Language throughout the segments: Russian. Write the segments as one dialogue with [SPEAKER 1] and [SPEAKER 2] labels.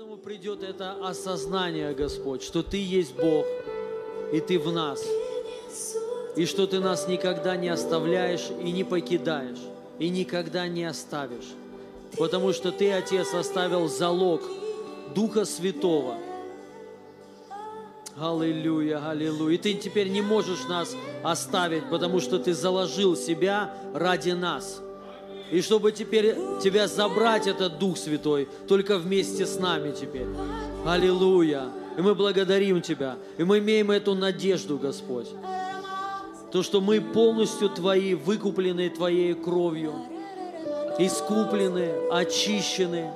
[SPEAKER 1] каждому придет это осознание, Господь, что Ты есть Бог, и Ты в нас, и что Ты нас никогда не оставляешь и не покидаешь, и никогда не оставишь, потому что Ты, Отец, оставил залог Духа Святого. Аллилуйя, аллилуйя. И Ты теперь не можешь нас оставить, потому что Ты заложил себя ради нас – и чтобы теперь тебя забрать, этот Дух Святой, только вместе с нами теперь. Аллилуйя. И мы благодарим Тебя. И мы имеем эту надежду, Господь. То, что мы полностью Твои, выкуплены Твоей кровью, искуплены, очищены.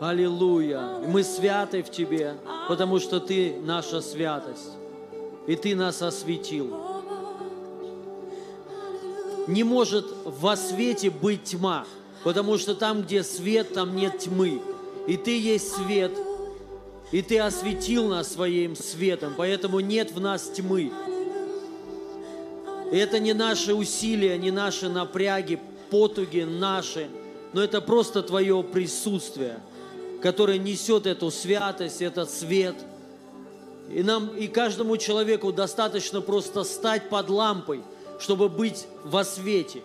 [SPEAKER 1] Аллилуйя. И мы святы в Тебе, потому что Ты наша святость. И Ты нас осветил не может во свете быть тьма, потому что там, где свет, там нет тьмы. И Ты есть свет, и Ты осветил нас своим светом, поэтому нет в нас тьмы. И это не наши усилия, не наши напряги, потуги наши, но это просто Твое присутствие, которое несет эту святость, этот свет. И нам, и каждому человеку достаточно просто стать под лампой – чтобы быть во свете.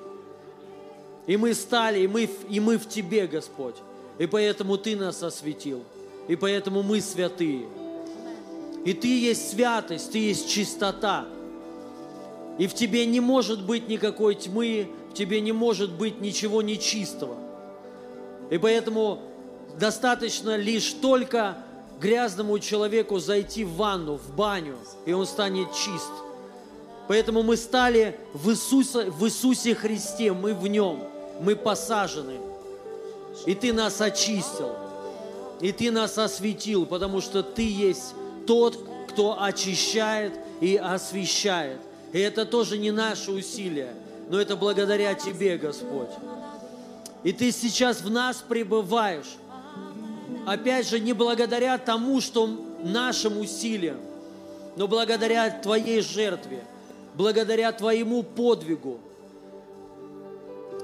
[SPEAKER 1] И мы стали, и мы, и мы в Тебе, Господь. И поэтому Ты нас осветил. И поэтому мы святые. И Ты есть святость, Ты есть чистота. И в Тебе не может быть никакой тьмы, в Тебе не может быть ничего нечистого. И поэтому достаточно лишь только грязному человеку зайти в ванну, в баню, и он станет чист. Поэтому мы стали в Иисусе, в Иисусе Христе, мы в Нем, мы посажены. И Ты нас очистил, и Ты нас осветил, потому что Ты есть тот, кто очищает и освещает. И это тоже не наше усилие, но это благодаря Тебе, Господь. И Ты сейчас в нас пребываешь. Опять же, не благодаря тому, что нашим усилиям, но благодаря Твоей жертве – благодаря Твоему подвигу.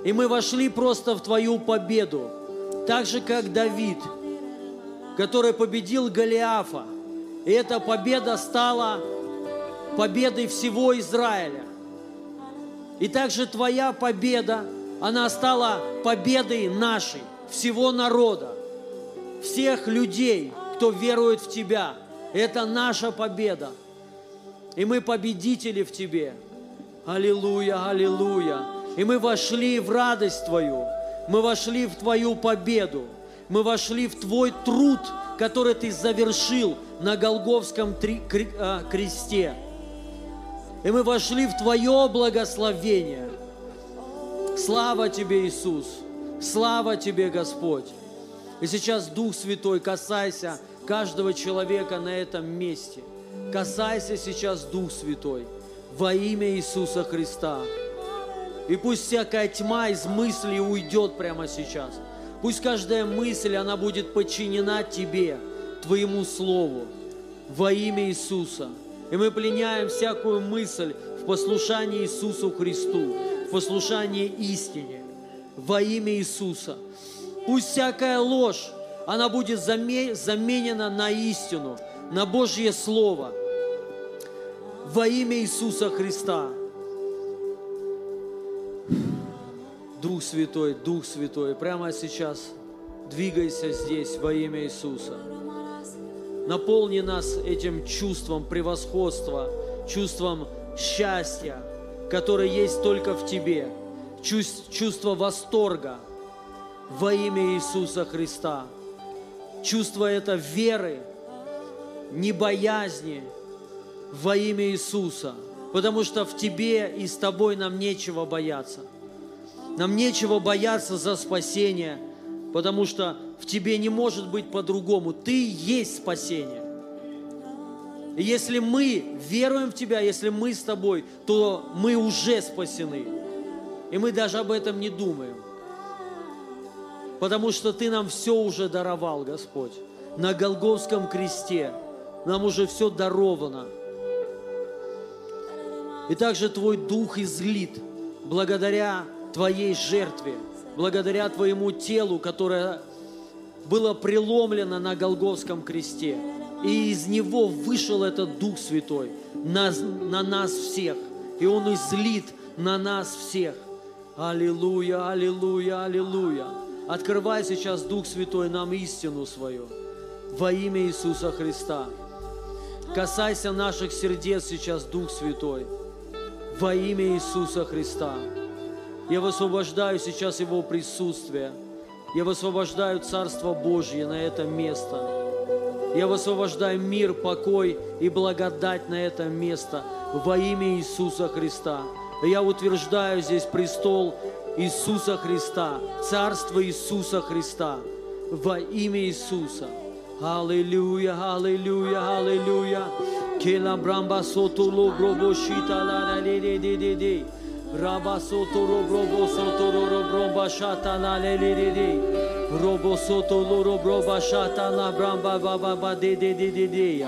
[SPEAKER 1] И мы вошли просто в Твою победу, так же, как Давид, который победил Голиафа. И эта победа стала победой всего Израиля. И также Твоя победа, она стала победой нашей, всего народа, всех людей, кто верует в Тебя. Это наша победа. И мы победители в Тебе. Аллилуйя, аллилуйя. И мы вошли в радость Твою. Мы вошли в Твою победу. Мы вошли в Твой труд, который Ты завершил на Голговском а, кресте. И мы вошли в Твое благословение. Слава Тебе, Иисус! Слава Тебе, Господь! И сейчас, Дух Святой, касайся каждого человека на этом месте – Касайся сейчас, Дух Святой, во имя Иисуса Христа. И пусть всякая тьма из мыслей уйдет прямо сейчас. Пусть каждая мысль, она будет подчинена Тебе, Твоему Слову, во имя Иисуса. И мы пленяем всякую мысль в послушании Иисусу Христу, в послушании истине, во имя Иисуса. Пусть всякая ложь, она будет заменена на истину, на Божье Слово во имя Иисуса Христа. Дух Святой, Дух Святой, прямо сейчас двигайся здесь во имя Иисуса. Наполни нас этим чувством превосходства, чувством счастья, которое есть только в Тебе, чувство восторга во имя Иисуса Христа. Чувство это веры, не боязни во имя Иисуса, потому что в Тебе и с Тобой нам нечего бояться. Нам нечего бояться за спасение, потому что в Тебе не может быть по-другому. Ты есть спасение. И если мы веруем в Тебя, если мы с Тобой, то мы уже спасены. И мы даже об этом не думаем. Потому что Ты нам все уже даровал, Господь, на Голговском кресте – нам уже все даровано. И также Твой Дух излит благодаря Твоей жертве, благодаря Твоему телу, которое было преломлено на Голговском кресте. И из него вышел этот Дух Святой на, на нас всех. И Он излит на нас всех. Аллилуйя, аллилуйя, аллилуйя. Открывай сейчас, Дух Святой, нам истину свою во имя Иисуса Христа. Касайся наших сердец сейчас, Дух Святой, во имя Иисуса Христа. Я высвобождаю сейчас Его присутствие. Я высвобождаю Царство Божье на это место. Я высвобождаю мир, покой и благодать на это место во имя Иисуса Христа. Я утверждаю здесь престол Иисуса Христа, Царство Иисуса Христа во имя Иисуса. Аллилуйя, аллилуйя, аллилуйя. Кела брамба сото ло бробо шита ла ле ле де де де. Раба сото ро бробо сото ро ро бромба шата ла ле ле ле де. Робо сото ло ро броба шата ла брамба ба ба ба де де де де де.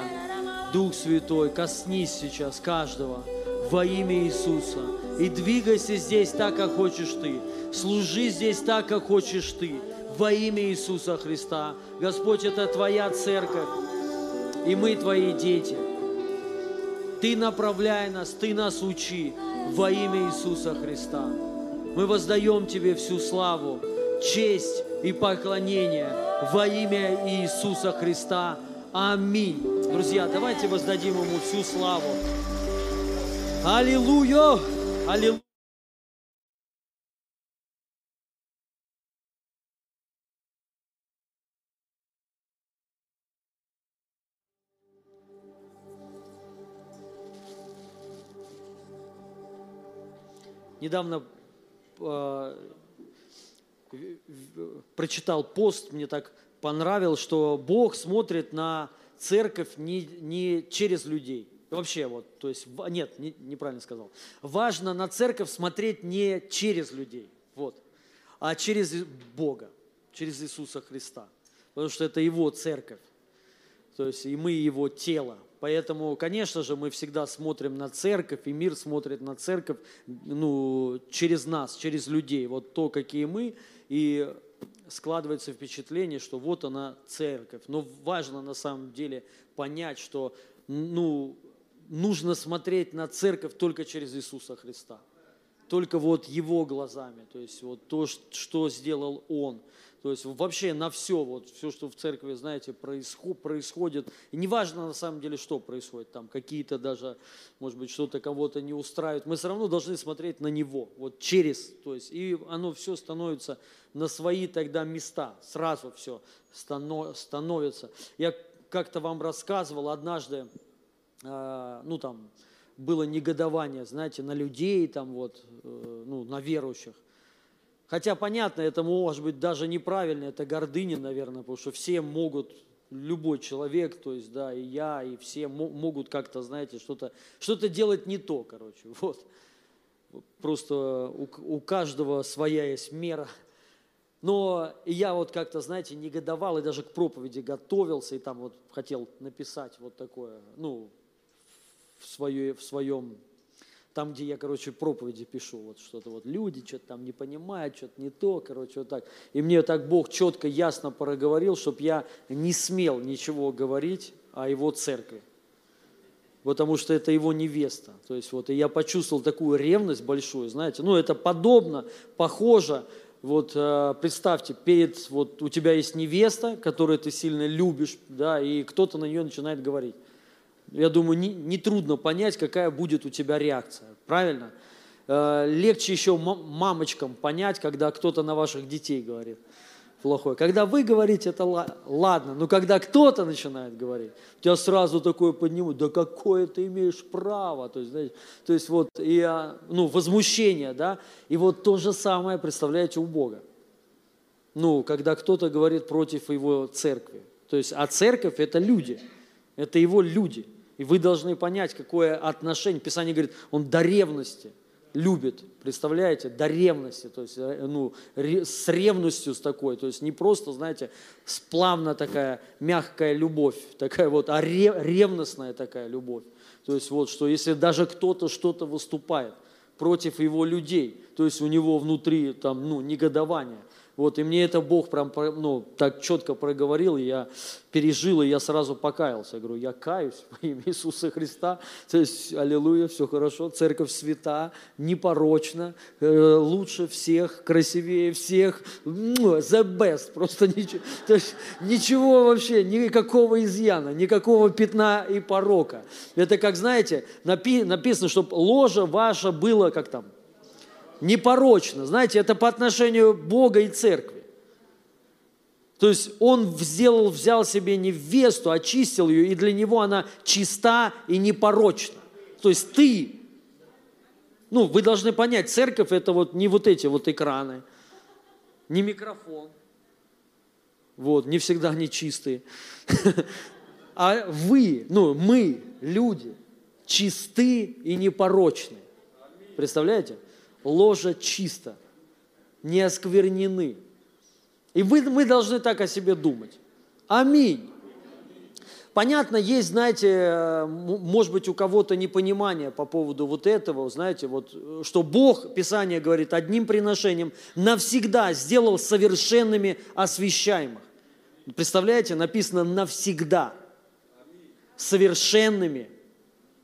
[SPEAKER 1] Дух Святой, коснись сейчас каждого во имя Иисуса. И двигайся здесь так, как хочешь ты. Служи здесь так, как хочешь ты во имя Иисуса Христа. Господь, это Твоя церковь, и мы Твои дети. Ты направляй нас, Ты нас учи во имя Иисуса Христа. Мы воздаем Тебе всю славу, честь и поклонение во имя Иисуса Христа. Аминь. Друзья, давайте воздадим Ему всю славу. Аллилуйя! Аллилуйя! Недавно э, прочитал пост, мне так понравилось, что Бог смотрит на церковь не, не через людей. Вообще вот, то есть, нет, не, неправильно сказал. Важно на церковь смотреть не через людей, вот, а через Бога, через Иисуса Христа. Потому что это Его церковь. То есть и мы Его тело. Поэтому, конечно же, мы всегда смотрим на церковь, и мир смотрит на церковь ну, через нас, через людей. Вот то, какие мы, и складывается впечатление, что вот она церковь. Но важно на самом деле понять, что ну, нужно смотреть на церковь только через Иисуса Христа. Только вот Его глазами, то есть вот то, что сделал Он. То есть вообще на все, вот все, что в церкви, знаете, происход, происходит. И неважно на самом деле, что происходит там, какие-то даже, может быть, что-то кого-то не устраивает. Мы все равно должны смотреть на него, вот через, то есть, и оно все становится на свои тогда места, сразу все становится. Я как-то вам рассказывал однажды, э, ну там, было негодование, знаете, на людей, там вот, э, ну, на верующих. Хотя, понятно, это может быть даже неправильно, это гордыня, наверное, потому что все могут, любой человек, то есть, да, и я, и все могут как-то, знаете, что-то что делать не то, короче, вот. Просто у, у каждого своя есть мера. Но я вот как-то, знаете, негодовал и даже к проповеди готовился, и там вот хотел написать вот такое, ну, в, свое, в своем там, где я, короче, проповеди пишу, вот что-то вот люди что-то там не понимают, что-то не то, короче, вот так. И мне так Бог четко, ясно проговорил, чтобы я не смел ничего говорить о его церкви. Потому что это его невеста. То есть вот, и я почувствовал такую ревность большую, знаете, ну это подобно, похоже, вот э, представьте, перед, вот у тебя есть невеста, которую ты сильно любишь, да, и кто-то на нее начинает говорить я думаю, нетрудно не, не понять, какая будет у тебя реакция. Правильно? Э, легче еще мамочкам понять, когда кто-то на ваших детей говорит плохое. Когда вы говорите, это ладно, но когда кто-то начинает говорить, у тебя сразу такое поднимут, да какое ты имеешь право, то есть, знаете, то есть вот, и, а, ну, возмущение, да, и вот то же самое, представляете, у Бога. Ну, когда кто-то говорит против его церкви. То есть, а церковь – это люди, это его люди – и вы должны понять, какое отношение. Писание говорит, он до ревности любит, представляете, до ревности, то есть э, ну, с ревностью с такой, то есть не просто, знаете, сплавно такая мягкая любовь, такая вот, а ревностная такая любовь. То есть вот, что если даже кто-то что-то выступает против его людей, то есть у него внутри там, ну, негодование, Вот, и мне это Бог прям, ну, так четко проговорил, я пережил, и я сразу покаялся. Я говорю, я каюсь во имя Иисуса Христа. То есть, аллилуйя, все хорошо, церковь свята, непорочна, э, лучше всех, красивее всех, the best, просто ничего, то есть, ничего вообще, никакого изъяна, никакого пятна и порока. Это как, знаете, напи, написано, чтобы ложа ваша было, как там, непорочно. Знаете, это по отношению Бога и церкви. То есть он сделал, взял себе невесту, очистил ее, и для него она чиста и непорочна. То есть ты, ну, вы должны понять, церковь это вот не вот эти вот экраны, не микрофон, вот, не всегда они чистые, а вы, ну, мы, люди, чисты и непорочны. Представляете? Ложа чисто, не осквернены. И вы, мы должны так о себе думать. Аминь. Понятно, есть, знаете, может быть, у кого-то непонимание по поводу вот этого, знаете, вот, что Бог, Писание говорит, одним приношением навсегда сделал совершенными освящаемых. Представляете, написано навсегда. Совершенными,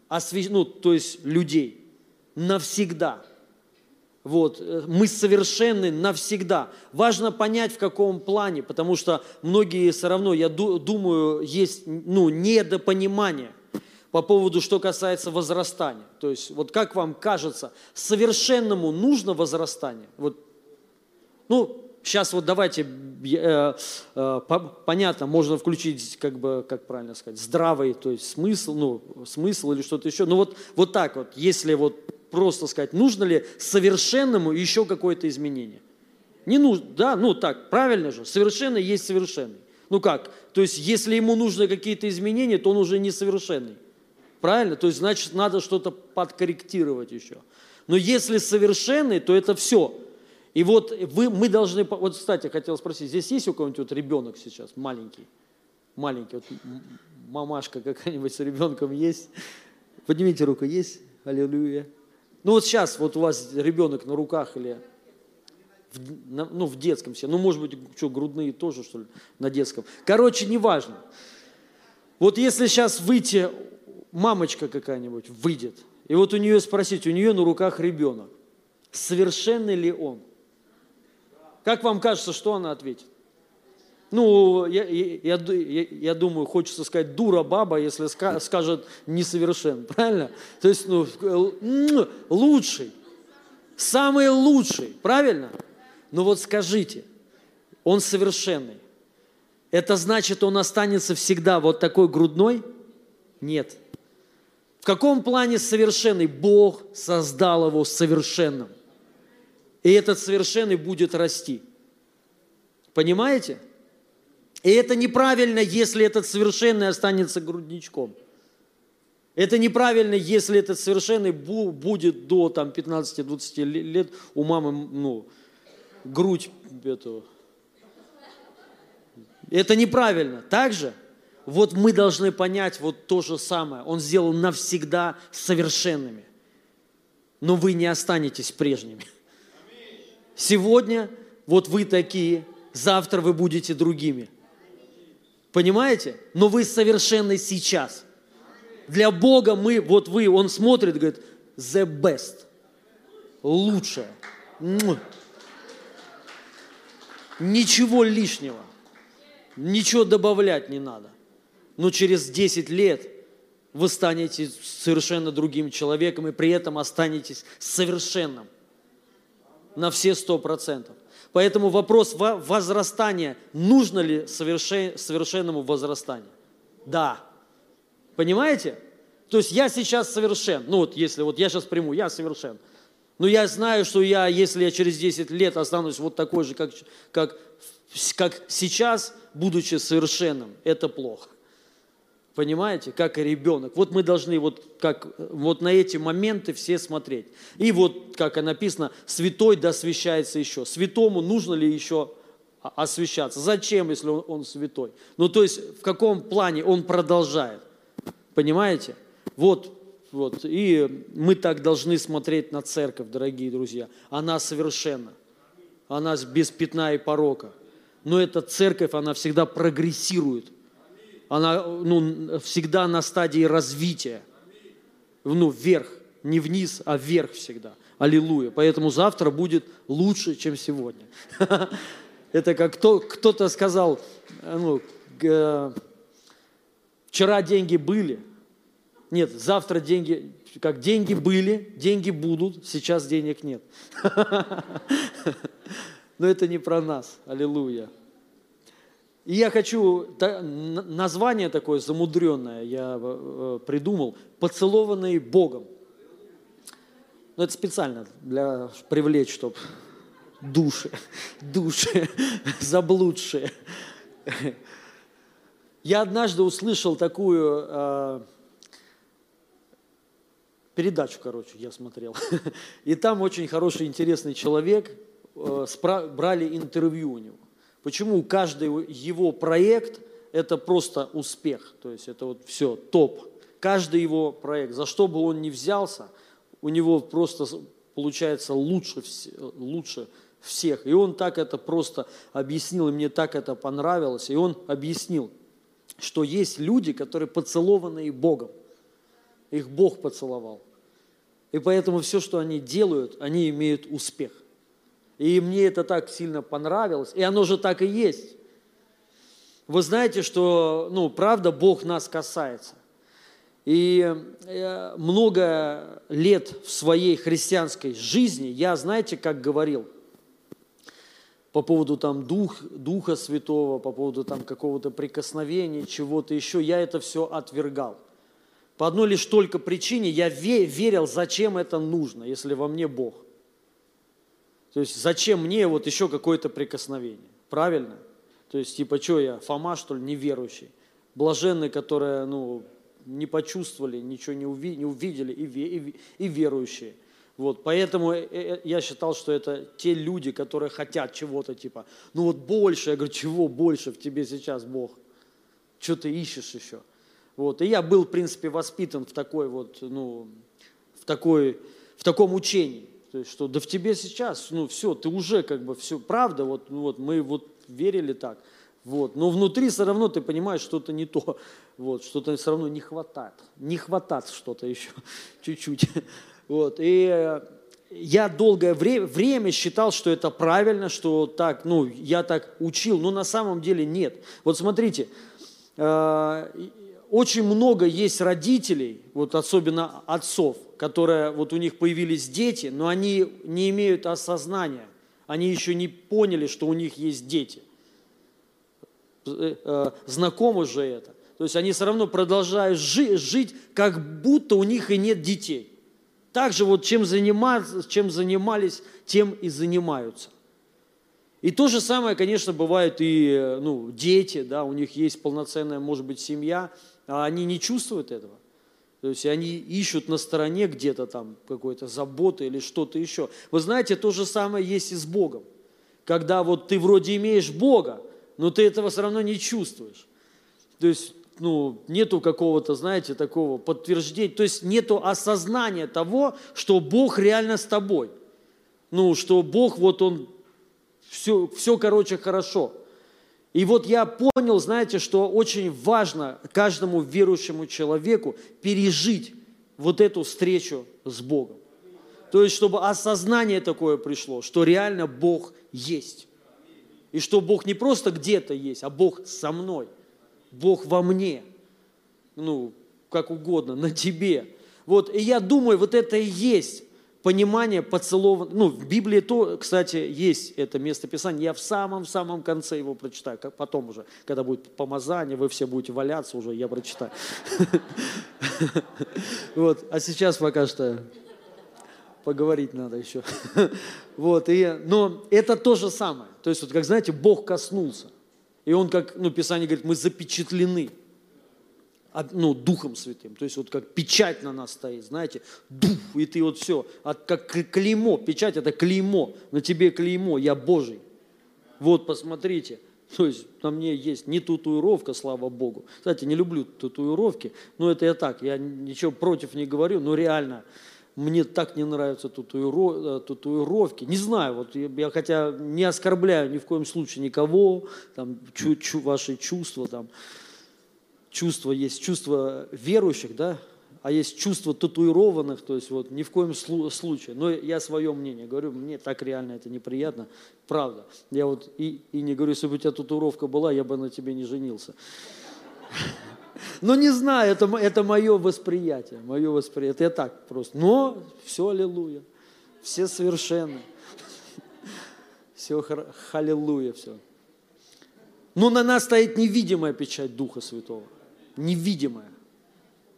[SPEAKER 1] освя... ну, то есть людей. Навсегда. Вот, э, мы совершенны навсегда. Важно понять, в каком плане, потому что многие все равно, я думаю, есть ну, недопонимание по поводу, что касается возрастания. То есть, вот как вам кажется, совершенному нужно возрастание? Вот, ну, сейчас вот давайте, э, э, понятно, можно включить, как бы, как правильно сказать, здравый, то есть смысл, ну, смысл или что-то еще. Но вот, вот так вот, если вот просто сказать, нужно ли совершенному еще какое-то изменение. Не нужно, да, ну так, правильно же, совершенный есть совершенный. Ну как? То есть, если ему нужны какие-то изменения, то он уже несовершенный. Правильно? То есть, значит, надо что-то подкорректировать еще. Но если совершенный, то это все. И вот вы, мы должны... Вот, кстати, хотел спросить, здесь есть у кого-нибудь вот ребенок сейчас, маленький? Маленький, вот мамашка какая-нибудь с ребенком есть? Поднимите руку, есть? Аллилуйя. Ну вот сейчас вот у вас ребенок на руках или в, на, ну, в детском все, ну может быть, что, грудные тоже, что ли, на детском. Короче, неважно. Вот если сейчас выйти, мамочка какая-нибудь выйдет, и вот у нее спросить, у нее на руках ребенок, совершенный ли он? Как вам кажется, что она ответит? Ну, я, я, я, я думаю, хочется сказать дура баба, если ска, скажет несовершен, правильно? То есть, ну, лучший, самый лучший, правильно? Но вот скажите, он совершенный. Это значит, он останется всегда вот такой грудной? Нет. В каком плане совершенный? Бог создал его совершенным. И этот совершенный будет расти. Понимаете? И это неправильно, если этот совершенный останется грудничком. Это неправильно, если этот совершенный будет до там, 15-20 лет у мамы ну, грудь этого. Это неправильно. Также вот мы должны понять вот то же самое. Он сделал навсегда совершенными. Но вы не останетесь прежними. Сегодня вот вы такие, завтра вы будете другими – Понимаете? Но вы совершенны сейчас. Для Бога мы, вот вы, Он смотрит, говорит, the best, лучшее. Ничего лишнего, ничего добавлять не надо. Но через 10 лет вы станете совершенно другим человеком и при этом останетесь совершенным на все сто процентов. Поэтому вопрос возрастания, нужно ли совершен, совершенному возрастанию? Да. Понимаете? То есть я сейчас совершен. Ну вот если вот я сейчас приму, я совершен. Но я знаю, что я, если я через 10 лет останусь вот такой же, как, как, как сейчас, будучи совершенным, это плохо. Понимаете, как и ребенок. Вот мы должны вот, как, вот на эти моменты все смотреть. И вот, как и написано, святой досвящается еще. Святому нужно ли еще освящаться? Зачем, если он, он святой? Ну, то есть, в каком плане он продолжает? Понимаете? Вот, вот. И мы так должны смотреть на церковь, дорогие друзья. Она совершенна. она без пятна и порока. Но эта церковь, она всегда прогрессирует. Она ну, всегда на стадии развития. Ну, вверх, не вниз, а вверх всегда. Аллилуйя. Поэтому завтра будет лучше, чем сегодня. Это как кто-то сказал, ну, вчера деньги были, нет, завтра деньги, как деньги были, деньги будут, сейчас денег нет. Но это не про нас, аллилуйя. И я хочу, название такое замудренное я э, придумал, «Поцелованные Богом». Но это специально для привлечь, чтобы души, души заблудшие. Я однажды услышал такую э, передачу, короче, я смотрел. И там очень хороший, интересный человек, э, брали интервью у него. Почему каждый его проект – это просто успех, то есть это вот все, топ. Каждый его проект, за что бы он ни взялся, у него просто получается лучше, лучше всех. И он так это просто объяснил, и мне так это понравилось. И он объяснил, что есть люди, которые поцелованные Богом. Их Бог поцеловал. И поэтому все, что они делают, они имеют успех. И мне это так сильно понравилось. И оно же так и есть. Вы знаете, что, ну, правда, Бог нас касается. И э, много лет в своей христианской жизни я, знаете, как говорил, по поводу там дух, Духа Святого, по поводу там какого-то прикосновения, чего-то еще, я это все отвергал. По одной лишь только причине я верил, зачем это нужно, если во мне Бог. То есть зачем мне вот еще какое-то прикосновение? Правильно? То есть типа что я, Фома что ли, неверующий? Блаженный, которые, ну, не почувствовали, ничего не, уви, не увидели и, и, и верующие. Вот, поэтому э, э, я считал, что это те люди, которые хотят чего-то типа, ну вот больше, я говорю, чего больше в тебе сейчас Бог? Что ты ищешь еще? Вот, и я был, в принципе, воспитан в такой вот, ну, в такой, в таком учении. То есть, что да в тебе сейчас, ну все, ты уже как бы все, правда, вот, ну, вот мы вот верили так. Вот. Но внутри все равно ты понимаешь, что-то не то, вот, что-то все равно не хватает, не хватает что-то еще чуть-чуть. Вот. И э, я долгое время, время считал, что это правильно, что так, ну, я так учил, но на самом деле нет. Вот смотрите, э, очень много есть родителей, вот особенно отцов, которые, вот у них появились дети, но они не имеют осознания, они еще не поняли, что у них есть дети. Э, э, знакомы же это. То есть они все равно продолжают жить, жить, как будто у них и нет детей. Также вот чем, заниматься, чем занимались, тем и занимаются. И то же самое, конечно, бывает и э, ну, дети, да, у них есть полноценная, может быть, семья, а они не чувствуют этого. То есть они ищут на стороне где-то там какой-то заботы или что-то еще. Вы знаете, то же самое есть и с Богом. Когда вот ты вроде имеешь Бога, но ты этого все равно не чувствуешь. То есть, ну, нету какого-то, знаете, такого подтверждения, то есть нету осознания того, что Бог реально с тобой. Ну, что Бог, вот Он, все, все короче, хорошо. И вот я понял, знаете, что очень важно каждому верующему человеку пережить вот эту встречу с Богом. То есть, чтобы осознание такое пришло, что реально Бог есть. И что Бог не просто где-то есть, а Бог со мной. Бог во мне. Ну, как угодно, на тебе. Вот, и я думаю, вот это и есть понимание поцелован. Ну, в Библии то, кстати, есть это место Писания. Я в самом-самом конце его прочитаю. Как потом уже, когда будет помазание, вы все будете валяться уже, я прочитаю. Вот, а сейчас пока что поговорить надо еще. Вот, и, но это то же самое. То есть, вот, как знаете, Бог коснулся. И Он, как ну, Писание говорит, мы запечатлены ну, Духом Святым. То есть вот как печать на нас стоит, знаете, дух, и ты вот все, от, как клеймо, печать это клеймо, на тебе клеймо, я Божий. Вот, посмотрите, то есть на мне есть не татуировка, слава Богу. Кстати, не люблю татуировки, но это я так, я ничего против не говорю, но реально, мне так не нравятся татуировки, э, татуировки. Не знаю, вот я хотя не оскорбляю ни в коем случае никого, там, чу, чу, ваши чувства, там, чувства есть чувства верующих, да, а есть чувства татуированных, то есть вот ни в коем случае. Но я свое мнение говорю, мне так реально это неприятно, правда. Я вот и, и не говорю, если бы у тебя татуировка была, я бы на тебе не женился. Но не знаю, это, это мое восприятие, мое восприятие. Я так просто. Но все аллилуйя, все совершенны. Все халилуя, все. Но на нас стоит невидимая печать Духа Святого. Невидимая.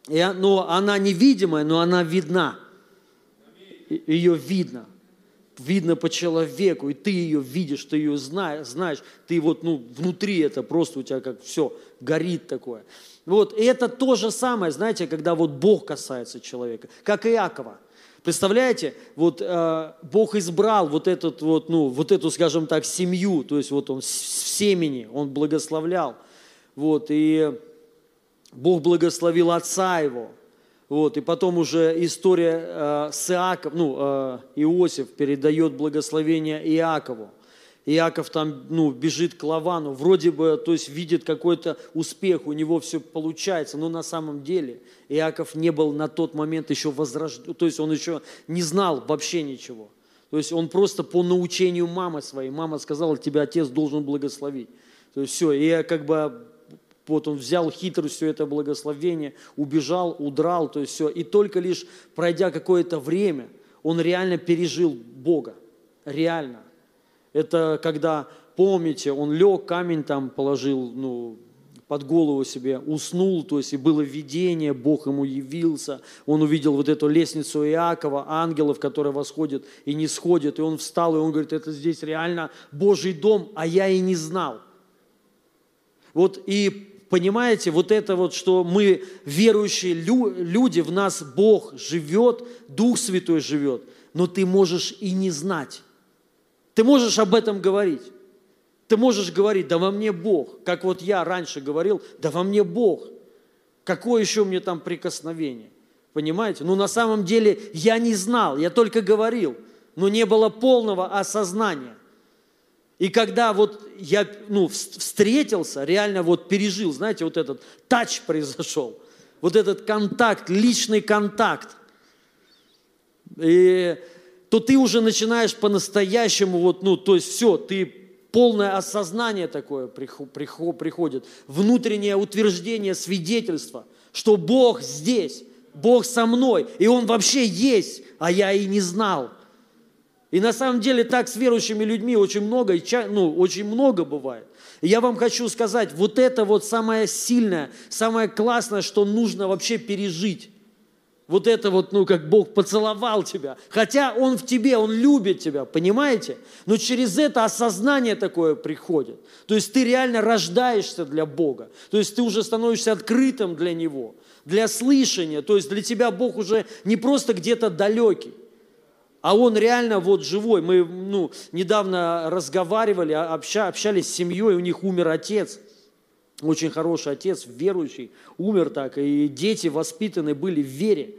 [SPEAKER 1] И, но она невидимая, но она видна. Ее видно. Видно по человеку, и ты ее видишь, ты ее знаешь, знаешь, ты вот ну, внутри это просто у тебя как все горит такое. Вот, и это то же самое, знаете, когда вот Бог касается человека, как Иакова. Представляете, вот э, Бог избрал вот, этот вот, ну, вот эту, скажем так, семью, то есть вот он в семени, он благословлял. Вот, и Бог благословил отца его. Вот, и потом уже история э, с Иаков, ну, э, Иосиф передает благословение Иакову. Иаков там, ну, бежит к Лавану, вроде бы, то есть видит какой-то успех, у него все получается, но на самом деле Иаков не был на тот момент еще возрожден, то есть он еще не знал вообще ничего. То есть он просто по научению мамы своей, мама сказала, тебя отец должен благословить. То есть все, и как бы вот он взял хитростью это благословение, убежал, удрал, то есть все. И только лишь пройдя какое-то время, он реально пережил Бога. Реально. Это когда, помните, он лег, камень там положил, ну, под голову себе, уснул, то есть и было видение, Бог ему явился, он увидел вот эту лестницу Иакова, ангелов, которые восходят и не сходят, и он встал, и он говорит, это здесь реально Божий дом, а я и не знал. Вот и понимаете, вот это вот, что мы верующие люди, в нас Бог живет, Дух Святой живет, но ты можешь и не знать. Ты можешь об этом говорить. Ты можешь говорить, да во мне Бог, как вот я раньше говорил, да во мне Бог. Какое еще мне там прикосновение? Понимаете? Ну на самом деле я не знал, я только говорил, но не было полного осознания. И когда вот я ну, встретился, реально вот пережил, знаете, вот этот тач произошел, вот этот контакт, личный контакт, и, то ты уже начинаешь по-настоящему, вот, ну, то есть все, ты полное осознание такое приходит, внутреннее утверждение, свидетельство, что Бог здесь, Бог со мной, и Он вообще есть, а я и не знал – и на самом деле так с верующими людьми очень много, ну, очень много бывает. И я вам хочу сказать, вот это вот самое сильное, самое классное, что нужно вообще пережить. Вот это вот, ну, как Бог поцеловал тебя. Хотя Он в тебе, Он любит тебя, понимаете? Но через это осознание такое приходит. То есть ты реально рождаешься для Бога. То есть ты уже становишься открытым для Него, для слышания. То есть для тебя Бог уже не просто где-то далекий. А он реально вот живой. Мы ну, недавно разговаривали, обща, общались с семьей, у них умер отец. Очень хороший отец, верующий, умер так. И дети воспитаны были в вере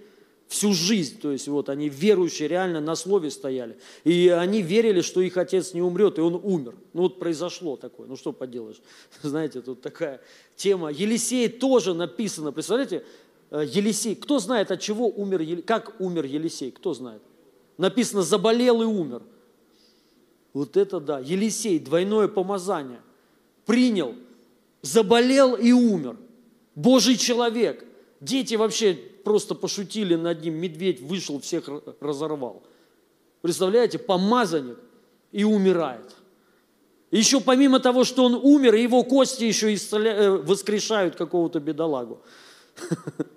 [SPEAKER 1] всю жизнь. То есть вот они верующие, реально на слове стояли. И они верили, что их отец не умрет, и он умер. Ну вот произошло такое. Ну что поделаешь. Знаете, тут такая тема. Елисей тоже написано. Представляете, э, Елисей. Кто знает, от чего умер, как умер Елисей? Кто знает? Написано, заболел и умер. Вот это да. Елисей, двойное помазание. Принял, заболел и умер. Божий человек. Дети вообще просто пошутили над ним. Медведь вышел, всех разорвал. Представляете, помазанник и умирает. Еще помимо того, что он умер, его кости еще э, воскрешают какого-то бедолагу.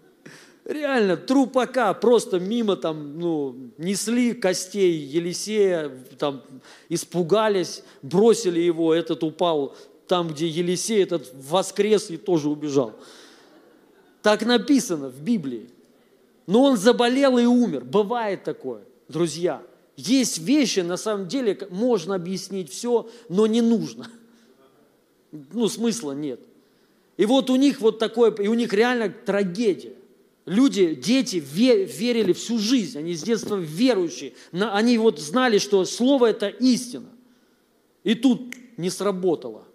[SPEAKER 1] Реально, трупака просто мимо там, ну, несли костей Елисея, там, испугались, бросили его, этот упал там, где Елисей, этот воскрес и тоже убежал. Так написано в Библии. Но он заболел и умер. Бывает такое, друзья. Есть вещи, на самом деле, можно объяснить все, но не нужно. Ну, смысла нет. И вот у них вот такое, и у них реально трагедия. Люди, дети верили всю жизнь, они с детства верующие. Они вот знали, что Слово – это истина. И тут не сработало.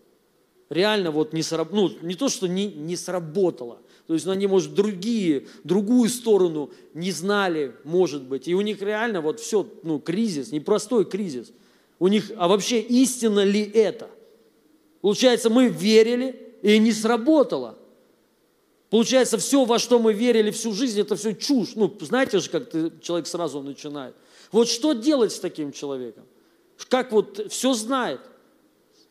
[SPEAKER 1] Реально вот не сработало. Ну, не то, что не, не сработало. То есть они, может, другие, другую сторону не знали, может быть. И у них реально вот все, ну, кризис, непростой кризис. У них, а вообще истина ли это? Получается, мы верили, и не сработало. Получается, все, во что мы верили всю жизнь, это все чушь. Ну, знаете же, как ты, человек сразу начинает. Вот что делать с таким человеком? Как вот все знает.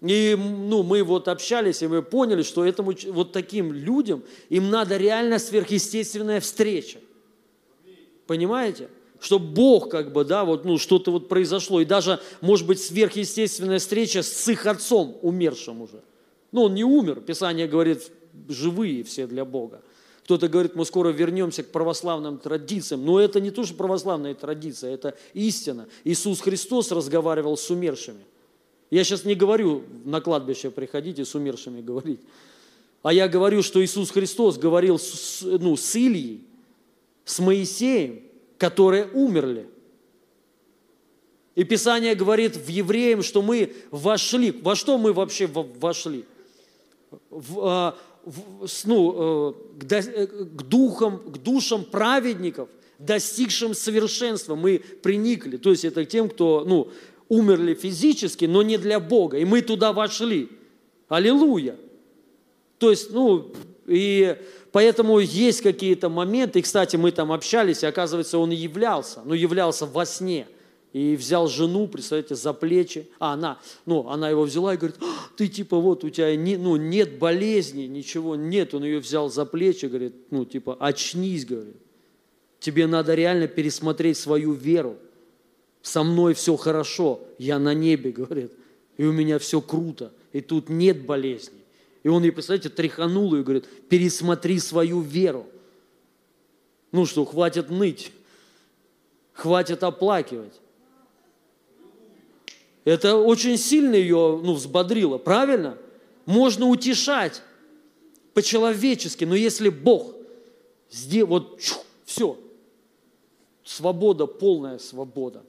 [SPEAKER 1] И ну, мы вот общались, и мы поняли, что этому, вот таким людям им надо реально сверхъестественная встреча. Понимаете? Чтобы Бог как бы, да, вот, ну, что-то вот произошло. И даже, может быть, сверхъестественная встреча с их отцом, умершим уже. Ну, он не умер, Писание говорит, живые все для Бога. Кто-то говорит, мы скоро вернемся к православным традициям. Но это не то, что православная традиция, это истина. Иисус Христос разговаривал с умершими. Я сейчас не говорю на кладбище приходите с умершими говорить. А я говорю, что Иисус Христос говорил с, ну, с Ильей, с Моисеем, которые умерли. И Писание говорит в Евреям, что мы вошли. Во что мы вообще вошли? В, а, ну, э, к, э, к, духам, к душам праведников, достигшим совершенства, мы приникли. То есть это тем, кто ну, умерли физически, но не для Бога. И мы туда вошли. Аллилуйя. То есть, ну, и поэтому есть какие-то моменты, и, кстати, мы там общались, и оказывается, он являлся, но являлся во сне – и взял жену, представляете, за плечи. А она, ну, она его взяла и говорит, «А, ты типа вот у тебя не, ну, нет болезни, ничего нет. Он ее взял за плечи, говорит, ну, типа, очнись, говорит. Тебе надо реально пересмотреть свою веру. Со мной все хорошо, я на небе, говорит, и у меня все круто, и тут нет болезней. И он ей, представляете, тряханул и говорит, пересмотри свою веру. Ну что, хватит ныть, хватит оплакивать. Это очень сильно ее ну, взбодрило, правильно? Можно утешать по-человечески, но если Бог сделал, вот чух, все, свобода, полная свобода.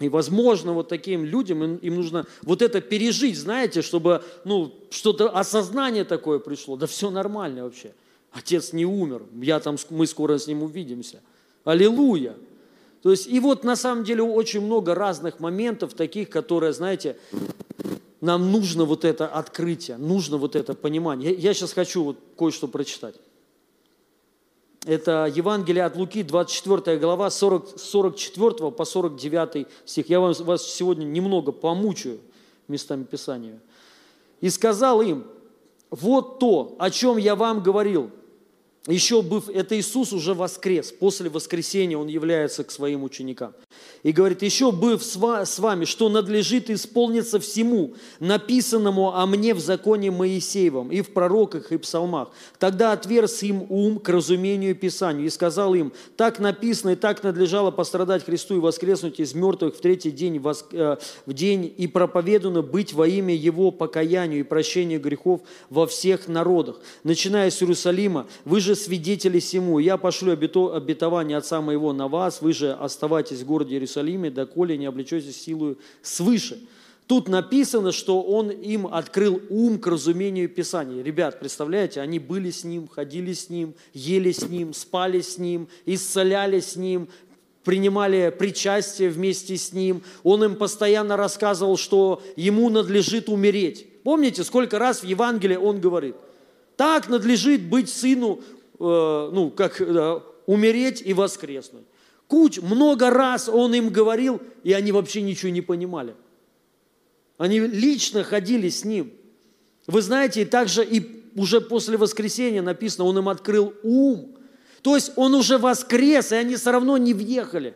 [SPEAKER 1] И, возможно, вот таким людям им, им нужно вот это пережить, знаете, чтобы ну, что-то, осознание такое пришло. Да все нормально вообще. Отец не умер, я там, мы скоро с ним увидимся. Аллилуйя. То есть, и вот на самом деле очень много разных моментов таких, которые, знаете, нам нужно вот это открытие, нужно вот это понимание. Я, я сейчас хочу вот кое-что прочитать. Это Евангелие от Луки, 24 глава, 40, 44 по 49 стих. Я вам, вас сегодня немного помучаю местами Писания. «И сказал им, вот то, о чем я вам говорил, еще быв, это Иисус уже воскрес, после воскресения Он является к своим ученикам. И говорит, еще быв с вами, что надлежит исполниться всему, написанному о мне в законе Моисеевом, и в пророках, и псалмах. Тогда отверз им ум к разумению Писанию, и сказал им, так написано, и так надлежало пострадать Христу и воскреснуть из мертвых в третий день, э, в день, и проповедано быть во имя Его покаянию и прощению грехов во всех народах. Начиная с Иерусалима, вы же свидетели всему. Я пошлю обетование Отца моего на вас, вы же оставайтесь в городе Иерусалиме, доколе не облечетесь силою свыше. Тут написано, что он им открыл ум к разумению Писания. Ребят, представляете, они были с ним, ходили с ним, ели с ним, спали с ним, исцеляли с ним, принимали причастие вместе с ним. Он им постоянно рассказывал, что ему надлежит умереть. Помните, сколько раз в Евангелии он говорит, так надлежит быть сыну ну, как да, умереть и воскреснуть. Куч, много раз он им говорил, и они вообще ничего не понимали. Они лично ходили с ним. Вы знаете, и также и уже после воскресения написано, он им открыл ум. То есть он уже воскрес, и они все равно не въехали.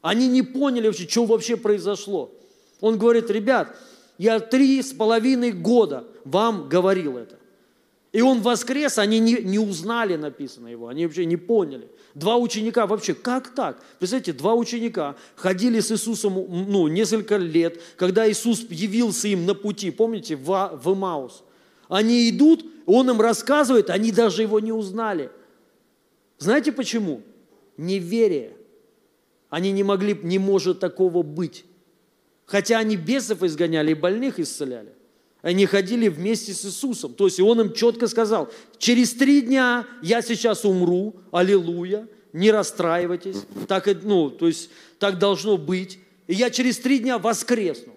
[SPEAKER 1] Они не поняли вообще, что вообще произошло. Он говорит, ребят, я три с половиной года вам говорил это. И он воскрес, они не, не узнали, написано его, они вообще не поняли. Два ученика вообще, как так? Представляете, два ученика ходили с Иисусом ну, несколько лет, когда Иисус явился им на пути, помните, в, в Маус. Они идут, он им рассказывает, они даже его не узнали. Знаете почему? Неверие. Они не могли, не может такого быть. Хотя они бесов изгоняли и больных исцеляли. Они ходили вместе с Иисусом. То есть и Он им четко сказал, через три дня я сейчас умру, аллилуйя, не расстраивайтесь. Так, ну, то есть, так должно быть. И я через три дня воскресну.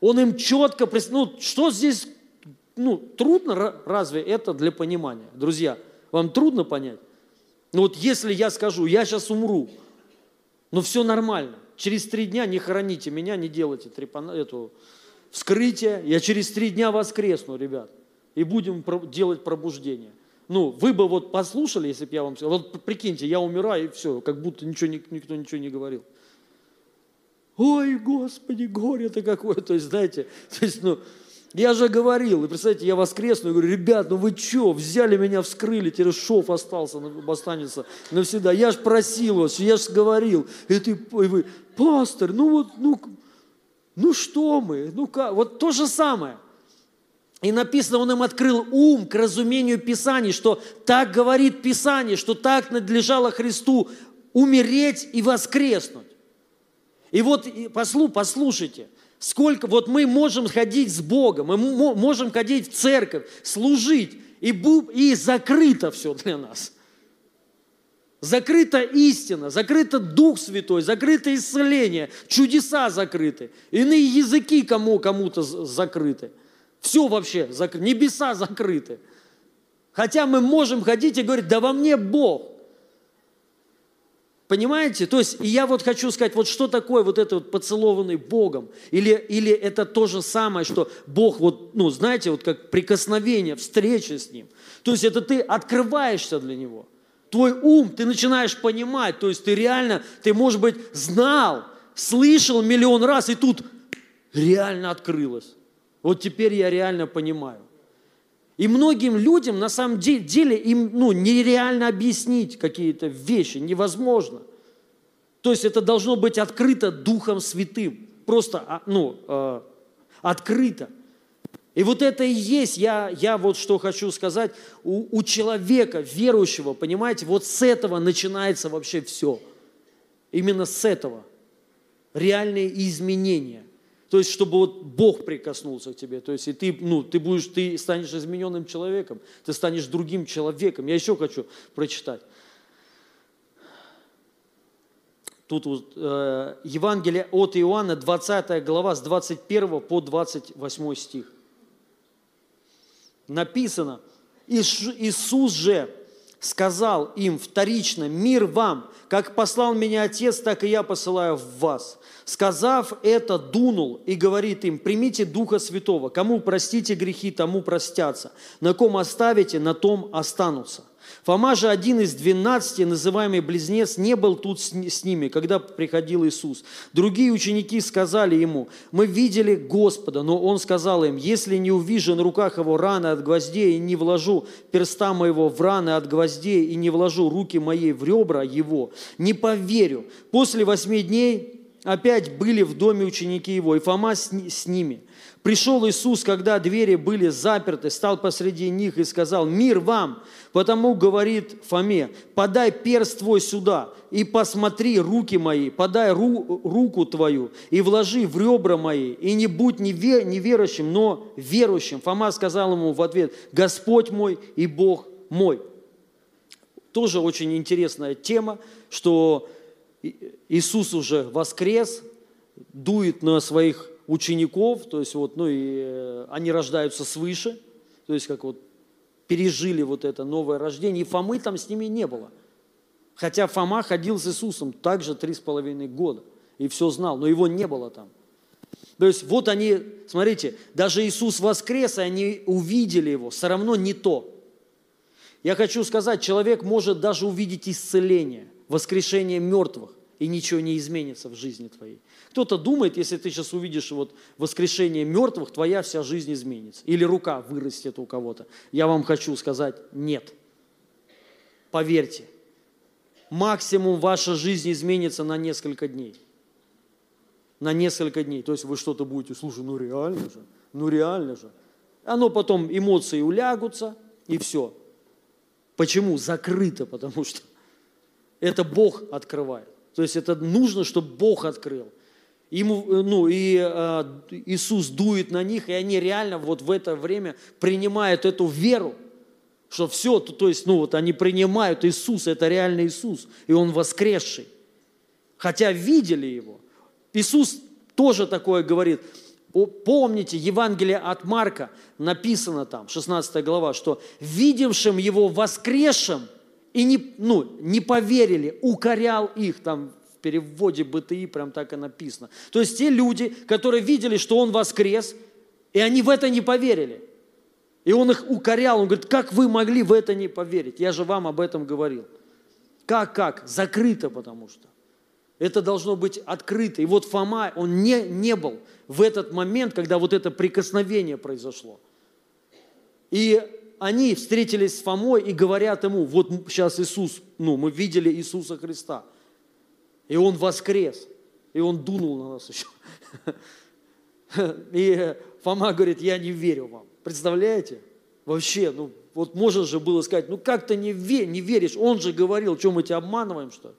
[SPEAKER 1] Он им четко, ну, что здесь, ну, трудно разве это для понимания? Друзья, вам трудно понять? Ну вот если я скажу, я сейчас умру, но все нормально, через три дня не хороните меня, не делайте трепана, эту, вскрытие, я через три дня воскресну, ребят, и будем делать пробуждение. Ну, вы бы вот послушали, если бы я вам сказал, вот прикиньте, я умираю, и все, как будто ничего, никто ничего не говорил. Ой, Господи, горе-то какое. То есть, знаете, то есть, ну, я же говорил, и представьте, я воскресну и говорю, ребят, ну вы что, взяли меня, вскрыли, теперь шов остался, останется навсегда. Я же просил вас, я же говорил. И ты, и вы, пастор, ну вот, ну, ну что мы, ну как, вот то же самое. И написано, он им открыл ум к разумению Писаний, что так говорит Писание, что так надлежало Христу умереть и воскреснуть. И вот послу, послушайте, сколько вот мы можем ходить с Богом, мы можем ходить в церковь, служить, и, и закрыто все для нас. Закрыта истина, закрыто Дух Святой, закрыто исцеление, чудеса закрыты, иные языки кому, кому-то закрыты. Все вообще, небеса закрыты. Хотя мы можем ходить и говорить, да во мне Бог. Понимаете? То есть, и я вот хочу сказать, вот что такое вот это вот поцелованный Богом? Или, или это то же самое, что Бог вот, ну, знаете, вот как прикосновение, встреча с Ним. То есть, это ты открываешься для Него. Твой ум, ты начинаешь понимать, то есть ты реально, ты, может быть, знал, слышал миллион раз, и тут реально открылось. Вот теперь я реально понимаю. И многим людям, на самом деле, им ну, нереально объяснить какие-то вещи, невозможно. То есть это должно быть открыто Духом Святым, просто а, ну, э, открыто. И вот это и есть, я, я вот что хочу сказать, у, у человека, верующего, понимаете, вот с этого начинается вообще все. Именно с этого. Реальные изменения. То есть, чтобы вот Бог прикоснулся к тебе. То есть, и ты, ну, ты будешь, ты станешь измененным человеком, ты станешь другим человеком. Я еще хочу прочитать. Тут вот, э, Евангелие от Иоанна, 20 глава, с 21 по 28 стих. Написано, Иисус же сказал им вторично, мир вам, как послал меня Отец, так и я посылаю в вас. Сказав это, дунул и говорит им, примите Духа Святого, кому простите грехи, тому простятся, на ком оставите, на том останутся. Фома же, один из двенадцати, называемый близнец, не был тут с ними, когда приходил Иисус. Другие ученики сказали ему, мы видели Господа, но он сказал им, если не увижу на руках его раны от гвоздей и не вложу перста моего в раны от гвоздей и не вложу руки моей в ребра его, не поверю. После восьми дней опять были в доме ученики его, и Фома с, ними. Пришел Иисус, когда двери были заперты, стал посреди них и сказал, «Мир вам!» Потому говорит Фоме, «Подай перст твой сюда и посмотри руки мои, подай ру, руку твою и вложи в ребра мои, и не будь неверующим, но верующим». Фома сказал ему в ответ, «Господь мой и Бог мой». Тоже очень интересная тема, что Иисус уже воскрес, дует на своих учеников, то есть вот, ну и э, они рождаются свыше, то есть как вот пережили вот это новое рождение, и Фомы там с ними не было. Хотя Фома ходил с Иисусом также три с половиной года и все знал, но его не было там. То есть вот они, смотрите, даже Иисус воскрес, и они увидели его, все равно не то. Я хочу сказать, человек может даже увидеть исцеление, воскрешение мертвых, и ничего не изменится в жизни твоей. Кто-то думает, если ты сейчас увидишь вот воскрешение мертвых, твоя вся жизнь изменится. Или рука вырастет у кого-то. Я вам хочу сказать, нет. Поверьте, максимум ваша жизнь изменится на несколько дней. На несколько дней. То есть вы что-то будете, слушай, ну реально же, ну реально же. Оно потом, эмоции улягутся, и все. Почему? Закрыто, потому что это Бог открывает. То есть это нужно, чтобы Бог открыл. Ему, ну, и э, Иисус дует на них, и они реально вот в это время принимают эту веру, что все, то, то есть, ну, вот они принимают Иисус, это реально Иисус, и Он воскресший. Хотя видели Его. Иисус тоже такое говорит. Помните, Евангелие от Марка, написано там, 16 глава, что видевшим Его воскресшим и не, ну, не поверили, укорял их, там переводе БТИ прям так и написано. То есть те люди, которые видели, что Он воскрес, и они в это не поверили. И Он их укорял, Он говорит, как вы могли в это не поверить? Я же вам об этом говорил. Как, как? Закрыто потому что. Это должно быть открыто. И вот Фома, он не, не был в этот момент, когда вот это прикосновение произошло. И они встретились с Фомой и говорят ему, вот сейчас Иисус, ну, мы видели Иисуса Христа. И Он воскрес. И Он дунул на нас еще. И Фома говорит, я не верю вам. Представляете? Вообще, ну, вот можно же было сказать, ну как ты не, ве, не веришь? Он же говорил, что мы тебя обманываем, что ли?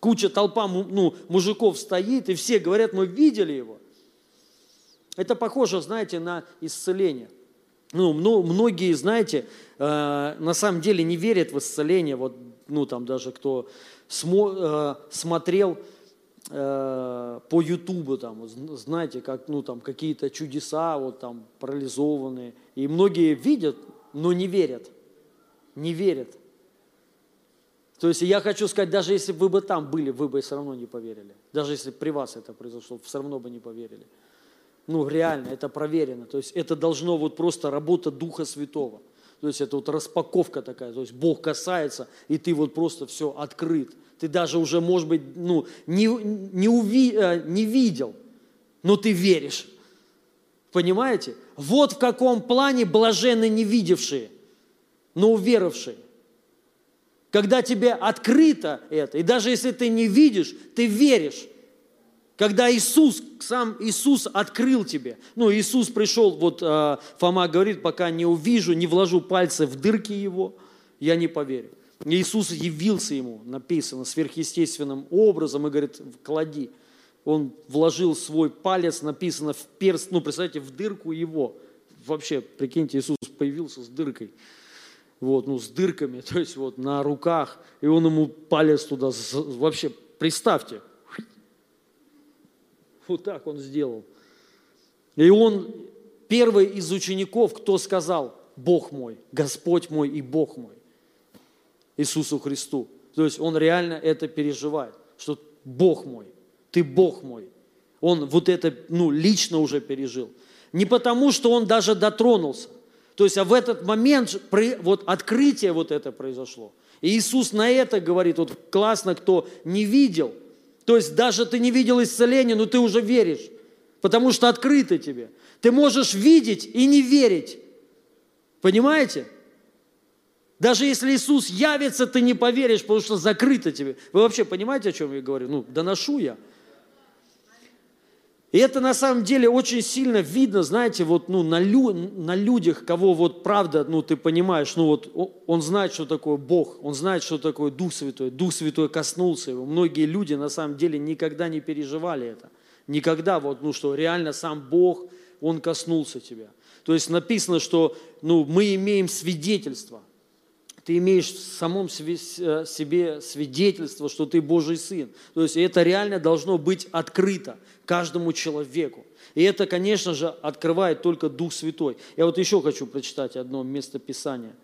[SPEAKER 1] Куча толпа ну, мужиков стоит, и все говорят, мы видели его. Это похоже, знаете, на исцеление. Ну, многие, знаете, э, на самом деле не верят в исцеление. Вот, ну, там даже кто смотрел э, по Ютубу, там, знаете, как, ну, там, какие-то чудеса, вот там, парализованные. И многие видят, но не верят. Не верят. То есть я хочу сказать, даже если вы бы там были, вы бы все равно не поверили. Даже если при вас это произошло, все равно бы не поверили. Ну, реально, это проверено. То есть это должно вот просто работа Духа Святого. То есть это вот распаковка такая. То есть Бог касается, и ты вот просто все открыт. Ты даже уже, может быть, ну, не, не, уви, э, не видел, но ты веришь. Понимаете? Вот в каком плане блажены не видевшие, но уверовавшие. Когда тебе открыто это, и даже если ты не видишь, ты веришь. Когда Иисус, сам Иисус открыл тебе. Ну, Иисус пришел, вот э, Фома говорит, пока не увижу, не вложу пальцы в дырки его, я не поверю. Иисус явился ему, написано, сверхъестественным образом, и говорит, клади. Он вложил свой палец, написано, в перст, ну, представьте, в дырку его. Вообще, прикиньте, Иисус появился с дыркой вот, ну, с дырками, то есть вот на руках, и он ему палец туда, вообще, представьте, вот так он сделал. И он первый из учеников, кто сказал, Бог мой, Господь мой и Бог мой, Иисусу Христу. То есть он реально это переживает, что Бог мой, ты Бог мой. Он вот это, ну, лично уже пережил. Не потому, что он даже дотронулся, то есть а в этот момент вот открытие вот это произошло. И Иисус на это говорит, вот классно, кто не видел. То есть даже ты не видел исцеления, но ты уже веришь, потому что открыто тебе. Ты можешь видеть и не верить. Понимаете? Даже если Иисус явится, ты не поверишь, потому что закрыто тебе. Вы вообще понимаете, о чем я говорю? Ну, доношу я. И это на самом деле очень сильно видно, знаете, вот ну, на, лю, на людях, кого вот правда, ну ты понимаешь, ну вот он знает, что такое Бог, он знает, что такое Дух Святой, Дух Святой коснулся его. Многие люди на самом деле никогда не переживали это. Никогда вот, ну что, реально сам Бог, Он коснулся тебя. То есть написано, что ну, мы имеем свидетельство. Ты имеешь в самом э, себе свидетельство, что ты Божий Сын. То есть это реально должно быть открыто каждому человеку. И это, конечно же, открывает только Дух Святой. Я вот еще хочу прочитать одно место Писания.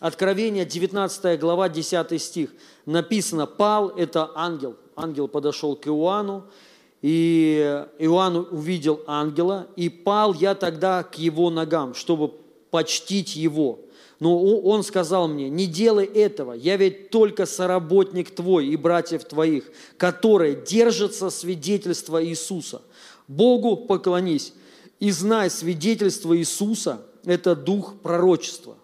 [SPEAKER 1] Откровение, 19 глава, 10 стих. Написано, Пал – это ангел. Ангел подошел к Иоанну, и Иоанн увидел ангела, и пал я тогда к его ногам, чтобы почтить его. Но он сказал мне, не делай этого, я ведь только соработник твой и братьев твоих, которые держатся свидетельства Иисуса. Богу поклонись и знай, свидетельство Иисуса – это дух пророчества.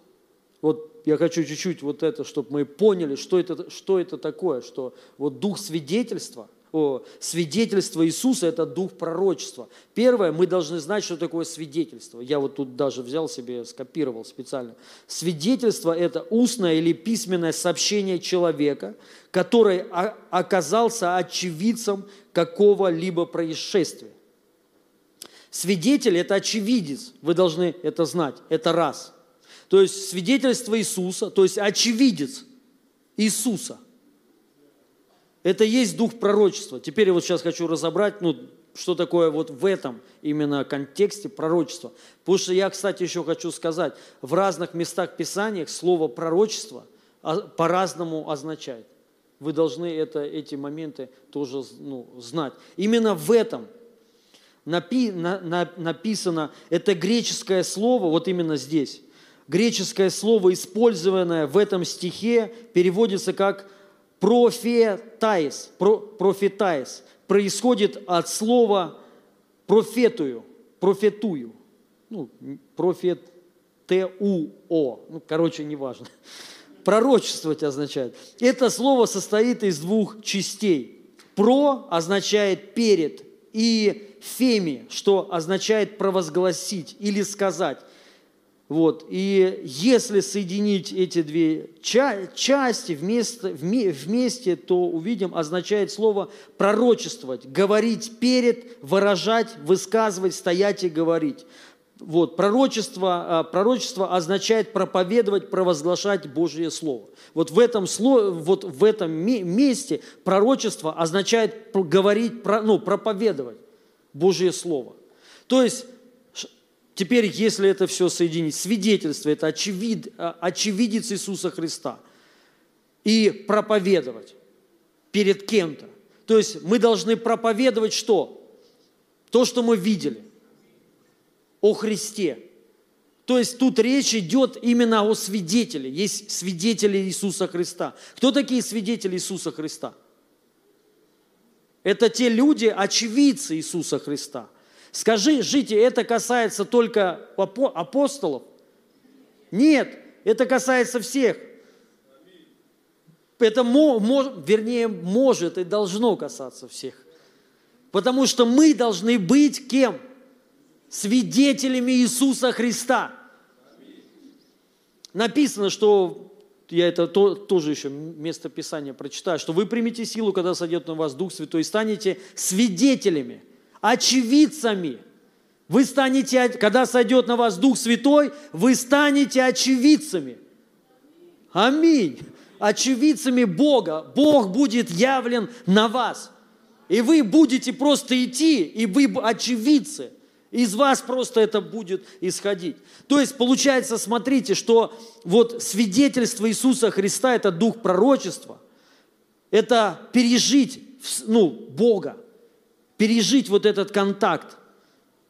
[SPEAKER 1] Вот я хочу чуть-чуть вот это, чтобы мы поняли, что это, что это такое, что вот дух свидетельства, о, свидетельство Иисуса – это дух пророчества. Первое, мы должны знать, что такое свидетельство. Я вот тут даже взял себе, скопировал специально. Свидетельство – это устное или письменное сообщение человека, который оказался очевидцем какого-либо происшествия. Свидетель – это очевидец, вы должны это знать, это раз. То есть свидетельство Иисуса, то есть очевидец Иисуса – это есть дух пророчества. Теперь я вот сейчас хочу разобрать, ну, что такое вот в этом именно контексте пророчества. Потому что я, кстати, еще хочу сказать, в разных местах Писания слово пророчество по-разному означает. Вы должны это, эти моменты тоже ну, знать. Именно в этом напи, на, на, написано, это греческое слово, вот именно здесь, греческое слово, использованное в этом стихе, переводится как профетайс, про, профетайс происходит от слова профетую, профетую, ну, профет, Т-У-О, ну, короче, неважно. Пророчествовать означает. Это слово состоит из двух частей. Про означает перед, и феми, что означает провозгласить или сказать. Вот. И если соединить эти две части вместе, вместе, то увидим, означает слово пророчествовать, говорить перед, выражать, высказывать, стоять и говорить. Вот, пророчество, а, пророчество означает проповедовать, провозглашать Божье Слово. Вот в этом, слове, вот в этом месте пророчество означает говорить, ну, проповедовать Божье Слово. То есть Теперь, если это все соединить, свидетельство – это очевид, а, очевидец Иисуса Христа. И проповедовать перед кем-то. То есть мы должны проповедовать что? То, что мы видели. О Христе. То есть тут речь идет именно о свидетеле. Есть свидетели Иисуса Христа. Кто такие свидетели Иисуса Христа? Это те люди, очевидцы Иисуса Христа – Скажи, жите, это касается только апостолов? Нет, это касается всех. Это, вернее, может и должно касаться всех. Потому что мы должны быть кем? Свидетелями Иисуса Христа. Написано, что, я это то, тоже еще место Писания прочитаю, что вы примете силу, когда сойдет на вас Дух Святой, и станете свидетелями – очевидцами. Вы станете, когда сойдет на вас Дух Святой, вы станете очевидцами. Аминь. Очевидцами Бога. Бог будет явлен на вас. И вы будете просто идти, и вы очевидцы. Из вас просто это будет исходить. То есть, получается, смотрите, что вот свидетельство Иисуса Христа – это дух пророчества, это пережить ну, Бога пережить вот этот контакт,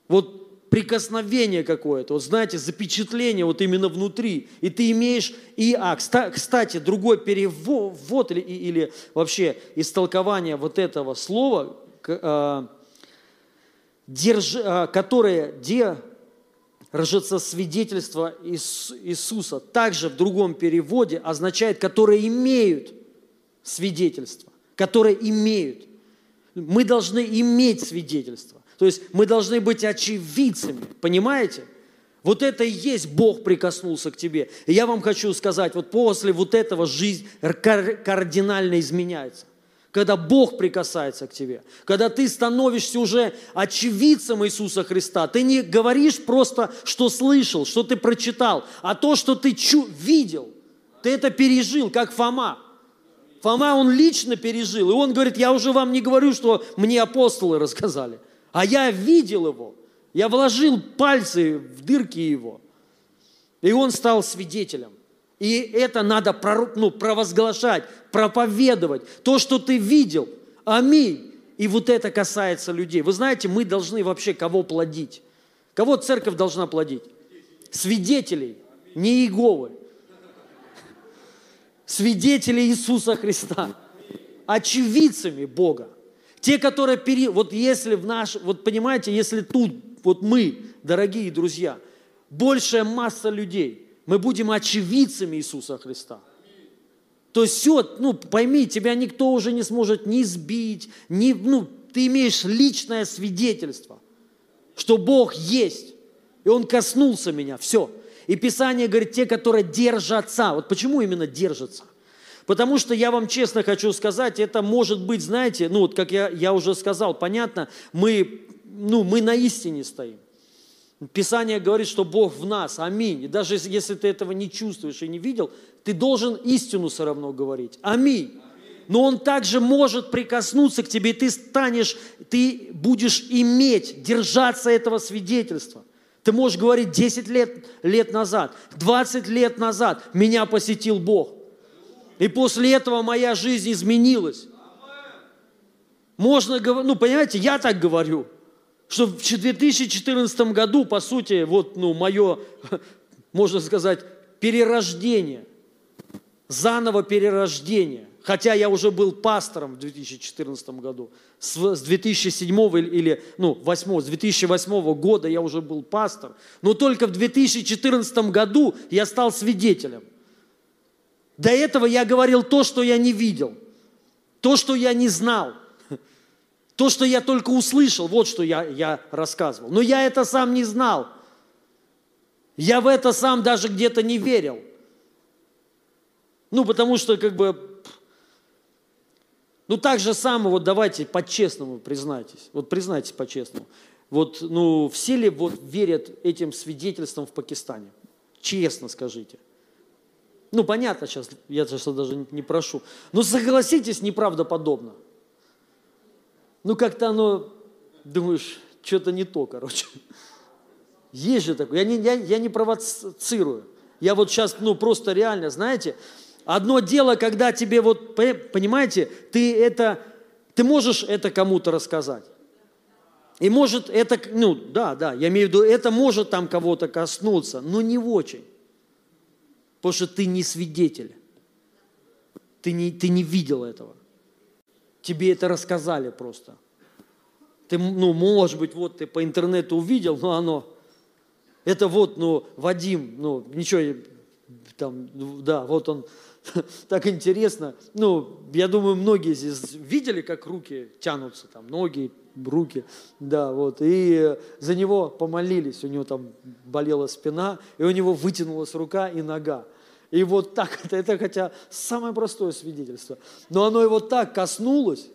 [SPEAKER 1] вот прикосновение какое-то, вот знаете, запечатление вот именно внутри. И ты имеешь и а, кстати, другой перевод или, или вообще истолкование вот этого слова, а, держ, а, которое держится свидетельство Иисуса, также в другом переводе означает, которые имеют свидетельство, которые имеют. Мы должны иметь свидетельство. То есть мы должны быть очевидцами, понимаете? Вот это и есть Бог прикоснулся к тебе. И я вам хочу сказать, вот после вот этого жизнь кардинально изменяется. Когда Бог прикасается к тебе, когда ты становишься уже очевидцем Иисуса Христа, ты не говоришь просто, что слышал, что ты прочитал, а то, что ты чу- видел, ты это пережил, как Фома. Фома, он лично пережил. И он говорит, я уже вам не говорю, что мне апостолы рассказали, а я видел его. Я вложил пальцы в дырки его. И он стал свидетелем. И это надо ну, провозглашать, проповедовать. То, что ты видел. Аминь. И вот это касается людей. Вы знаете, мы должны вообще кого плодить? Кого церковь должна плодить? Свидетелей, не Иеговы свидетели Иисуса Христа, очевидцами Бога. Те, которые пере... Вот если в наш... Вот понимаете, если тут, вот мы, дорогие друзья, большая масса людей, мы будем очевидцами Иисуса Христа. То есть все, ну пойми, тебя никто уже не сможет ни сбить, ни, ну, ты имеешь личное свидетельство, что Бог есть. И Он коснулся меня, все. И Писание говорит, те, которые держатся. Вот почему именно держатся? Потому что я вам честно хочу сказать, это может быть, знаете, ну вот как я, я уже сказал, понятно, мы, ну, мы на истине стоим. Писание говорит, что Бог в нас, аминь. И даже если ты этого не чувствуешь и не видел, ты должен истину все равно говорить. Аминь. Но Он также может прикоснуться к тебе, и ты станешь, ты будешь иметь, держаться этого свидетельства. Ты можешь говорить 10 лет, лет назад, 20 лет назад меня посетил Бог. И после этого моя жизнь изменилась. Можно говорить, ну, понимаете, я так говорю, что в 2014 году, по сути, вот, ну, мое, можно сказать, перерождение, заново перерождение. Хотя я уже был пастором в 2014 году. С 2007 или, ну, 8, с 2008 года я уже был пастор. Но только в 2014 году я стал свидетелем. До этого я говорил то, что я не видел, то, что я не знал, то, что я только услышал, вот что я, я рассказывал. Но я это сам не знал. Я в это сам даже где-то не верил. Ну, потому что, как бы, ну, так же самое, вот давайте по-честному признайтесь. Вот признайтесь по-честному. Вот, ну, все ли вот верят этим свидетельствам в Пакистане? Честно скажите – ну, понятно сейчас, я сейчас даже не прошу. Но согласитесь, неправдоподобно. Ну, как-то оно, думаешь, что-то не то, короче. Есть же такое. Я не, я, я не провоцирую. Я вот сейчас, ну, просто реально, знаете, одно дело, когда тебе вот, понимаете, ты это, ты можешь это кому-то рассказать. И может это, ну, да, да, я имею в виду, это может там кого-то коснуться, но не очень. Потому что ты не свидетель. Ты не, ты не видел этого. Тебе это рассказали просто. Ты, ну, может быть, вот ты по интернету увидел, но оно, это вот, ну, Вадим, ну, ничего, там, да, вот он, так интересно. Ну, я думаю, многие здесь видели, как руки тянутся, там, ноги, руки, да, вот, и за него помолились, у него там болела спина, и у него вытянулась рука и нога. И вот так, это, это хотя самое простое свидетельство, но оно его так коснулось,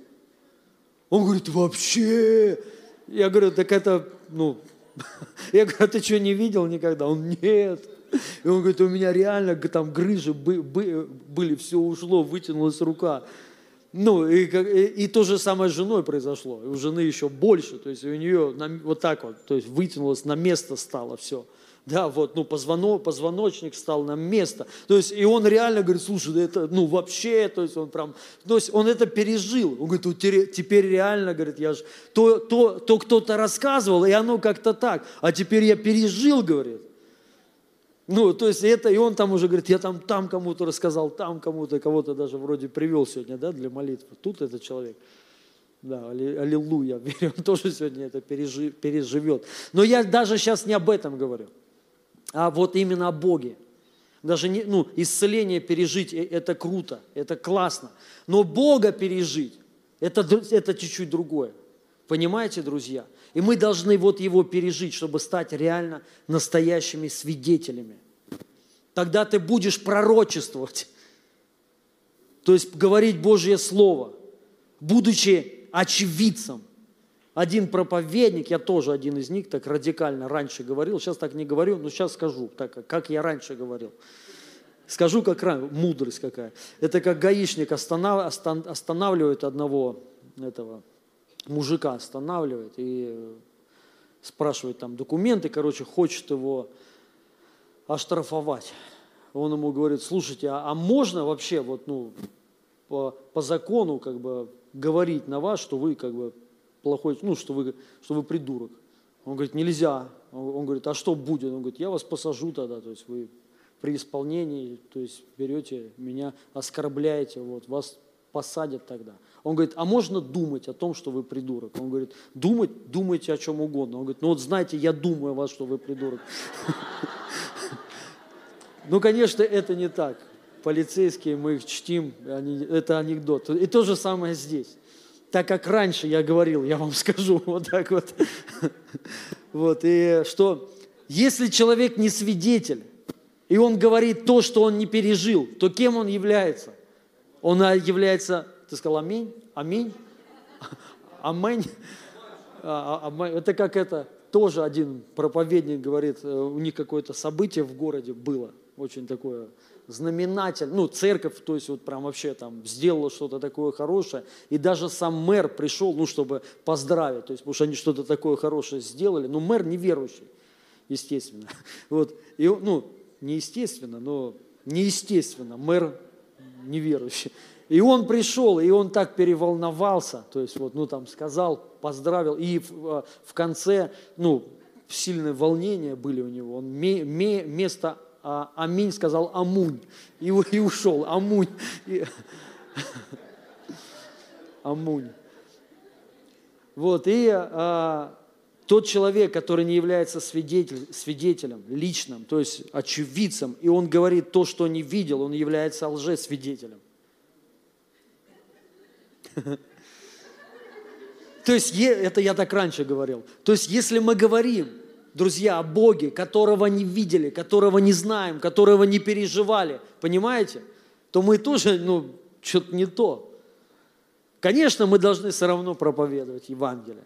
[SPEAKER 1] он говорит, вообще, я говорю, так это, ну, я говорю, а ты что, не видел никогда? Он, нет. И он говорит, у меня реально там грыжи были, все ушло, вытянулась рука. Ну, и, и, и то же самое с женой произошло. У жены еще больше. То есть у нее на, вот так вот, то есть вытянулось, на место стало все. Да, вот, ну, позвоно, позвоночник стал на место. То есть, и он реально говорит, слушай, это, ну, вообще, то есть, он прям, то есть, он это пережил. Он говорит, теперь реально, говорит, я же, то, то, то кто-то рассказывал, и оно как-то так, а теперь я пережил, говорит. Ну, то есть это, и он там уже говорит, я там, там кому-то рассказал, там кому-то, кого-то даже вроде привел сегодня, да, для молитвы. Тут этот человек. Да, аллилуйя, верю, он тоже сегодня это переживет. Но я даже сейчас не об этом говорю, а вот именно о Боге. Даже не, ну, исцеление пережить, э, это круто, это классно. Но Бога пережить, это, это чуть-чуть другое. Понимаете, друзья? И мы должны вот его пережить, чтобы стать реально настоящими свидетелями. Тогда ты будешь пророчествовать, то есть говорить Божье Слово, будучи очевидцем. Один проповедник, я тоже один из них, так радикально раньше говорил, сейчас так не говорю, но сейчас скажу, так как я раньше говорил. Скажу, как мудрость какая. Это как гаишник останавливает одного этого мужика останавливает и спрашивает там документы, короче, хочет его оштрафовать. Он ему говорит, слушайте, а, а можно вообще вот, ну, по, по закону как бы говорить на вас, что вы как бы плохой, ну, что вы, что вы придурок. Он говорит, нельзя. Он говорит, а что будет? Он говорит, я вас посажу тогда, то есть вы при исполнении, то есть берете меня, оскорбляете, вот, вас посадят тогда. Он говорит, а можно думать о том, что вы придурок? Он говорит, думать, думайте о чем угодно. Он говорит, ну вот знаете, я думаю о вас, что вы придурок. Ну, конечно, это не так. полицейские, мы их чтим, это анекдот. И то же самое здесь. Так как раньше я говорил, я вам скажу вот так вот. Вот, и что, если человек не свидетель, и он говорит то, что он не пережил, то кем он является? Он является, ты сказал аминь? Аминь? Аминь? А, а, а, это как это, тоже один проповедник говорит, э, у них какое-то событие в городе было, очень такое знаменатель, ну, церковь, то есть вот прям вообще там сделала что-то такое хорошее, и даже сам мэр пришел, ну, чтобы поздравить, то есть, потому что они что-то такое хорошее сделали, но мэр неверующий, естественно, вот, и, ну, неестественно, но неестественно, мэр неверующий, и он пришел, и он так переволновался, то есть вот, ну там сказал, поздравил, и в, э, в конце, ну, сильное волнение были у него, он ме, ме, место а, аминь сказал амунь, и, и ушел, амунь. Амунь. Вот, и а, тот человек, который не является свидетель, свидетелем личным, то есть очевидцем, и он говорит то, что не видел, он является лжесвидетелем. То есть, это я так раньше говорил. То есть, если мы говорим, друзья, о Боге, которого не видели, которого не знаем, которого не переживали, понимаете, то мы тоже, ну, что-то не то. Конечно, мы должны все равно проповедовать Евангелие,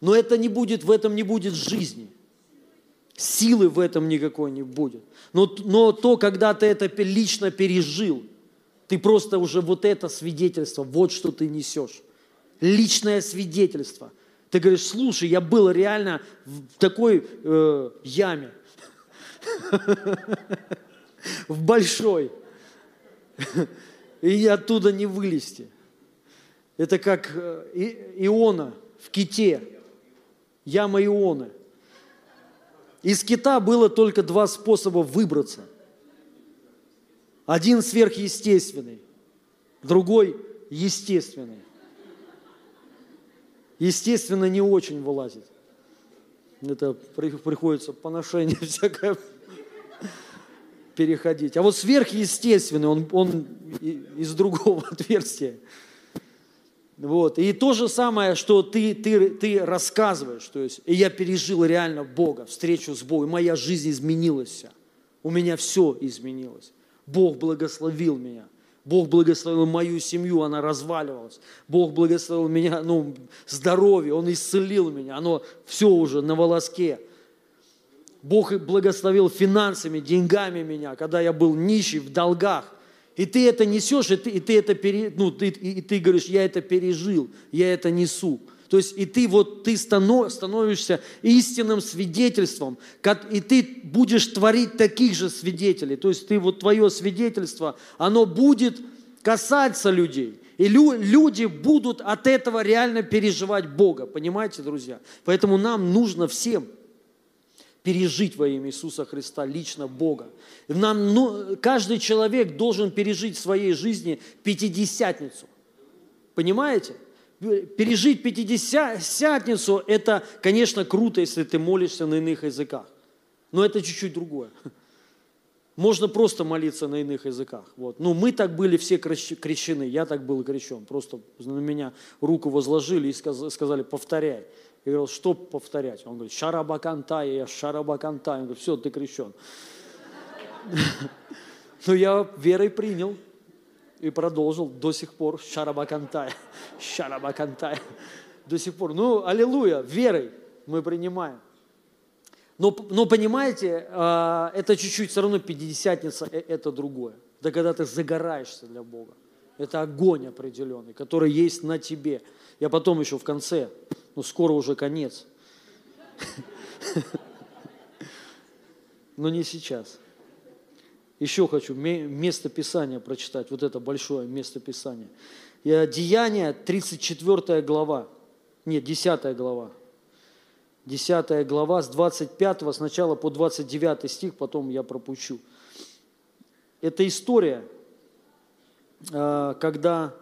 [SPEAKER 1] но это не будет, в этом не будет жизни. Силы в этом никакой не будет. Но, но то, когда ты это лично пережил – ты просто уже вот это свидетельство, вот что ты несешь. Личное свидетельство. Ты говоришь, слушай, я был реально в такой э, яме. В большой. И оттуда не вылезти. Это как э, Иона в ките. Яма Ионы. Из кита было только два способа выбраться – один сверхъестественный, другой естественный. Естественно, не очень вылазит. Это приходится поношение всякое переходить. А вот сверхъестественный, он, он из другого отверстия. Вот. И то же самое, что ты, ты, ты рассказываешь, то есть, и я пережил реально Бога, встречу с Богом, моя жизнь изменилась вся. У меня все изменилось. Бог благословил меня. Бог благословил мою семью, она разваливалась. Бог благословил меня, ну, здоровье, Он исцелил меня, оно все уже на волоске. Бог благословил финансами, деньгами меня, когда я был нищий, в долгах. И ты это несешь, и ты, и ты это пере, ну, ты, и, и ты говоришь, я это пережил, я это несу. То есть и ты вот ты становишься истинным свидетельством, и ты будешь творить таких же свидетелей. То есть ты вот твое свидетельство, оно будет касаться людей. И люди будут от этого реально переживать Бога. Понимаете, друзья? Поэтому нам нужно всем пережить во имя Иисуса Христа лично Бога. Нам, ну, каждый человек должен пережить в своей жизни Пятидесятницу. Понимаете? Пережить Пятидесятницу, это, конечно, круто, если ты молишься на иных языках. Но это чуть-чуть другое. Можно просто молиться на иных языках. Вот. Ну, мы так были все крещены, я так был крещен. Просто на меня руку возложили и сказали, повторяй. Я говорил, что повторять? Он говорит, шарабакантай, я шарабакантай. Он говорит, все, ты крещен. Но я верой принял и продолжил до сих пор шарабакантай, шарабакантай, до сих пор. Ну, аллилуйя, верой мы принимаем. Но, но понимаете, а, это чуть-чуть все равно пятидесятница, э, это другое. Да когда ты загораешься для Бога. Это огонь определенный, который есть на тебе. Я потом еще в конце, ну скоро уже конец. Но не сейчас. Еще хочу место Писания прочитать, вот это большое место Писания. Деяние, 34 глава, нет, 10 глава. 10 глава с 25 сначала по 29 стих, потом я пропущу. Это история, а, когда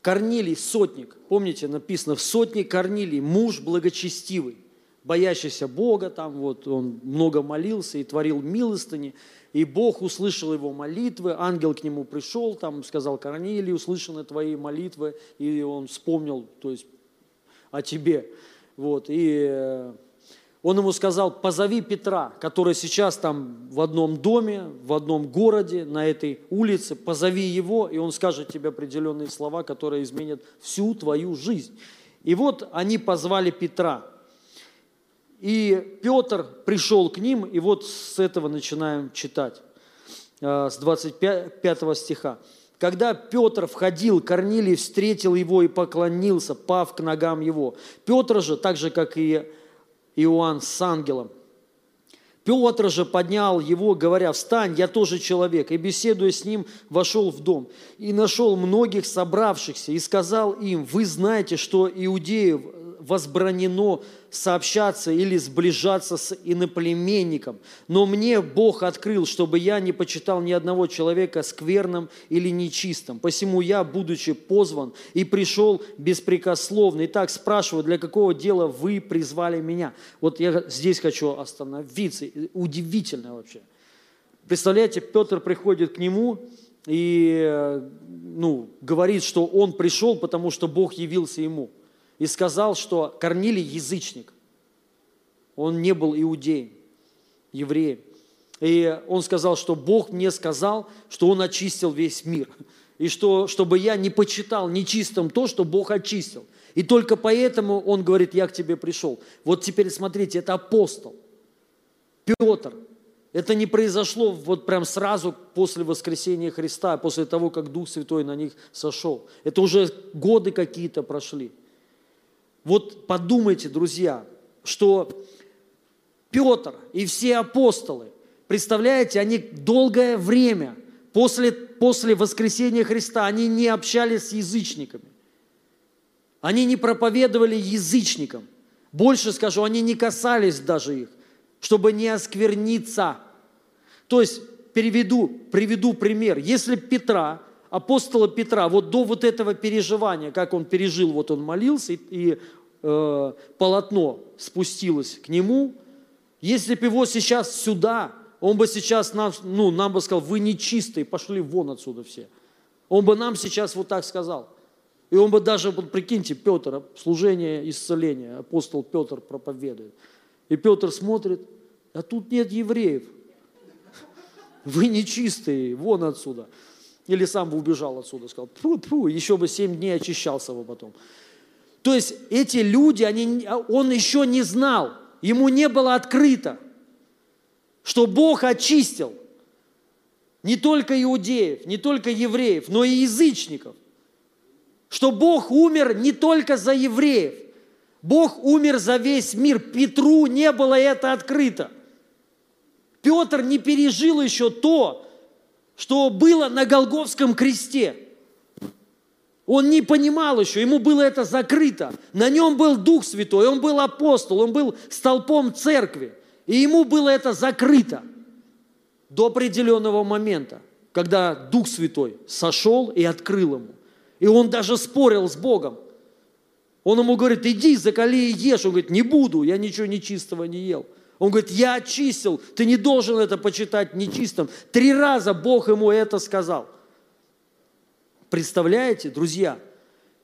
[SPEAKER 1] Корнилий, сотник, помните, написано, в сотне Корнилий, муж благочестивый, боящийся Бога, там вот он много молился и творил милостыни, и Бог услышал его молитвы, ангел к нему пришел, там сказал, Корнилий, услышаны твои молитвы, и он вспомнил, то есть о тебе. Вот, и э, он ему сказал, позови Петра, который сейчас там в одном доме, в одном городе, на этой улице, позови его, и он скажет тебе определенные слова, которые изменят всю твою жизнь. И вот они позвали Петра. И Петр пришел к ним, и вот с этого начинаем читать, э, с 25 стиха. Когда Петр входил, Корнилий встретил его и поклонился, пав к ногам его. Петр же, так же, как и Иоанн с ангелом, Петр же поднял его, говоря, «Встань, я тоже человек». И, беседуя с ним, вошел в дом. И нашел многих собравшихся, и сказал им, «Вы знаете, что иудеев возбранено сообщаться или сближаться с иноплеменником. Но мне Бог открыл, чтобы я не почитал ни одного человека скверным или нечистым. Посему я, будучи позван и пришел беспрекословно. Итак, спрашиваю, для какого дела вы призвали меня? Вот я здесь хочу остановиться. Удивительно вообще. Представляете, Петр приходит к нему и ну, говорит, что он пришел, потому что Бог явился ему – и сказал, что Корнилий язычник. Он не был иудеем, евреем. И он сказал, что Бог мне сказал, что Он очистил весь мир. И что, чтобы я не почитал нечистым то, что Бог очистил. И только поэтому он говорит, я к тебе пришел. Вот теперь смотрите, это апостол. Петр. Это не произошло вот прям сразу после воскресения Христа, после того, как Дух Святой на них сошел. Это уже годы какие-то прошли. Вот подумайте, друзья, что Петр и все апостолы, представляете, они долгое время после, после воскресения Христа, они не общались с язычниками. Они не проповедовали язычникам. Больше скажу, они не касались даже их, чтобы не оскверниться. То есть, переведу, приведу пример. Если Петра, апостола Петра, вот до вот этого переживания, как он пережил, вот он молился, и, и э, полотно спустилось к нему, если бы его сейчас сюда, он бы сейчас нам, ну, нам бы сказал, вы нечистые, пошли вон отсюда все. Он бы нам сейчас вот так сказал. И он бы даже, вот прикиньте, Петр, служение исцеления, апостол Петр проповедует. И Петр смотрит, а тут нет евреев. Вы нечистые, вон отсюда. Или сам бы убежал отсюда, сказал, тьфу, тьфу, еще бы семь дней очищался бы потом. То есть эти люди, они, он еще не знал, ему не было открыто, что Бог очистил не только иудеев, не только евреев, но и язычников. Что Бог умер не только за евреев, Бог умер за весь мир. Петру не было это открыто. Петр не пережил еще то, что было на Голговском кресте – он не понимал еще, ему было это закрыто. На нем был Дух Святой, он был апостол, он был столпом церкви. И ему было это закрыто до определенного момента, когда Дух Святой сошел и открыл ему. И он даже спорил с Богом. Он ему говорит, иди, закали и ешь. Он говорит, не буду, я ничего нечистого не ел. Он говорит, я очистил, ты не должен это почитать нечистым. Три раза Бог ему это сказал – Представляете, друзья?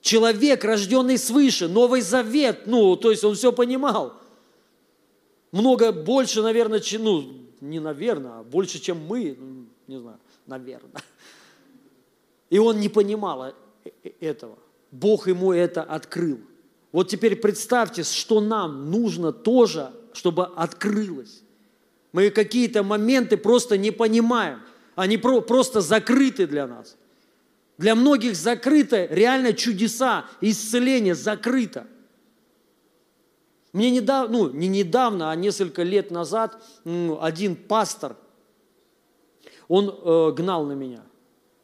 [SPEAKER 1] Человек, рожденный свыше, Новый Завет, ну, то есть он все понимал. Много больше, наверное, чем, ну, не наверное, а больше, чем мы, ну, не знаю, наверное. И он не понимал э, э, этого. Бог ему это открыл. Вот теперь представьте, что нам нужно тоже, чтобы открылось. Мы какие-то моменты просто не понимаем. Они просто закрыты для нас. Для многих закрыто реально чудеса, исцеление закрыто. Мне недавно, ну не недавно, а несколько лет назад один пастор, он э, гнал на меня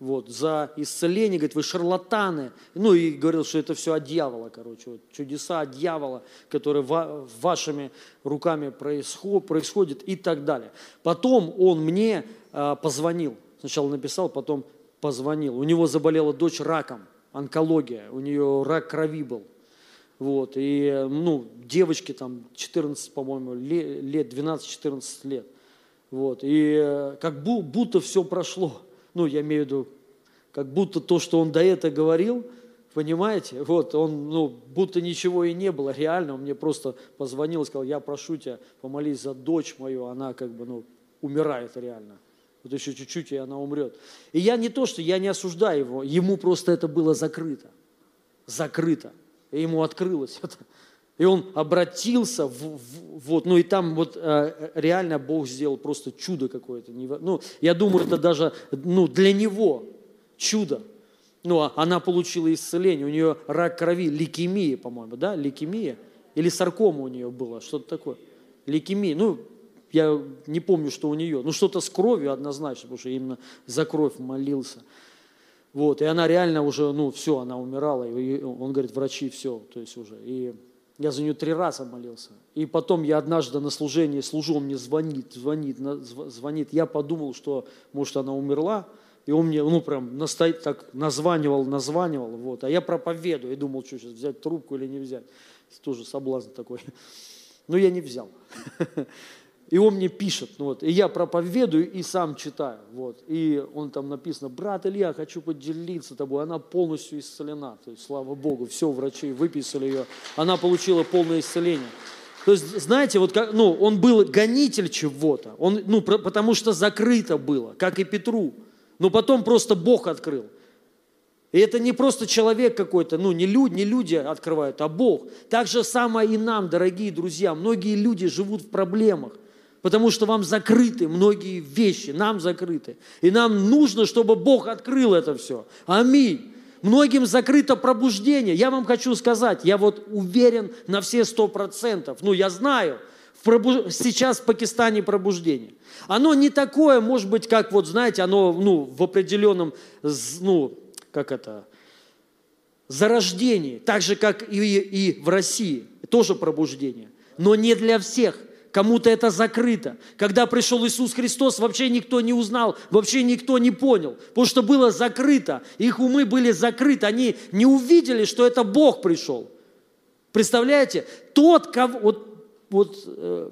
[SPEAKER 1] вот, за исцеление, говорит, вы шарлатаны. Ну и говорил, что это все от дьявола, короче, вот, чудеса от дьявола, которые ва- вашими руками происход, происходят и так далее. Потом он мне э, позвонил, сначала написал, потом позвонил. У него заболела дочь раком, онкология, у нее рак крови был. Вот, и, ну, девочки там 14, по-моему, лет, 12-14 лет. Вот, и э, как будто все прошло. Ну, я имею в виду, как будто то, что он до этого говорил, понимаете, вот, он, ну, будто ничего и не было, реально, он мне просто позвонил и сказал, я прошу тебя, помолись за дочь мою, она как бы, ну, умирает реально. Вот еще чуть-чуть, и она умрет. И я не то, что я не осуждаю его, ему просто это было закрыто. Закрыто. И ему открылось это. И он обратился, в, в, вот, ну и там вот э, реально Бог сделал просто чудо какое-то. Ну, я думаю, это даже ну, для него чудо. Ну, а она получила исцеление, у нее рак крови, лейкемия, по-моему, да, лейкемия? Или саркома у нее была, что-то такое. Лейкемия, ну, я не помню, что у нее, ну, что-то с кровью однозначно, потому что именно за кровь молился. Вот, и она реально уже, ну, все, она умирала, и он говорит, врачи, все, то есть уже, и я за нее три раза молился. И потом я однажды на служении служу, он мне звонит, звонит, звонит. Я подумал, что, может, она умерла, и он мне, ну, прям настоит, так названивал, названивал, вот. А я проповедую, и думал, что сейчас взять трубку или не взять. Тоже соблазн такой. Но я не взял. И он мне пишет, ну вот, и я проповедую и сам читаю, вот. И он там написано, брат Илья, хочу поделиться тобой, она полностью исцелена, то есть, слава Богу, все, врачи выписали ее, она получила полное исцеление. То есть, знаете, вот как, ну, он был гонитель чего-то, он, ну, потому что закрыто было, как и Петру, но потом просто Бог открыл. И это не просто человек какой-то, ну, не люди, не люди открывают, а Бог. Так же самое и нам, дорогие друзья. Многие люди живут в проблемах, потому что вам закрыты многие вещи, нам закрыты. И нам нужно, чтобы Бог открыл это все. Аминь. Многим закрыто пробуждение. Я вам хочу сказать, я вот уверен на все сто процентов. Ну, я знаю, в пробуж... сейчас в Пакистане пробуждение. Оно не такое, может быть, как вот, знаете, оно ну, в определенном, ну, как это, зарождении, так же, как и, и в России, тоже пробуждение. Но не для всех кому-то это закрыто. Когда пришел Иисус Христос, вообще никто не узнал, вообще никто не понял, потому что было закрыто, их умы были закрыты, они не увидели, что это Бог пришел. Представляете, тот, кого, вот, вот э,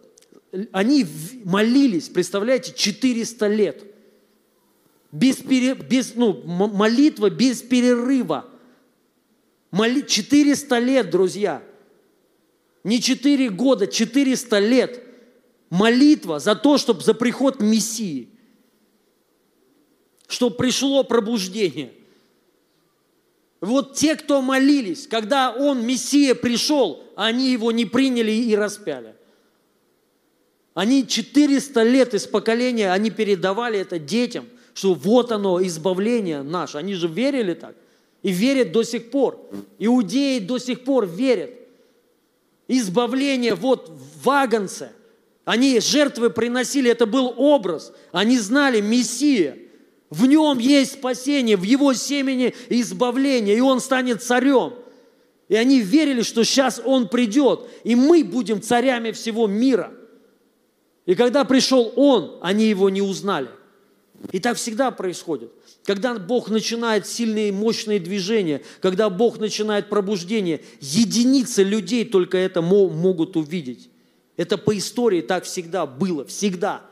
[SPEAKER 1] они молились, представляете, 400 лет. Без, пере, без, ну, молитва без перерыва. Моли, 400 лет, друзья. Не 4 года, 400 лет молитва за то, чтобы за приход Мессии, чтобы пришло пробуждение. Вот те, кто молились, когда он, Мессия, пришел, они его не приняли и распяли. Они 400 лет из поколения, они передавали это детям, что вот оно, избавление наше. Они же верили так. И верят до сих пор. Иудеи до сих пор верят. Избавление вот в Агнце. Они жертвы приносили, это был образ. Они знали Мессия. В нем есть спасение, в его семени избавление, и он станет царем. И они верили, что сейчас он придет, и мы будем царями всего мира. И когда пришел он, они его не узнали. И так всегда происходит. Когда Бог начинает сильные, мощные движения, когда Бог начинает пробуждение, единицы людей только это могут увидеть. Это по истории так всегда было, всегда.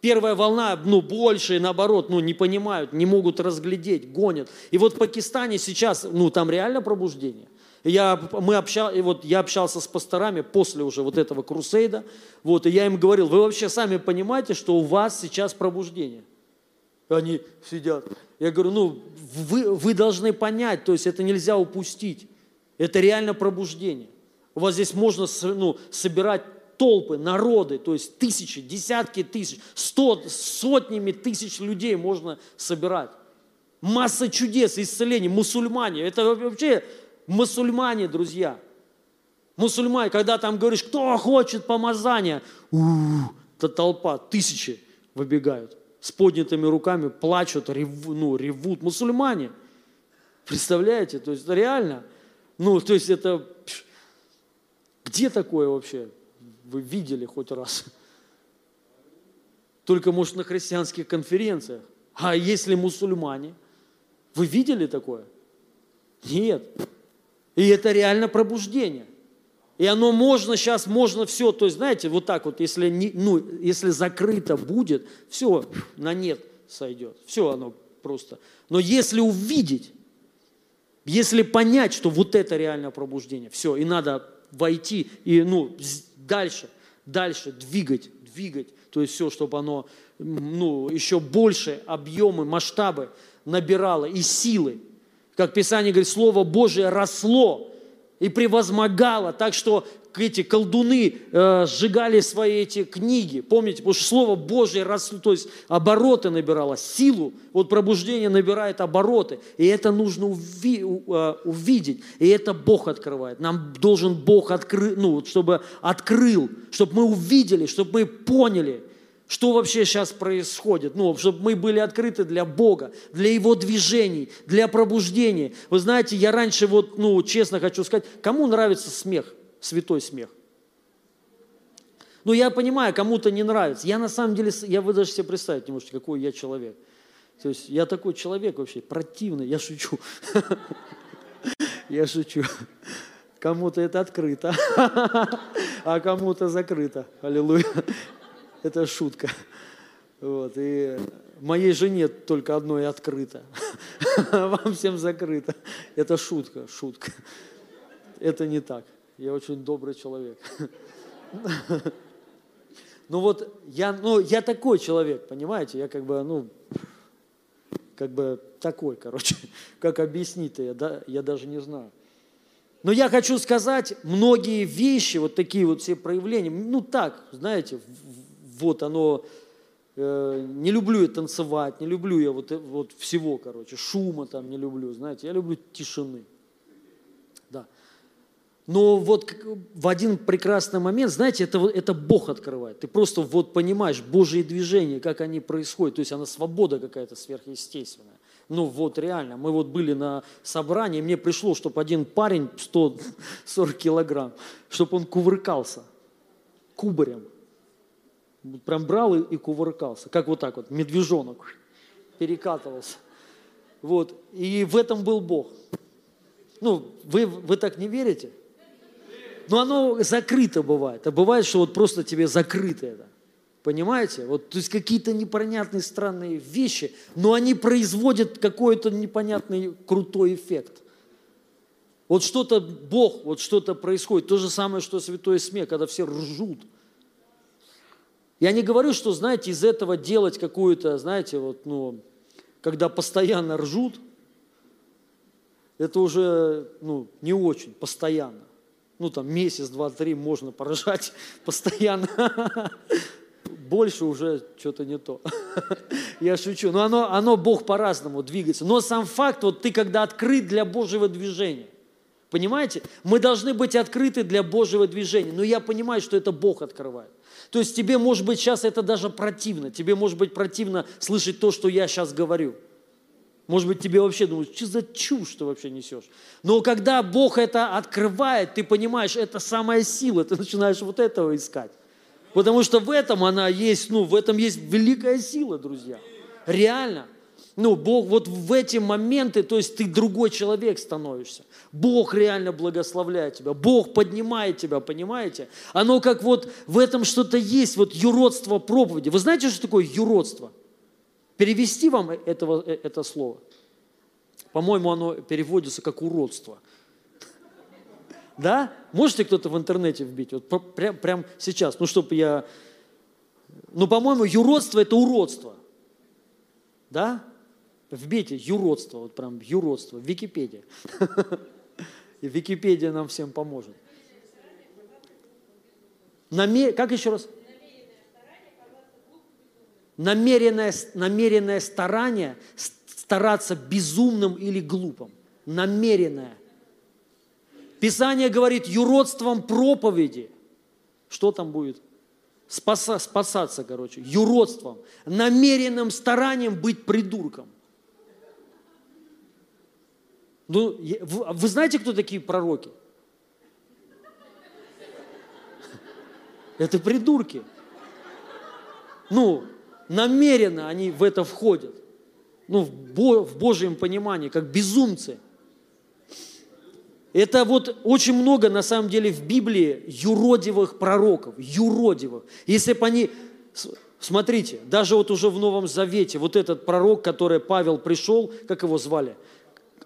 [SPEAKER 1] Первая волна, ну, больше, наоборот, ну, не понимают, не могут разглядеть, гонят. И вот в Пакистане сейчас, ну, там реально пробуждение. Я, мы общал, и вот я общался с пасторами после уже вот этого крусейда, вот, и я им говорил, вы вообще сами понимаете, что у вас сейчас пробуждение? Они сидят. Я говорю, ну, вы, вы должны понять, то есть это нельзя упустить. Это реально пробуждение. У вас здесь можно ну, собирать толпы, народы, то есть тысячи, десятки тысяч, сто, сотнями тысяч людей можно собирать. Масса чудес, исцелений, мусульмане. Это вообще мусульмане, друзья. Мусульмане, когда там говоришь, кто хочет помазания, у-у-у, толпа, тысячи выбегают с поднятыми руками, плачут, реву, ну, ревут. Мусульмане. Представляете? То есть это реально. Ну, то есть это... Где такое вообще? Вы видели хоть раз. Только, может, на христианских конференциях. А если мусульмане? Вы видели такое? Нет. И это реально пробуждение. И оно можно сейчас, можно все, то есть, знаете, вот так вот, если, не, ну, если закрыто будет, все на нет сойдет. Все оно просто. Но если увидеть, если понять, что вот это реальное пробуждение, все, и надо войти и ну, дальше, дальше двигать, двигать, то есть все, чтобы оно ну, еще больше объемы, масштабы набирало и силы. Как Писание говорит, Слово Божие росло и превозмогало, так что эти колдуны э, сжигали свои эти книги. Помните, потому что Слово Божье росло, то есть обороты набирало, силу. Вот пробуждение набирает обороты. И это нужно уви, э, увидеть. И это Бог открывает. Нам должен Бог открыть, ну, чтобы открыл, чтобы мы увидели, чтобы мы поняли, что вообще сейчас происходит, ну, чтобы мы были открыты для Бога, для Его движений, для пробуждения. Вы знаете, я раньше вот, ну, честно хочу сказать, кому нравится смех? Святой смех. Ну, я понимаю, кому-то не нравится. Я на самом деле, я вы даже себе представить не можете, какой я человек. То есть я такой человек вообще противный, я шучу. Я шучу. Кому-то это открыто, а кому-то закрыто. Аллилуйя. Это шутка. Вот. И моей жене только одно и открыто. Вам всем закрыто. Это шутка, шутка. Это не так. Я очень добрый человек. Ну вот, я, ну, я такой человек, понимаете? Я как бы, ну, как бы такой, короче. Как объяснить-то, я, да, я даже не знаю. Но я хочу сказать, многие вещи, вот такие вот все проявления, ну так, знаете, вот оно, э, не люблю я танцевать, не люблю я вот, вот всего, короче, шума там не люблю, знаете, я люблю тишины. Но вот в один прекрасный момент, знаете, это, это Бог открывает. Ты просто вот понимаешь Божьи движения, как они происходят. То есть она свобода какая-то сверхъестественная. Ну вот реально, мы вот были на собрании, мне пришло, чтобы один парень 140 килограмм, чтобы он кувыркался кубарем. Прям брал и, и кувыркался, как вот так вот, медвежонок перекатывался. Вот, и в этом был Бог. Ну, вы, вы так не верите? Но оно закрыто бывает. А бывает, что вот просто тебе закрыто это. Понимаете? Вот, то есть какие-то непонятные странные вещи, но они производят какой-то непонятный крутой эффект. Вот что-то, Бог, вот что-то происходит. То же самое, что святой смех, когда все ржут. Я не говорю, что, знаете, из этого делать какую-то, знаете, вот, ну, когда постоянно ржут, это уже, ну, не очень, постоянно ну там месяц, два, три можно поражать постоянно. Больше уже что-то не то. Я шучу. Но оно, оно Бог по-разному двигается. Но сам факт, вот ты когда открыт для Божьего движения, Понимаете? Мы должны быть открыты для Божьего движения. Но я понимаю, что это Бог открывает. То есть тебе, может быть, сейчас это даже противно. Тебе, может быть, противно слышать то, что я сейчас говорю. Может быть, тебе вообще думают, что за чушь ты вообще несешь? Но когда Бог это открывает, ты понимаешь, это самая сила, ты начинаешь вот этого искать. Потому что в этом она есть, ну, в этом есть великая сила, друзья. Реально. Ну, Бог вот в эти моменты, то есть ты другой человек становишься. Бог реально благословляет тебя. Бог поднимает тебя, понимаете? Оно как вот в этом что-то есть, вот юродство проповеди. Вы знаете, что такое юродство? Перевести вам этого, э, это слово? По-моему, оно переводится как уродство. Да? Можете кто-то в интернете вбить? Вот прям, прям сейчас, ну, чтобы я... Ну, по-моему, юродство – это уродство. Да? Вбейте юродство, вот прям юродство, в Википедии. И Википедия нам всем поможет. Намер... Как еще раз? Намеренное, намеренное старание стараться безумным или глупым. Намеренное. Писание говорит, юродством проповеди. Что там будет? Спаса, спасаться, короче, юродством. Намеренным старанием быть придурком. Ну, вы знаете, кто такие пророки? Это придурки. Ну, намеренно они в это входят. Ну, в Божьем понимании, как безумцы. Это вот очень много, на самом деле, в Библии юродивых пророков, юродивых. Если бы они... Смотрите, даже вот уже в Новом Завете, вот этот пророк, который Павел пришел, как его звали?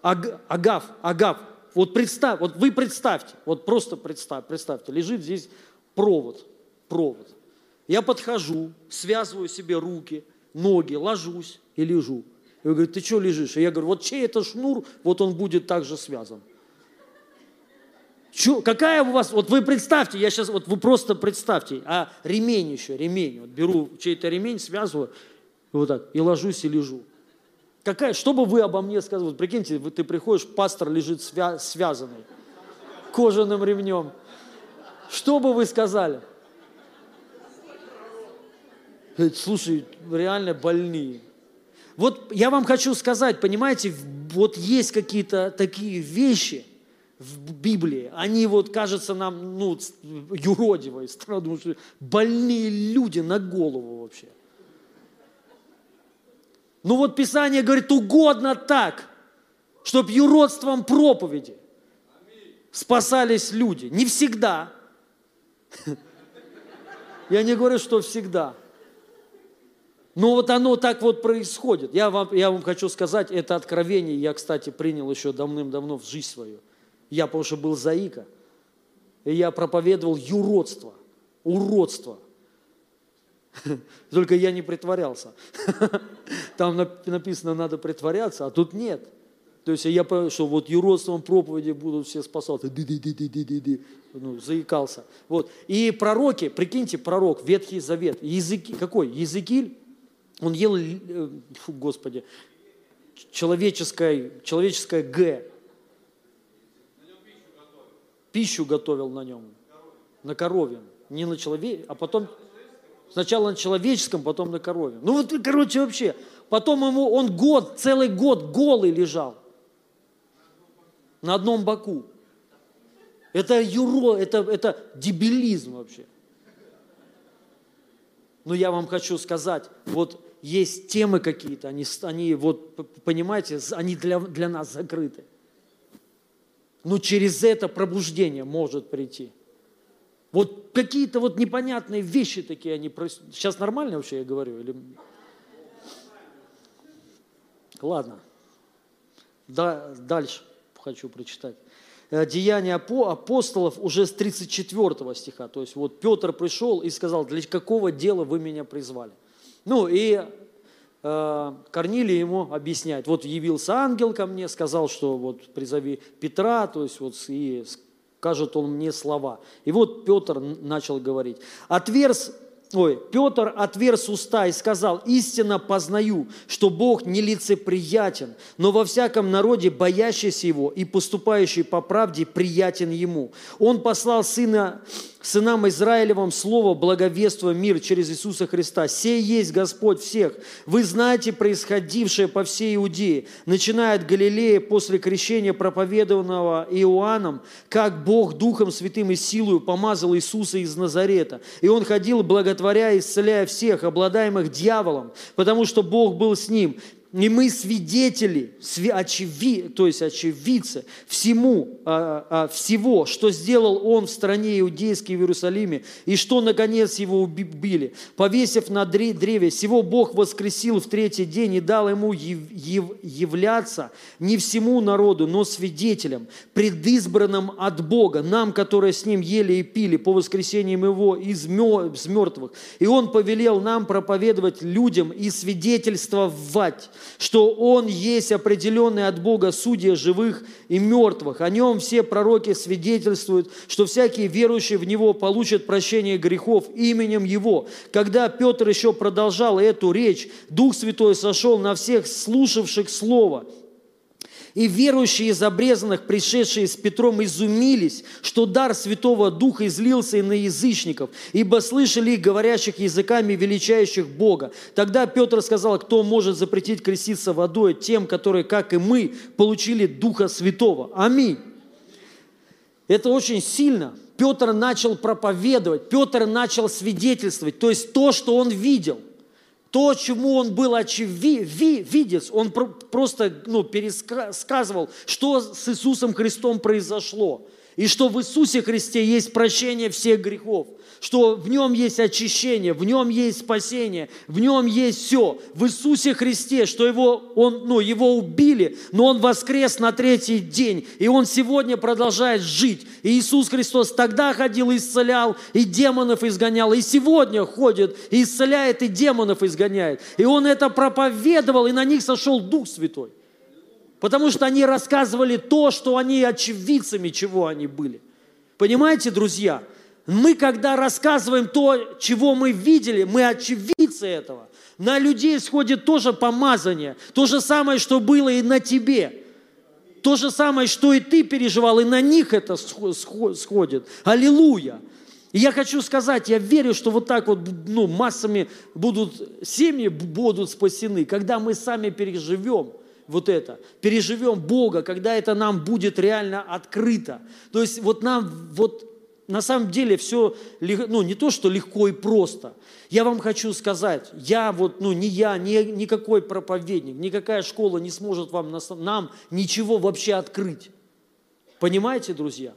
[SPEAKER 1] Аг, Агав, Агав. Вот представь, вот вы представьте, вот просто представь, представьте, лежит здесь провод, провод. Я подхожу, связываю себе руки, ноги, ложусь и лежу. И он говорит, ты что лежишь? И я говорю, вот чей это шнур, вот он будет также связан. Чё, какая у вас, вот вы представьте, я сейчас, вот вы просто представьте, а ремень еще, ремень, вот беру чей-то ремень, связываю, вот так, и ложусь и лежу. Какая, что бы вы обо мне сказали, вот прикиньте, ты приходишь, пастор лежит свя, связанный кожаным ремнем. Что бы вы сказали? Слушай, реально больные. Вот я вам хочу сказать, понимаете, вот есть какие-то такие вещи – в Библии, они вот кажутся нам, ну, потому что больные люди на голову вообще. Ну вот Писание говорит, угодно так, чтобы юродством проповеди спасались люди. Не всегда. Я не говорю, что всегда. Но вот оно так вот происходит. Я вам, я вам хочу сказать, это откровение я, кстати, принял еще давным-давно в жизнь свою – я, потому что был заика. И я проповедовал юродство, уродство. Только я не притворялся. Там написано, надо притворяться, а тут нет. То есть я понял, что вот юродством проповеди будут все спасаться. Ну, заикался. Вот. И пророки, прикиньте, пророк, Ветхий Завет, языки, какой? Языкиль, он ел, э, фу, Господи, человеческое, человеческое Г пищу готовил на нем, на корове, не на человеке, а потом сначала на человеческом, потом на корове. Ну вот, короче, вообще, потом ему, он год, целый год голый лежал на одном боку. Это юро, это, это дебилизм вообще. Но я вам хочу сказать, вот есть темы какие-то, они, они вот, понимаете, они для, для нас закрыты. Но через это пробуждение может прийти. Вот какие-то вот непонятные вещи такие они. Сейчас нормально вообще я говорю? Или... Ладно. Да, дальше хочу прочитать. Э, Деяния апостолов уже с 34 стиха. То есть вот Петр пришел и сказал, для какого дела вы меня призвали? Ну и Э, Корнилий ему объясняет. Вот явился ангел ко мне, сказал, что вот призови Петра, то есть вот и скажет он мне слова. И вот Петр начал говорить. Отверз ой, Петр отверз уста и сказал, истинно познаю, что Бог нелицеприятен, но во всяком народе боящийся Его и поступающий по правде приятен Ему. Он послал Сына сынам Израилевым слово, благовествуя мир через Иисуса Христа. «Сей есть Господь всех». Вы знаете происходившее по всей Иудее, начиная от Галилеи после крещения, проповедованного Иоанном, как Бог Духом Святым и силою помазал Иисуса из Назарета. И Он ходил, благотворя и исцеляя всех, обладаемых дьяволом, потому что Бог был с Ним. И мы свидетели, очеви, то есть очевидцы всему, а, а, всего, что сделал он в стране иудейской в Иерусалиме, и что, наконец, его убили. Повесив на древе, всего Бог воскресил в третий день и дал ему являться не всему народу, но свидетелям, предизбранным от Бога, нам, которые с ним ели и пили по воскресениям его из мертвых. И он повелел нам проповедовать людям и свидетельствовать, что Он есть определенный от Бога судья живых и мертвых. О Нем все пророки свидетельствуют, что всякие верующие в Него получат прощение грехов именем Его. Когда Петр еще продолжал эту речь, Дух Святой сошел на всех слушавших Слово – и верующие из обрезанных, пришедшие с Петром, изумились, что дар Святого Духа излился и на язычников, ибо слышали их говорящих языками, величающих Бога. Тогда Петр сказал, кто может запретить креститься водой тем, которые, как и мы, получили Духа Святого. Аминь. Это очень сильно. Петр начал проповедовать, Петр начал свидетельствовать, то есть то, что он видел – то, чему он был очевидец, он просто ну, пересказывал, что с Иисусом Христом произошло. И что в Иисусе Христе есть прощение всех грехов что в нем есть очищение, в нем есть спасение, в нем есть все. В Иисусе Христе, что его, он, ну, его убили, но он воскрес на третий день, и он сегодня продолжает жить. И Иисус Христос тогда ходил и исцелял, и демонов изгонял, и сегодня ходит и исцеляет, и демонов изгоняет. И он это проповедовал, и на них сошел Дух Святой. Потому что они рассказывали то, что они очевидцами, чего они были. Понимаете, друзья? Мы, когда рассказываем то, чего мы видели, мы очевидцы этого. На людей сходит тоже помазание. То же самое, что было и на тебе. То же самое, что и ты переживал, и на них это сходит. Аллилуйя. И я хочу сказать, я верю, что вот так вот ну, массами будут, семьи будут спасены, когда мы сами переживем вот это, переживем Бога, когда это нам будет реально открыто. То есть вот нам вот на самом деле все, ну, не то, что легко и просто. Я вам хочу сказать, я вот, ну, не я, ни, никакой проповедник, никакая школа не сможет вам, нам ничего вообще открыть. Понимаете, друзья?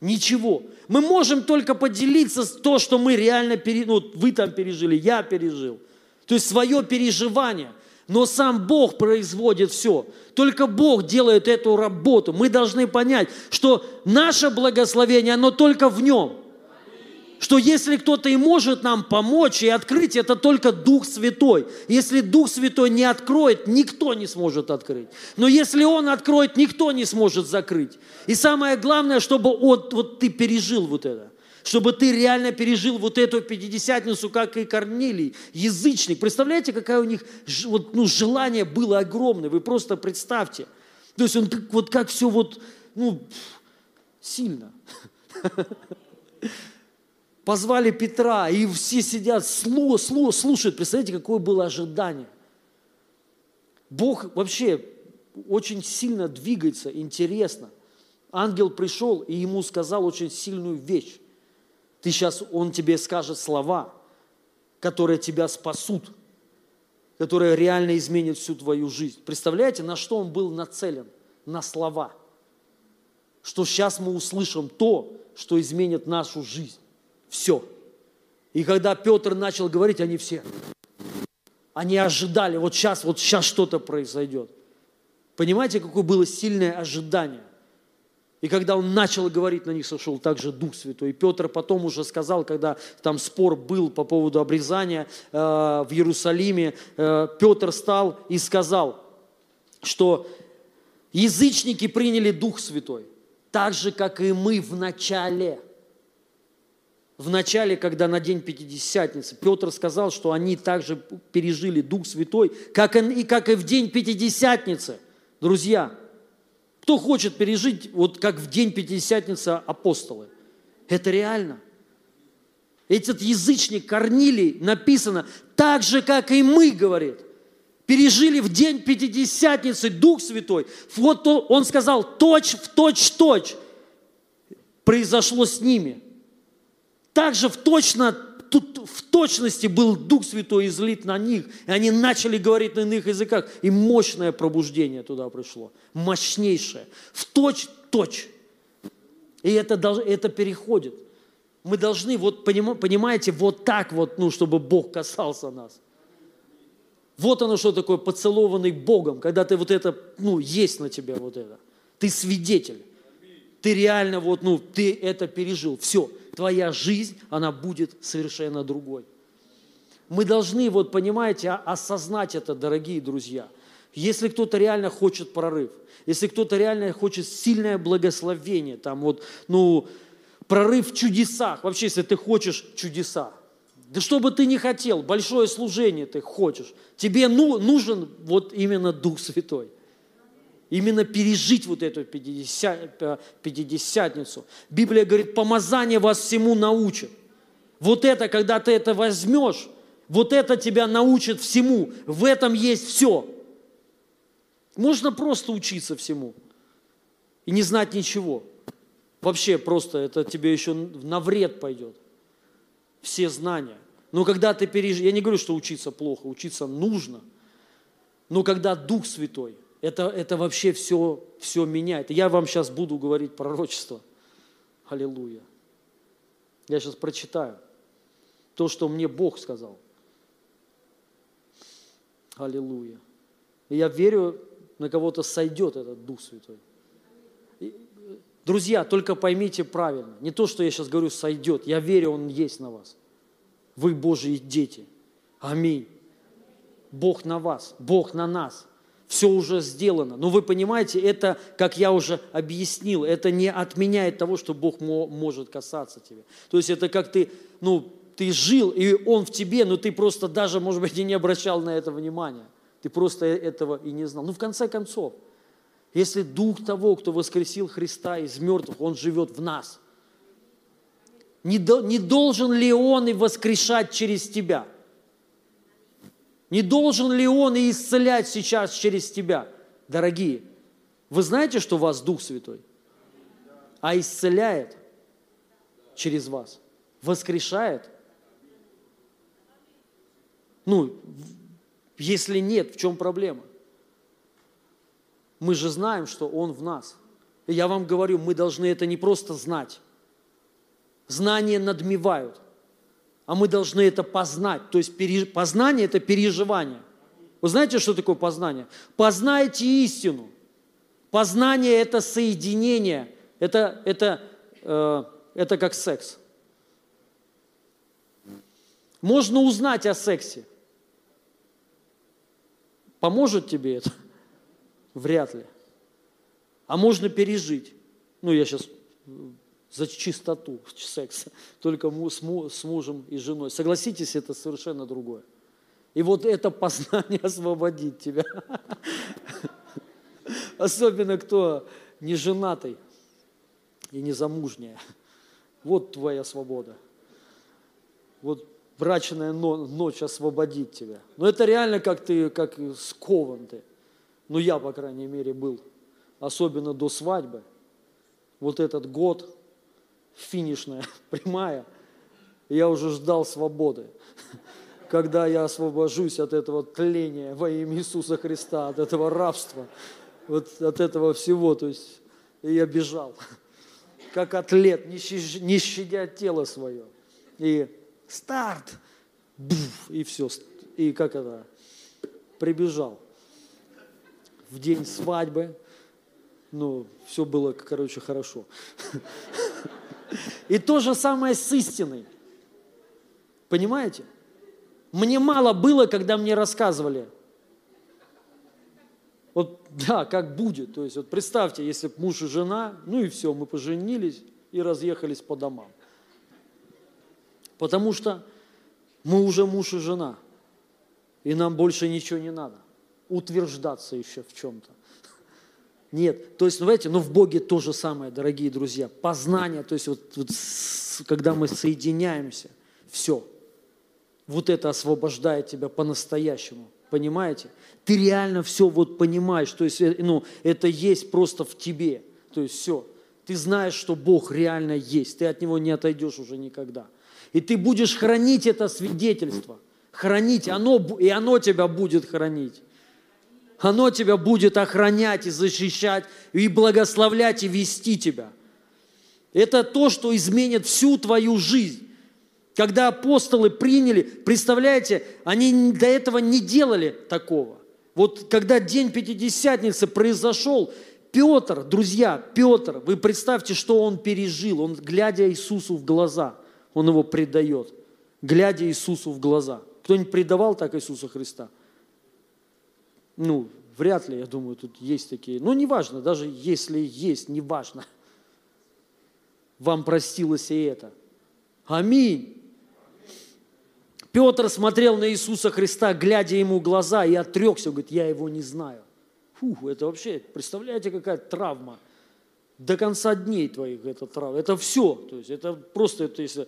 [SPEAKER 1] Ничего. Мы можем только поделиться с то, что мы реально, пере, ну, вы там пережили, я пережил. То есть свое переживание – но сам Бог производит все. Только Бог делает эту работу. Мы должны понять, что наше благословение, оно только в Нем. Что если кто-то и может нам помочь и открыть, это только Дух Святой. Если Дух Святой не откроет, никто не сможет открыть. Но если Он откроет, никто не сможет закрыть. И самое главное, чтобы вот, вот ты пережил вот это чтобы ты реально пережил вот эту пятидесятницу, как и Корнилий, язычник. Представляете, какое у них вот, ну, желание было огромное, вы просто представьте. То есть он вот как все вот, ну, сильно. Позвали Петра, и все сидят, слу, слу, слушают. Представляете, какое было ожидание. Бог вообще очень сильно двигается, интересно. Ангел пришел и ему сказал очень сильную вещь. Ты сейчас, он тебе скажет слова, которые тебя спасут, которые реально изменят всю твою жизнь. Представляете, на что он был нацелен? На слова. Что сейчас мы услышим то, что изменит нашу жизнь. Все. И когда Петр начал говорить, они все, они ожидали, вот сейчас, вот сейчас что-то произойдет. Понимаете, какое было сильное ожидание? И когда он начал говорить, на них сошел также Дух Святой. И Петр потом уже сказал, когда там спор был по поводу обрезания э, в Иерусалиме, э, Петр стал и сказал, что язычники приняли Дух Святой, так же, как и мы в начале. В начале, когда на день Пятидесятницы, Петр сказал, что они также пережили Дух Святой, как и, как и в день Пятидесятницы. Друзья, кто хочет пережить, вот как в день Пятидесятницы апостолы? Это реально. Этот язычник Корнилий написано, так же, как и мы, говорит, пережили в день Пятидесятницы Дух Святой. Вот он сказал, точь в точь точь произошло с ними. Также в точно тут в точности был Дух Святой излит на них, и они начали говорить на иных языках, и мощное пробуждение туда пришло, мощнейшее, в точь-точь. И это, это переходит. Мы должны, вот понимаете, вот так вот, ну, чтобы Бог касался нас. Вот оно что такое, поцелованный Богом, когда ты вот это, ну, есть на тебе вот это. Ты свидетель. Ты реально вот, ну, ты это пережил. Все твоя жизнь, она будет совершенно другой. Мы должны, вот понимаете, осознать это, дорогие друзья. Если кто-то реально хочет прорыв, если кто-то реально хочет сильное благословение, там вот, ну, прорыв в чудесах, вообще, если ты хочешь чудеса, да что бы ты ни хотел, большое служение ты хочешь, тебе ну, нужен вот именно Дух Святой – именно пережить вот эту пятидесятницу. Библия говорит, помазание вас всему научит. Вот это, когда ты это возьмешь, вот это тебя научит всему. В этом есть все. Можно просто учиться всему и не знать ничего. Вообще просто это тебе еще на вред пойдет. Все знания. Но когда ты переживаешь, я не говорю, что учиться плохо, учиться нужно. Но когда Дух Святой, это, это вообще все, все меняет. Я вам сейчас буду говорить пророчество. Аллилуйя. Я сейчас прочитаю то, что мне Бог сказал. Аллилуйя. И я верю, на кого-то сойдет этот Дух Святой. Друзья, только поймите правильно, не то, что я сейчас говорю, сойдет, я верю, Он есть на вас. Вы Божьи дети. Аминь. Бог на вас, Бог на нас. Все уже сделано. Но вы понимаете, это, как я уже объяснил, это не отменяет того, что Бог может касаться тебя. То есть это как ты, ну, ты жил, и Он в тебе, но ты просто даже, может быть, и не обращал на это внимания. Ты просто этого и не знал. Ну, в конце концов, если Дух того, кто воскресил Христа из мертвых, Он живет в нас, не, до, не должен ли Он и воскрешать через тебя? Не должен ли Он и исцелять сейчас через тебя? Дорогие, вы знаете, что у вас Дух Святой? А исцеляет через вас, воскрешает. Ну, если нет, в чем проблема? Мы же знаем, что Он в нас. И я вам говорю, мы должны это не просто знать. Знания надмевают, а мы должны это познать. То есть познание – это переживание. Вы знаете, что такое познание? Познайте истину. Познание – это соединение. Это, это, э, это как секс. Можно узнать о сексе. Поможет тебе это? Вряд ли. А можно пережить. Ну, я сейчас за чистоту секса, только с мужем и женой. Согласитесь, это совершенно другое. И вот это познание освободит тебя. Особенно кто не женатый и не замужняя. Вот твоя свобода. Вот брачная ночь освободит тебя. Но это реально как ты, как скован ты. Ну, я, по крайней мере, был. Особенно до свадьбы. Вот этот год, финишная, прямая, я уже ждал свободы. Когда я освобожусь от этого тления во имя Иисуса Христа, от этого рабства, вот от этого всего, то есть и я бежал, как атлет, не щадя тело свое. И старт, буф, и все, и как это, прибежал в день свадьбы. Ну, все было, короче, хорошо. И то же самое с истиной. Понимаете? Мне мало было, когда мне рассказывали. Вот, да, как будет. То есть, вот представьте, если муж и жена, ну и все, мы поженились и разъехались по домам. Потому что мы уже муж и жена, и нам больше ничего не надо утверждаться еще в чем-то. Нет, то есть, ну, знаете, ну в Боге то же самое, дорогие друзья. Познание, то есть вот, вот когда мы соединяемся, все. Вот это освобождает тебя по-настоящему. Понимаете? Ты реально все вот понимаешь. То есть, э, ну, это есть просто в тебе. То есть все. Ты знаешь, что Бог реально есть. Ты от Него не отойдешь уже никогда. И ты будешь хранить это свидетельство. Хранить. Оно, и оно тебя будет хранить. Оно тебя будет охранять и защищать, и благословлять, и вести тебя. Это то, что изменит всю твою жизнь. Когда апостолы приняли, представляете, они до этого не делали такого. Вот когда день Пятидесятницы произошел, Петр, друзья, Петр, вы представьте, что он пережил. Он, глядя Иисусу в глаза, он его предает. Глядя Иисусу в глаза. Кто-нибудь предавал так Иисуса Христа? Ну, вряд ли, я думаю, тут есть такие. Но неважно, даже если есть, неважно. Вам простилось и это. Аминь. Петр смотрел на Иисуса Христа, глядя ему в глаза, и отрекся, говорит, я его не знаю. Фух, это вообще, представляете, какая травма. До конца дней твоих это травма. Это все. То есть это просто, это если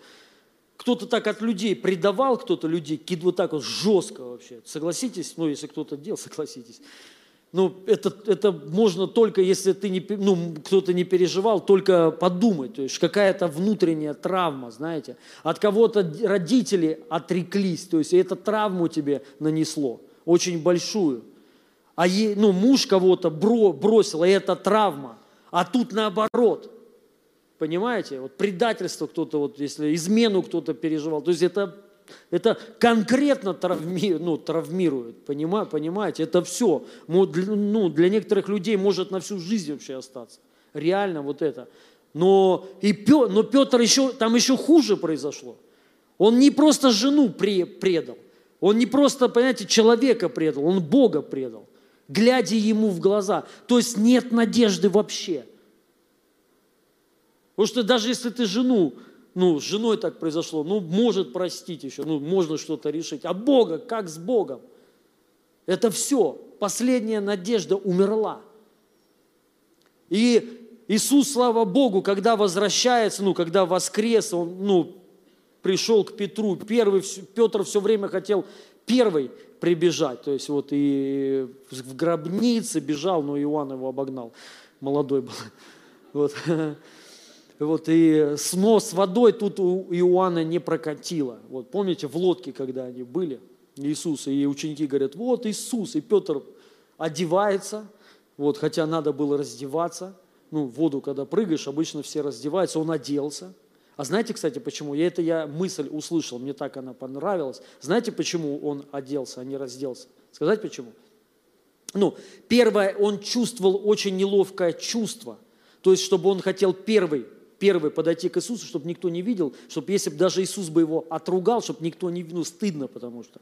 [SPEAKER 1] кто-то так от людей предавал, кто-то людей, вот так вот жестко вообще. Согласитесь, ну, если кто-то делал, согласитесь. ну, это, это можно только, если ты не, ну, кто-то не переживал, только подумать. То есть какая-то внутренняя травма, знаете. От кого-то родители отреклись, то есть это травму тебе нанесло, очень большую. А е, ну, муж кого-то бро, бросил, и это травма. А тут наоборот. Понимаете? Вот предательство кто-то, вот если измену кто-то переживал. То есть это это конкретно травми, ну, травмирует, понимаете, понимаете? Это все. Ну, для некоторых людей может на всю жизнь вообще остаться. Реально вот это. Но, и Петр, но Петр еще, там еще хуже произошло. Он не просто жену предал, он не просто, понимаете, человека предал, он Бога предал, глядя ему в глаза. То есть нет надежды вообще. Потому что даже если ты жену ну, с женой так произошло, ну, может простить еще, ну, можно что-то решить. А Бога, как с Богом? Это все. Последняя надежда умерла. И Иисус, слава Богу, когда возвращается, ну, когда воскрес, он, ну, пришел к Петру, первый, Петр все время хотел первый прибежать, то есть вот и в гробнице бежал, но Иоанн его обогнал, молодой был. Вот. Вот, и снос водой тут у Иоанна не прокатило. Вот, помните, в лодке, когда они были, Иисус, и ученики говорят, вот Иисус, и Петр одевается, вот, хотя надо было раздеваться, ну, в воду, когда прыгаешь, обычно все раздеваются, он оделся. А знаете, кстати, почему? Я это я мысль услышал, мне так она понравилась. Знаете, почему он оделся, а не разделся? Сказать почему? Ну, первое, он чувствовал очень неловкое чувство. То есть, чтобы он хотел первый первый подойти к Иисусу, чтобы никто не видел, чтобы если бы даже Иисус бы его отругал, чтобы никто не видел, ну, стыдно, потому что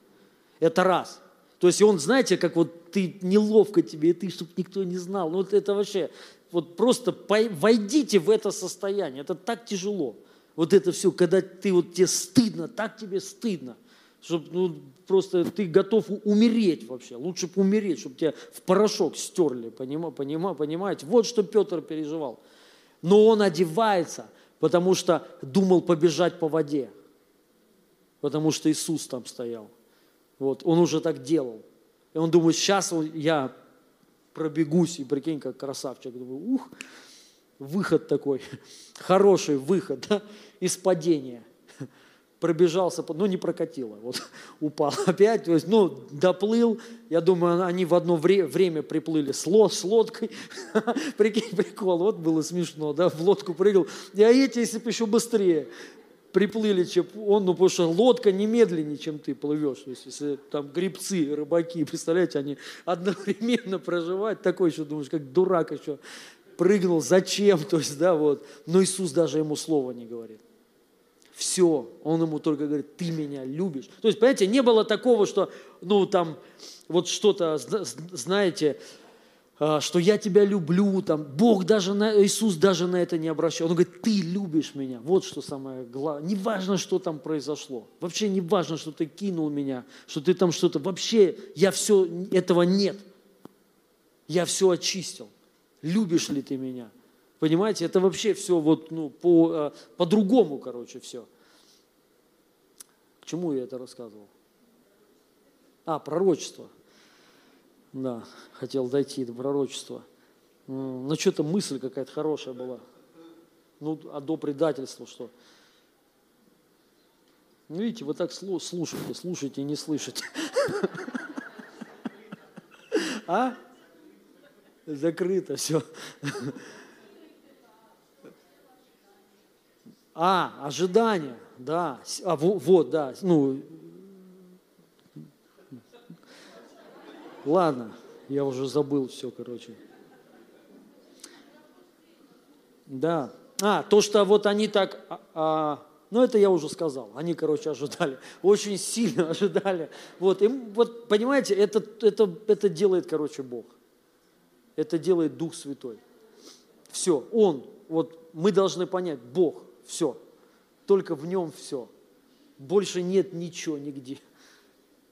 [SPEAKER 1] это раз. То есть он, знаете, как вот ты неловко тебе, и ты, чтобы никто не знал. Ну, вот это вообще, вот просто войдите в это состояние, это так тяжело. Вот это все, когда ты вот тебе стыдно, так тебе стыдно, чтобы ну, просто ты готов умереть вообще. Лучше бы умереть, чтобы тебя в порошок стерли, понимаете? понимаете? Вот что Петр переживал но он одевается, потому что думал побежать по воде, потому что Иисус там стоял. Вот, он уже так делал. И он думает, сейчас я пробегусь, и прикинь, как красавчик. Думаю, ух, выход такой, хороший выход да, из падения пробежался, ну не прокатило, вот упал опять, то есть, ну доплыл, я думаю, они в одно вре- время приплыли с, лод, с лодкой, прикинь, прикол, вот было смешно, да, в лодку прыгал, а эти, если бы еще быстрее приплыли, чем он, ну потому что лодка немедленнее, чем ты плывешь, то есть если там грибцы, рыбаки, представляете, они одновременно проживают, такой еще думаешь, как дурак еще прыгнул, зачем, то есть, да, вот, но Иисус даже ему слова не говорит. Все. Он ему только говорит, ты меня любишь. То есть, понимаете, не было такого, что, ну, там, вот что-то, знаете, а, что я тебя люблю, там, Бог даже, на, Иисус даже на это не обращал. Он говорит, ты любишь меня. Вот что самое главное. Не важно, что там произошло. Вообще не важно, что ты кинул меня, что ты там что-то. Вообще, я все, этого нет. Я все очистил. Любишь ли ты меня? Понимаете, это вообще все вот, ну, по, э, по-другому, короче, все. К чему я это рассказывал? А, пророчество. Да, хотел дойти до пророчества. Ну, что-то мысль какая-то хорошая была. Ну, а до предательства что? Ну, видите, вы так слушаете, слушаете и не слышите. А? Закрыто все. А, ожидание, да. А, вот, да. Ну, ладно, я уже забыл все, короче. Да. А, то, что вот они так, а, а, ну это я уже сказал, они, короче, ожидали, очень сильно ожидали. Вот, и вот понимаете, это, это, это делает, короче, Бог. Это делает Дух Святой. Все, Он, вот мы должны понять, Бог – все. Только в нем все. Больше нет ничего нигде.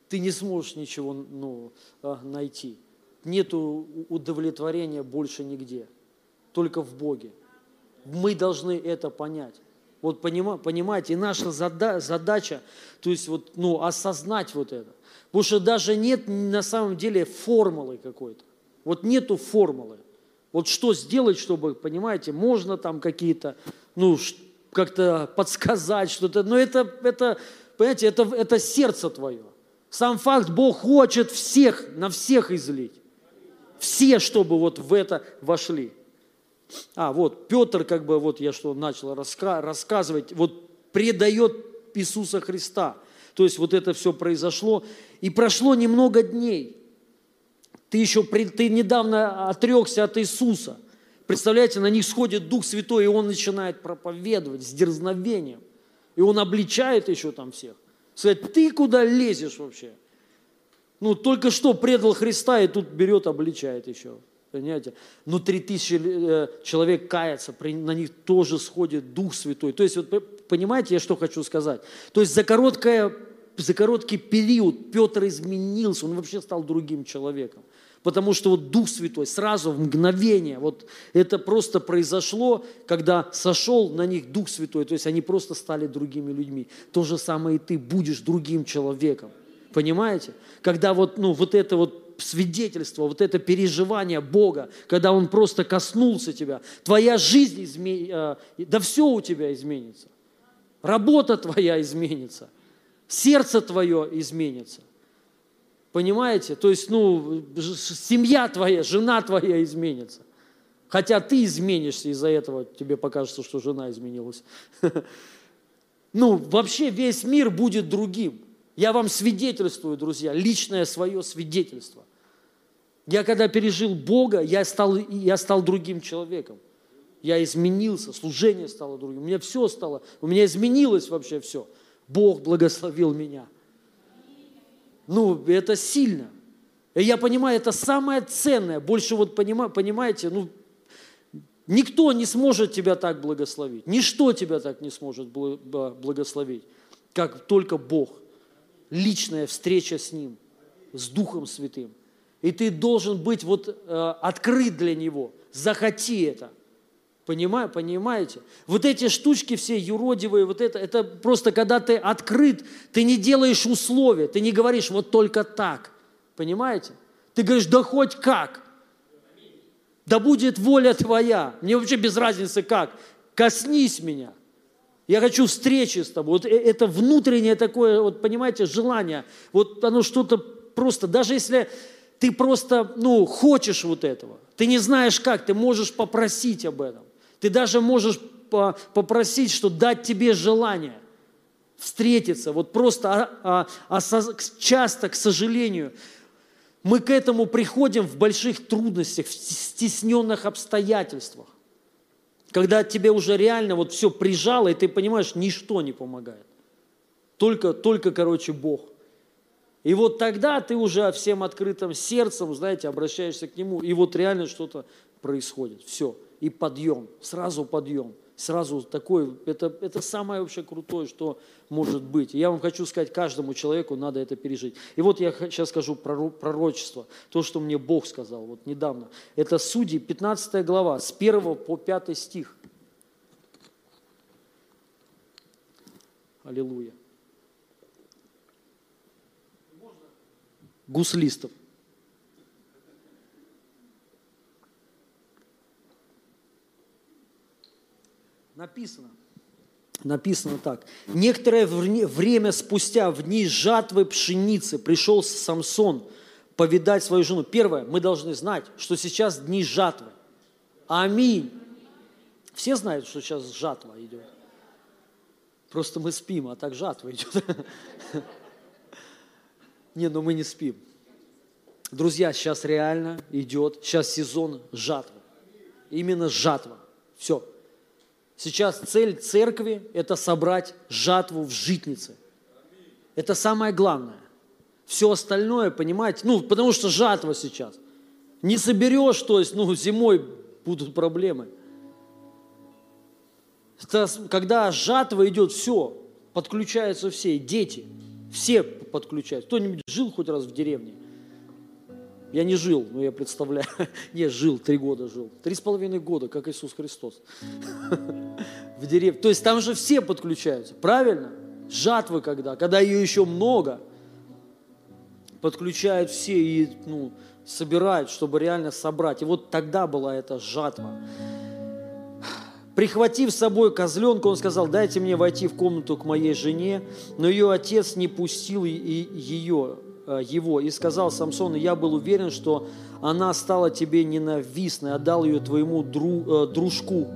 [SPEAKER 1] Ты не сможешь ничего ну, а, найти. Нету удовлетворения больше нигде. Только в Боге. Мы должны это понять. Вот понимаете, и наша задача, то есть вот, ну, осознать вот это. Потому что даже нет на самом деле формулы какой-то. Вот нету формулы. Вот что сделать, чтобы, понимаете, можно там какие-то, ну, как-то подсказать что-то, но это, это понимаете, это, это сердце твое. Сам факт, Бог хочет всех, на всех излить. Все, чтобы вот в это вошли. А, вот, Петр, как бы, вот я что начал раска- рассказывать, вот предает Иисуса Христа. То есть вот это все произошло. И прошло немного дней. Ты еще, ты недавно отрекся от Иисуса. Представляете, на них сходит Дух Святой, и Он начинает проповедовать с дерзновением. И Он обличает еще там всех. Сказать, ты куда лезешь вообще? Ну, только что предал Христа, и тут берет, обличает еще. Понимаете? Но три тысячи э, человек кается, на них тоже сходит Дух Святой. То есть, вот, понимаете, я что хочу сказать? То есть за, короткое, за короткий период Петр изменился, он вообще стал другим человеком. Потому что вот Дух Святой сразу, в мгновение, вот это просто произошло, когда сошел на них Дух Святой, то есть они просто стали другими людьми. То же самое и ты будешь другим человеком. Понимаете? Когда вот, ну, вот это вот свидетельство, вот это переживание Бога, когда Он просто коснулся тебя, твоя жизнь изменится, э, да все у тебя изменится. Работа твоя изменится, сердце твое изменится. Понимаете? То есть, ну, семья твоя, жена твоя изменится. Хотя ты изменишься из-за этого, тебе покажется, что жена изменилась. Ну, вообще весь мир будет другим. Я вам свидетельствую, друзья, личное свое свидетельство. Я когда пережил Бога, я стал, я стал другим человеком. Я изменился, служение стало другим. У меня все стало, у меня изменилось вообще все. Бог благословил меня – ну, это сильно. И я понимаю, это самое ценное. Больше вот понимаете, ну, никто не сможет тебя так благословить. Ничто тебя так не сможет благословить, как только Бог. Личная встреча с Ним, с Духом Святым. И ты должен быть вот э, открыт для Него. Захоти это. Понимаю, понимаете? Вот эти штучки все юродивые, вот это, это просто когда ты открыт, ты не делаешь условия, ты не говоришь вот только так. Понимаете? Ты говоришь, да хоть как. Да будет воля твоя. Мне вообще без разницы как. Коснись меня. Я хочу встречи с тобой. Вот э, это внутреннее такое, вот понимаете, желание. Вот оно что-то просто, даже если ты просто, ну, хочешь вот этого, ты не знаешь как, ты можешь попросить об этом. Ты даже можешь попросить, что дать тебе желание встретиться. Вот просто, а, а, а часто, к сожалению, мы к этому приходим в больших трудностях, в стесненных обстоятельствах. Когда тебе уже реально вот все прижало, и ты понимаешь, ничто не помогает. Только, только, короче, Бог. И вот тогда ты уже всем открытым сердцем, знаете, обращаешься к Нему, и вот реально что-то происходит. Все и подъем, сразу подъем, сразу такой, это, это самое вообще крутое, что может быть. я вам хочу сказать, каждому человеку надо это пережить. И вот я сейчас скажу пророчество, то, что мне Бог сказал вот недавно. Это Судьи, 15 глава, с 1 по 5 стих. Аллилуйя. Гуслистов. Написано. Написано так. Некоторое время спустя, в дни жатвы пшеницы, пришел Самсон повидать свою жену. Первое, мы должны знать, что сейчас дни жатвы. Аминь. Все знают, что сейчас жатва идет. Просто мы спим, а так жатва идет. Не, ну мы не спим. Друзья, сейчас реально идет, сейчас сезон жатвы. Именно жатва. Все. Сейчас цель церкви – это собрать жатву в житнице. Это самое главное. Все остальное, понимаете, ну, потому что жатва сейчас. Не соберешь, то есть, ну, зимой будут проблемы. Когда жатва идет, все, подключаются все, дети, все подключаются. Кто-нибудь жил хоть раз в деревне? Я не жил, но я представляю. Не, жил, три года жил. Три с половиной года, как Иисус Христос. В деревне. То есть там же все подключаются, правильно? Жатвы когда, когда ее еще много, подключают все, и ну, собирают, чтобы реально собрать. И вот тогда была эта жатва. Прихватив с собой козленка, он сказал, дайте мне войти в комнату к моей жене. Но ее отец не пустил и ее, его и сказал Самсону, я был уверен, что она стала тебе ненавистной, отдал ее твоему дру, э, дружку.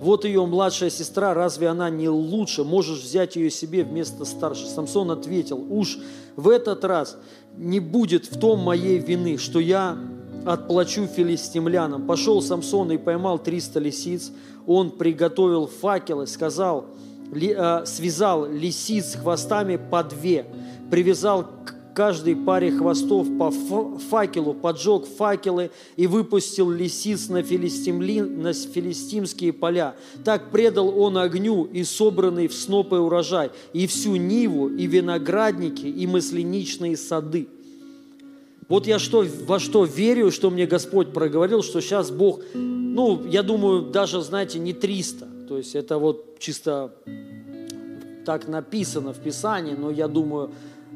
[SPEAKER 1] Вот ее младшая сестра, разве она не лучше? Можешь взять ее себе вместо старшей. Самсон ответил, уж в этот раз не будет в том моей вины, что я отплачу филистимлянам. Пошел Самсон и поймал 300 лисиц. Он приготовил факелы, сказал, э, связал лисиц хвостами по две, привязал к каждой паре хвостов по факелу, поджег факелы и выпустил лисиц на, филистимли, на филистимские поля. Так предал он огню и собранный в снопы урожай, и всю Ниву, и виноградники, и масляничные сады. Вот я что, во что верю, что мне Господь проговорил, что сейчас Бог, ну, я думаю, даже, знаете, не 300. То есть это вот чисто так написано в Писании, но я думаю,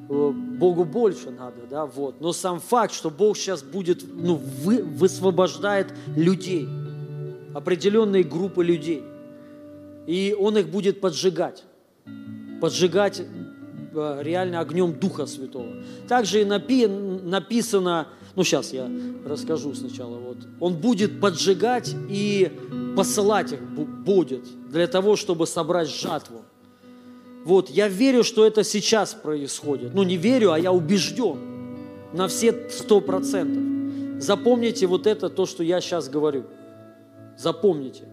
[SPEAKER 1] Богу больше надо, да, вот. Но сам факт, что Бог сейчас будет, ну, вы, высвобождает людей, определенные группы людей, и Он их будет поджигать, поджигать э, реально огнем Духа Святого. Также и напи, написано, ну сейчас я расскажу сначала, вот, Он будет поджигать и посылать их будет для того, чтобы собрать жатву. Вот, я верю, что это сейчас происходит. Ну, не верю, а я убежден на все сто процентов. Запомните вот это, то, что я сейчас говорю. Запомните.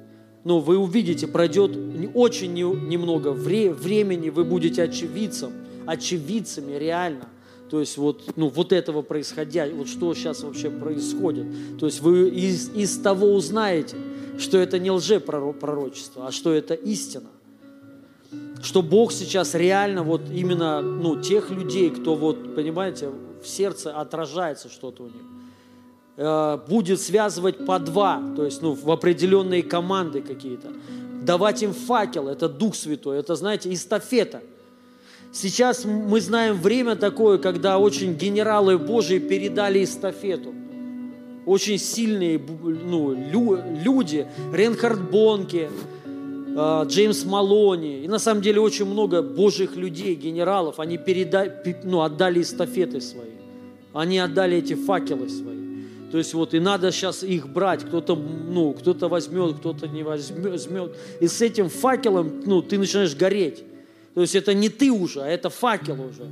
[SPEAKER 1] Но вы увидите, пройдет очень немного времени, вы будете очевидцем, очевидцами реально. То есть вот, ну, вот этого происходя, вот что сейчас вообще происходит. То есть вы из, из того узнаете, что это не лжепророчество, а что это истина что Бог сейчас реально вот именно ну, тех людей, кто вот, понимаете, в сердце отражается что-то у них, э, будет связывать по два, то есть ну, в определенные команды какие-то, давать им факел, это Дух Святой, это, знаете, эстафета. Сейчас мы знаем время такое, когда очень генералы Божии передали эстафету. Очень сильные ну, люди, Ренхард Бонке, а, Джеймс Малони, и на самом деле очень много божьих людей, генералов, они переда... ну, отдали эстафеты свои, они отдали эти факелы свои. То есть вот и надо сейчас их брать, кто-то ну, кто возьмет, кто-то не возьмет. И с этим факелом ну, ты начинаешь гореть. То есть это не ты уже, а это факел уже.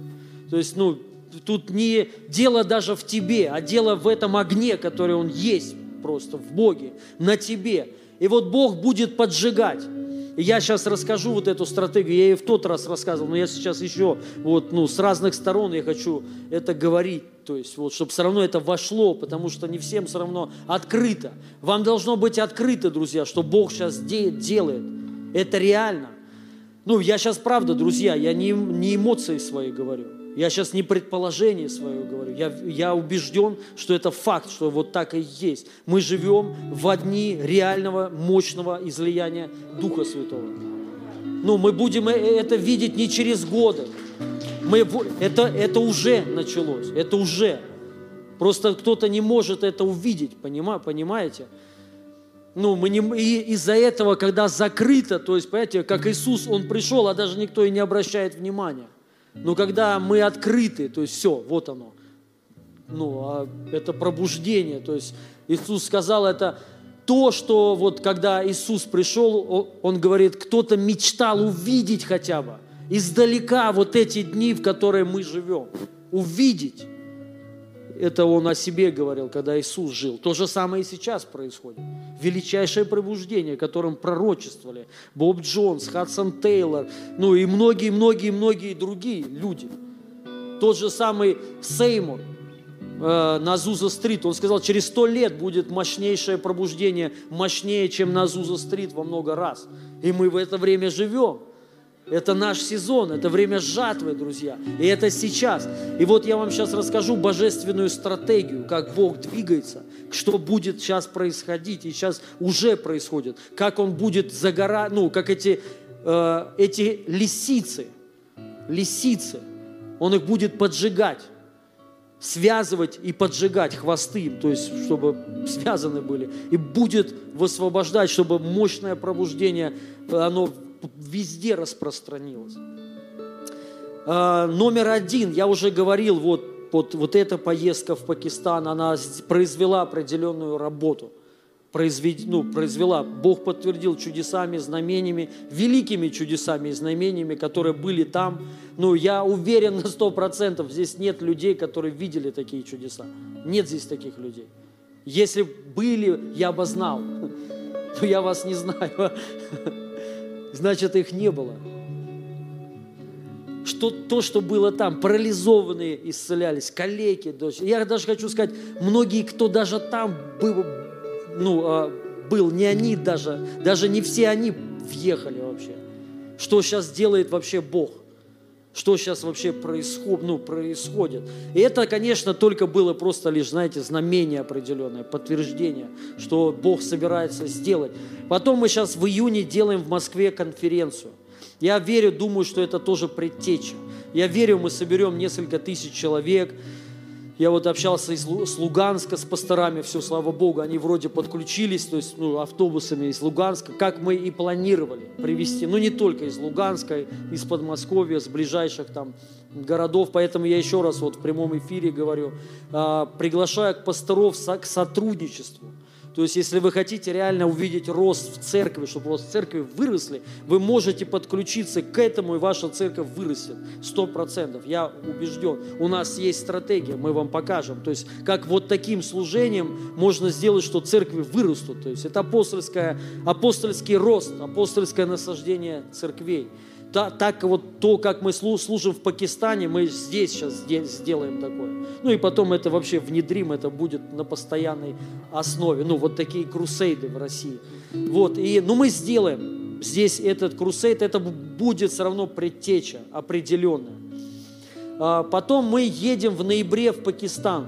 [SPEAKER 1] То есть ну, тут не дело даже в тебе, а дело в этом огне, который он есть просто в Боге, на тебе. И вот Бог будет поджигать. Я сейчас расскажу вот эту стратегию, я ее в тот раз рассказывал, но я сейчас еще вот, ну, с разных сторон я хочу это говорить, то есть вот, чтобы все равно это вошло, потому что не всем все равно открыто. Вам должно быть открыто, друзья, что Бог сейчас де- делает. Это реально. Ну, я сейчас правда, друзья, я не, не эмоции свои говорю. Я сейчас не предположение свое говорю. Я, я убежден, что это факт, что вот так и есть. Мы живем в одни реального, мощного излияния Духа Святого. Ну, мы будем э, это видеть не через годы. Мы, это, это уже началось, это уже. Просто кто-то не может это увидеть, понимаете? Ну, мы не, и из-за этого, когда закрыто, то есть, понимаете, как Иисус, Он пришел, а даже никто и не обращает внимания. Но когда мы открыты, то есть все, вот оно. Ну, а это пробуждение. То есть Иисус сказал это то, что вот когда Иисус пришел, Он говорит, кто-то мечтал увидеть хотя бы издалека вот эти дни, в которые мы живем. Увидеть. Это он о себе говорил, когда Иисус жил. То же самое и сейчас происходит. Величайшее пробуждение, которым пророчествовали Боб Джонс, Хадсон Тейлор, ну и многие-многие-многие другие люди. Тот же самый Сеймур э, на Зуза-стрит, он сказал, через сто лет будет мощнейшее пробуждение, мощнее, чем на Зуза-стрит во много раз. И мы в это время живем. Это наш сезон, это время жатвы, друзья. И это сейчас. И вот я вам сейчас расскажу божественную стратегию, как Бог двигается, что будет сейчас происходить, и сейчас уже происходит, как Он будет загорать, ну, как эти, э, эти лисицы, лисицы, Он их будет поджигать. связывать и поджигать хвосты, то есть чтобы связаны были, и будет высвобождать, чтобы мощное пробуждение, оно везде распространилось. А, номер один, я уже говорил, вот, вот, вот эта поездка в Пакистан, она произвела определенную работу – произвед, ну, произвела. Бог подтвердил чудесами, знамениями, великими чудесами и знамениями, которые были там. Ну, я уверен на сто процентов, здесь нет людей, которые видели такие чудеса. Нет здесь таких людей. Если были, я бы знал. Но я вас не знаю. Значит, их не было. Что, то, что было там, парализованные исцелялись, калеки. Я даже хочу сказать, многие, кто даже там был, ну, а, был, не они даже, даже не все они въехали вообще. Что сейчас делает вообще Бог? Что сейчас вообще происход, ну, происходит? И это, конечно, только было просто лишь, знаете, знамение определенное, подтверждение, что Бог собирается сделать. Потом мы сейчас в июне делаем в Москве конференцию. Я верю, думаю, что это тоже предтеча. Я верю, мы соберем несколько тысяч человек, я вот общался из, Луганска, с пасторами, все, слава Богу, они вроде подключились, то есть ну, автобусами из Луганска, как мы и планировали привезти, ну не только из Луганска, из Подмосковья, с ближайших там городов, поэтому я еще раз вот в прямом эфире говорю, а, приглашаю к пасторов к сотрудничеству. То есть, если вы хотите реально увидеть рост в церкви, чтобы у вас церкви выросли, вы можете подключиться к этому, и ваша церковь вырастет. Сто процентов. Я убежден. У нас есть стратегия, мы вам покажем. То есть, как вот таким служением можно сделать, что церкви вырастут. То есть, это апостольское, апостольский рост, апостольское насаждение церквей та, так вот то, как мы служим в Пакистане, мы здесь сейчас сделаем такое. Ну и потом это вообще внедрим, это будет на постоянной основе. Ну вот такие крусейды в России. Вот, и, ну мы сделаем здесь этот крусейд, это будет все равно предтеча определенная. А потом мы едем в ноябре в Пакистан.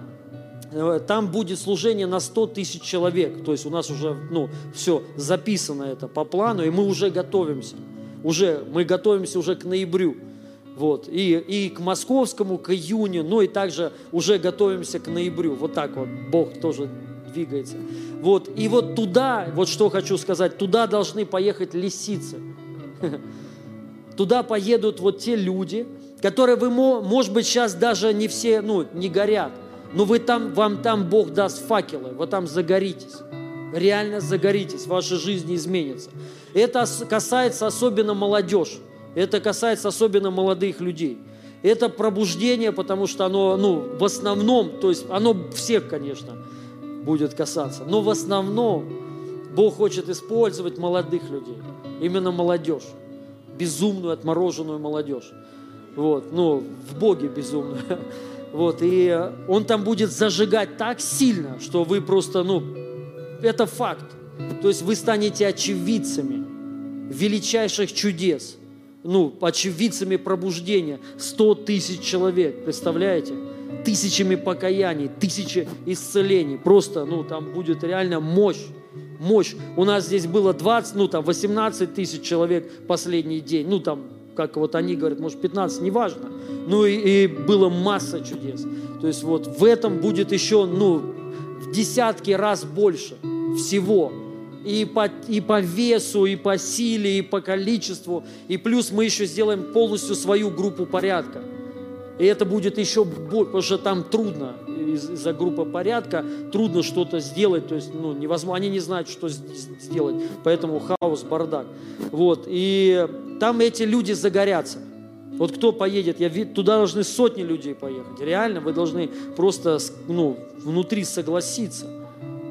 [SPEAKER 1] Э, там будет служение на 100 тысяч человек. То есть у нас уже ну, все записано это по плану, и мы уже готовимся уже, мы готовимся уже к ноябрю. Вот, и, и к московскому, к июню, ну и также уже готовимся к ноябрю. Вот так вот Бог тоже двигается. Вот, и вот туда, вот что хочу сказать, туда должны поехать лисицы. Туда поедут вот те люди, которые вы, может быть, сейчас даже не все, ну, не горят, но вы там, вам там Бог даст факелы, вы там загоритесь. Реально загоритесь, ваша жизнь изменится. Это касается особенно молодежь. Это касается особенно молодых людей. Это пробуждение, потому что оно, ну, в основном, то есть оно всех, конечно, будет касаться, но в основном Бог хочет использовать молодых людей, именно молодежь, безумную, отмороженную молодежь. Вот, ну, в Боге безумную. Вот, и Он там будет зажигать так сильно, что вы просто, ну, это факт. То есть вы станете очевидцами величайших чудес, ну, очевидцами пробуждения. Сто тысяч человек, представляете? Тысячами покаяний, тысячи исцелений. Просто, ну, там будет реально мощь. Мощь. У нас здесь было 20, ну, там, 18 тысяч человек последний день. Ну, там, как вот они говорят, может, 15, неважно. Ну, и, и было масса чудес. То есть вот в этом будет еще, ну, десятки раз больше всего. И по, и по весу, и по силе, и по количеству. И плюс мы еще сделаем полностью свою группу порядка. И это будет еще больше, потому что там трудно из-за группы порядка, трудно что-то сделать, то есть ну, невозможно, они не знают, что сделать, поэтому хаос, бардак. Вот, и там эти люди загорятся. Вот кто поедет, я, туда должны сотни людей поехать. Реально, вы должны просто ну, внутри согласиться.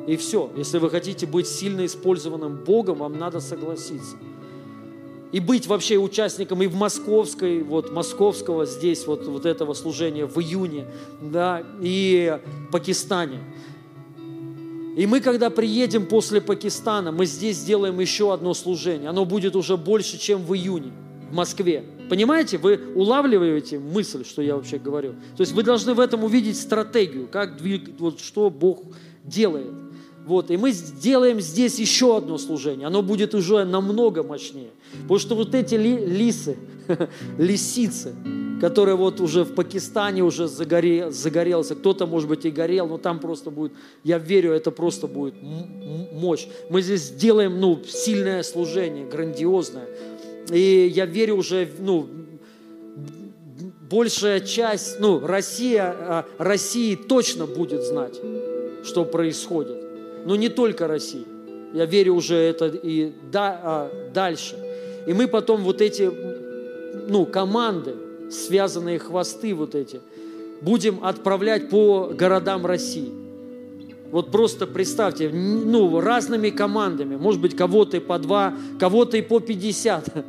[SPEAKER 1] И все. Если вы хотите быть сильно использованным Богом, вам надо согласиться. И быть вообще участником и в московской, вот московского здесь, вот, вот этого служения в июне, да, и Пакистане. И мы, когда приедем после Пакистана, мы здесь сделаем еще одно служение. Оно будет уже больше, чем в июне в Москве. Понимаете, вы улавливаете мысль, что я вообще говорю. То есть вы должны в этом увидеть стратегию, как двиг, вот что Бог делает. Вот, и мы сделаем здесь еще одно служение. Оно будет уже намного мощнее. Потому что вот эти ли, лисы, лисицы, которые вот уже в Пакистане уже загоре, загорелся, кто-то, может быть, и горел, но там просто будет, я верю, это просто будет мощь. Мы здесь сделаем, ну, сильное служение, грандиозное. И я верю уже, ну, большая часть, ну, Россия, а, России точно будет знать, что происходит. Но не только Россия. Я верю уже это и да, а, дальше. И мы потом вот эти, ну, команды, связанные хвосты вот эти, будем отправлять по городам России. Вот просто представьте, ну, разными командами, может быть, кого-то и по два, кого-то и по 50.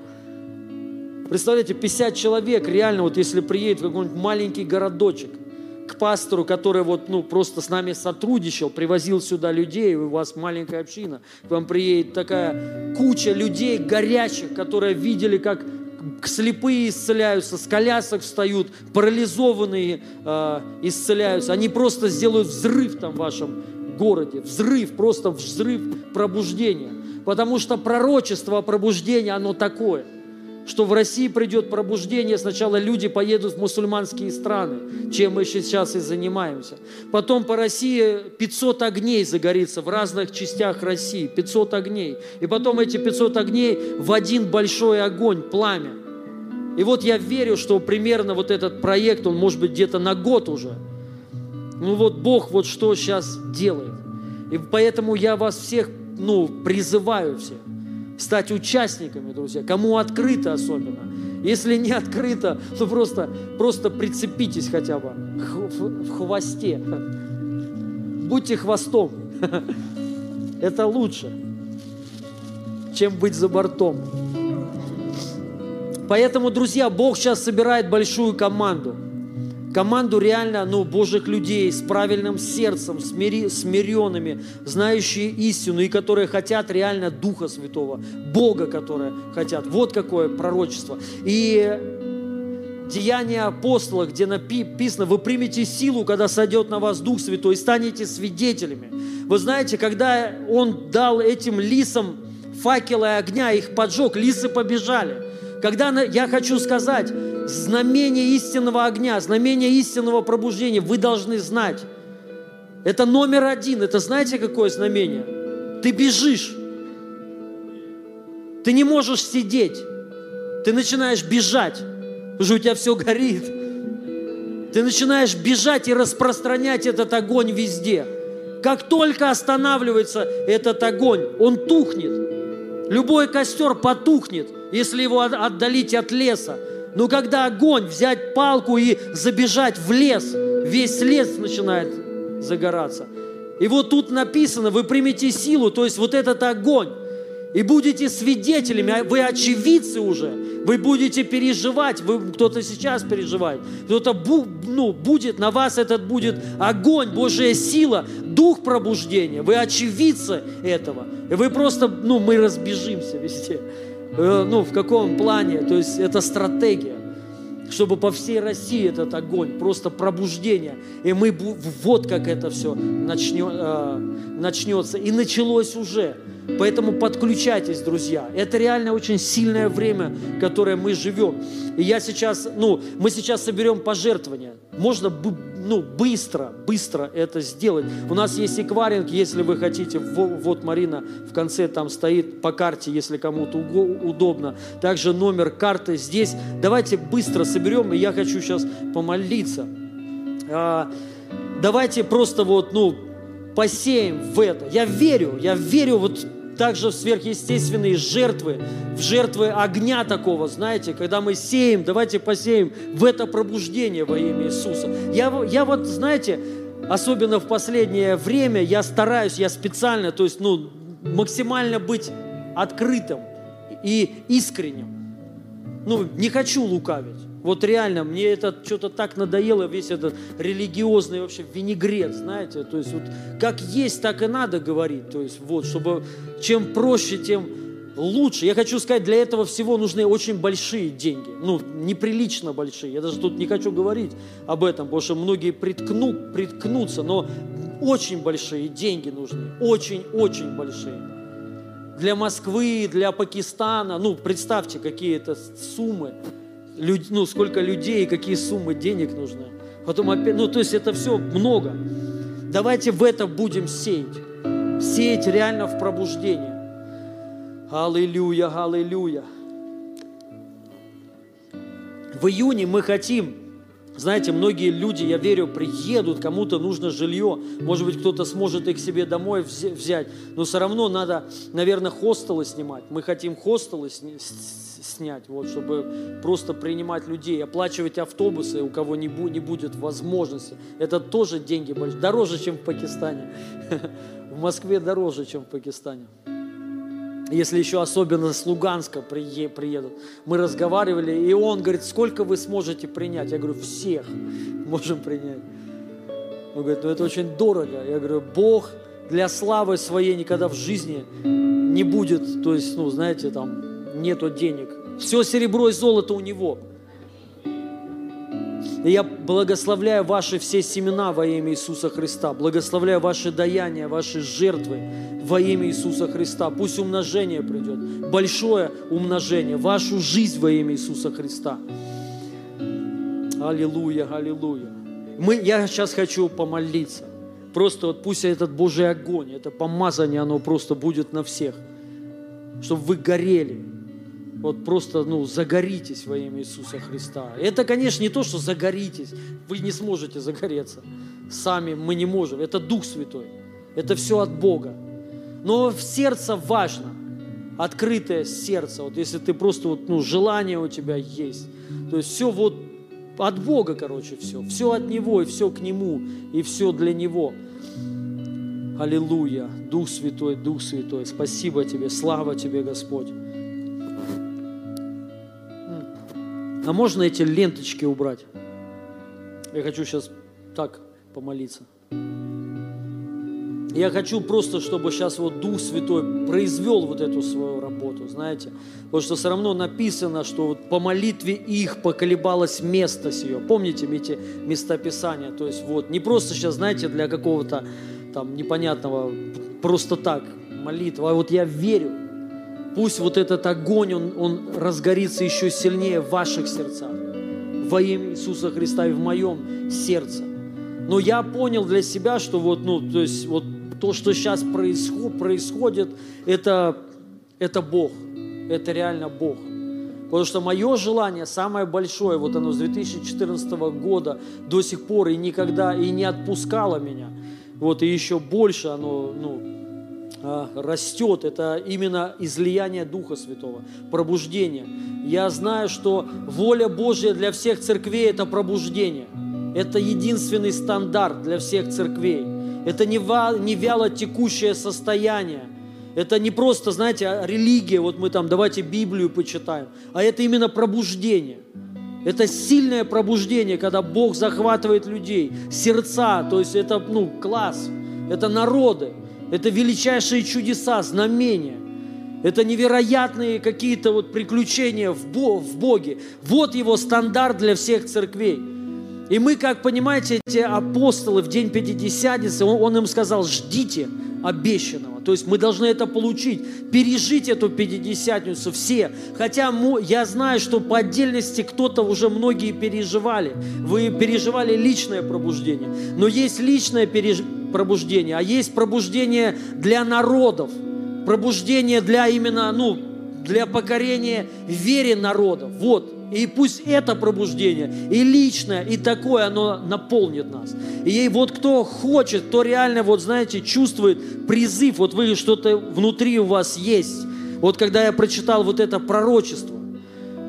[SPEAKER 1] Представляете, 50 человек реально, вот если приедет в какой-нибудь маленький городочек, к пастору, который вот, ну, просто с нами сотрудничал, привозил сюда людей, у вас маленькая община, к вам приедет такая куча людей горячих, которые видели, как слепые исцеляются, с колясок встают, парализованные э, исцеляются. Они просто сделают взрыв там в вашем городе, взрыв, просто взрыв пробуждения. Потому что пророчество о пробуждении, оно такое – что в России придет пробуждение, сначала люди поедут в мусульманские страны, чем мы сейчас и занимаемся. Потом по России 500 огней загорится в разных частях России, 500 огней. И потом эти 500 огней в один большой огонь, пламя. И вот я верю, что примерно вот этот проект, он может быть где-то на год уже. Ну вот Бог вот что сейчас делает. И поэтому я вас всех, ну, призываю всех стать участниками, друзья. Кому открыто особенно. Если не открыто, то просто, просто прицепитесь хотя бы в хвосте. Будьте хвостом. Это лучше, чем быть за бортом. Поэтому, друзья, Бог сейчас собирает большую команду – команду реально, ну, Божьих людей с правильным сердцем, смири, смиренными, знающие истину и которые хотят реально Духа Святого, Бога, которые хотят. Вот какое пророчество. И Деяния апостолов, где написано, вы примете силу, когда сойдет на вас Дух Святой, и станете свидетелями. Вы знаете, когда Он дал этим лисам факелы огня, их поджег, лисы побежали. Когда я хочу сказать, знамение истинного огня, знамение истинного пробуждения вы должны знать. Это номер один. Это знаете, какое знамение? Ты бежишь. Ты не можешь сидеть. Ты начинаешь бежать, потому что у тебя все горит. Ты начинаешь бежать и распространять этот огонь везде. Как только останавливается этот огонь, он тухнет. Любой костер потухнет, если его отдалить от леса. Но когда огонь, взять палку и забежать в лес, весь лес начинает загораться. И вот тут написано, вы примете силу, то есть вот этот огонь, и будете свидетелями, а вы очевидцы уже, вы будете переживать, вы, кто-то сейчас переживает, кто-то бу, ну, будет, на вас этот будет огонь, Божья сила, дух пробуждения, вы очевидцы этого, и вы просто, ну, мы разбежимся везде. Э, ну, в каком плане, то есть это стратегия, чтобы по всей России этот огонь, просто пробуждение, и мы, вот как это все начнет, э, начнется, и началось уже, Поэтому подключайтесь, друзья. Это реально очень сильное время, которое мы живем. И я сейчас, ну, мы сейчас соберем пожертвования. Можно ну, быстро, быстро это сделать. У нас есть эквайринг, если вы хотите. Вот Марина в конце там стоит по карте, если кому-то удобно. Также номер карты здесь. Давайте быстро соберем, и я хочу сейчас помолиться. А, давайте просто вот, ну, посеем в это. Я верю, я верю вот также в сверхъестественные жертвы, в жертвы огня такого, знаете, когда мы сеем, давайте посеем в это пробуждение во имя Иисуса. Я, я вот, знаете, особенно в последнее время, я стараюсь, я специально, то есть, ну, максимально быть открытым и искренним. Ну, не хочу лукавить. Вот реально, мне это что-то так надоело, весь этот религиозный вообще винегрет, знаете, то есть вот как есть, так и надо говорить, то есть вот, чтобы чем проще, тем лучше. Я хочу сказать, для этого всего нужны очень большие деньги. Ну, неприлично большие. Я даже тут не хочу говорить об этом, потому что многие приткну, приткнутся, но очень большие деньги нужны. Очень-очень большие. Для Москвы, для Пакистана. Ну, представьте, какие это суммы. Люд, ну, сколько людей, какие суммы денег нужны. Потом опять, ну, то есть это все много. Давайте в это будем сеять. Сеять реально в пробуждение. Аллилуйя, аллилуйя. В июне мы хотим, знаете, многие люди, я верю, приедут, кому-то нужно жилье, может быть, кто-то сможет их себе домой взять, но все равно надо, наверное, хостелы снимать. Мы хотим хостелы снять, вот, чтобы просто принимать людей, оплачивать автобусы, у кого не, бу- не будет возможности. Это тоже деньги большие, дороже, чем в Пакистане. В Москве дороже, чем в Пакистане если еще особенно с Луганска приедут. Мы разговаривали, и он говорит, сколько вы сможете принять? Я говорю, всех можем принять. Он говорит, ну это очень дорого. Я говорю, Бог для славы своей никогда в жизни не будет, то есть, ну, знаете, там нету денег. Все серебро и золото у него. И я благословляю ваши все семена во имя Иисуса Христа. Благословляю ваши даяния, ваши жертвы во имя Иисуса Христа. Пусть умножение придет, большое умножение, вашу жизнь во имя Иисуса Христа. Аллилуйя, аллилуйя. Мы, я сейчас хочу помолиться. Просто вот пусть этот Божий огонь, это помазание, оно просто будет на всех. Чтобы вы горели, вот просто, ну, загоритесь во имя Иисуса Христа. Это, конечно, не то, что загоритесь. Вы не сможете загореться. Сами мы не можем. Это Дух Святой. Это все от Бога. Но в сердце важно. Открытое сердце. Вот если ты просто, вот, ну, желание у тебя есть. То есть все вот от Бога, короче, все. Все от Него, и все к Нему, и все для Него. Аллилуйя. Дух Святой, Дух Святой. Спасибо Тебе, слава Тебе, Господь. А можно эти ленточки убрать? Я хочу сейчас так помолиться. Я хочу просто, чтобы сейчас вот Дух Святой произвел вот эту свою работу, знаете. Потому что все равно написано, что вот по молитве их поколебалось место сие. Помните эти местописания? То есть вот не просто сейчас, знаете, для какого-то там непонятного, просто так молитва, а вот я верю, Пусть вот этот огонь, он, он разгорится еще сильнее в ваших сердцах. Во имя Иисуса Христа и в моем сердце. Но я понял для себя, что вот, ну, то есть вот то, что сейчас происходит, происходит это, это Бог. Это реально Бог. Потому что мое желание самое большое, вот оно с 2014 года до сих пор и никогда и не отпускало меня. Вот и еще больше оно, ну, растет, это именно излияние Духа Святого, пробуждение. Я знаю, что воля Божья для всех церквей – это пробуждение. Это единственный стандарт для всех церквей. Это не, не вяло текущее состояние. Это не просто, знаете, а религия, вот мы там, давайте Библию почитаем, а это именно пробуждение. Это сильное пробуждение, когда Бог захватывает людей, сердца, то есть это, ну, класс, это народы. Это величайшие чудеса, знамения. Это невероятные какие-то вот приключения в, в Боге. Вот его стандарт для всех церквей. И мы, как понимаете, эти апостолы в день Пятидесятницы, он, он им сказал, ждите обещанного. То есть мы должны это получить, пережить эту Пятидесятницу все. Хотя я знаю, что по отдельности кто-то уже многие переживали. Вы переживали личное пробуждение. Но есть личное переживание пробуждение, а есть пробуждение для народов, пробуждение для именно, ну, для покорения вере народов. Вот. И пусть это пробуждение, и личное, и такое, оно наполнит нас. И вот кто хочет, кто реально, вот знаете, чувствует призыв, вот вы что-то внутри у вас есть. Вот когда я прочитал вот это пророчество,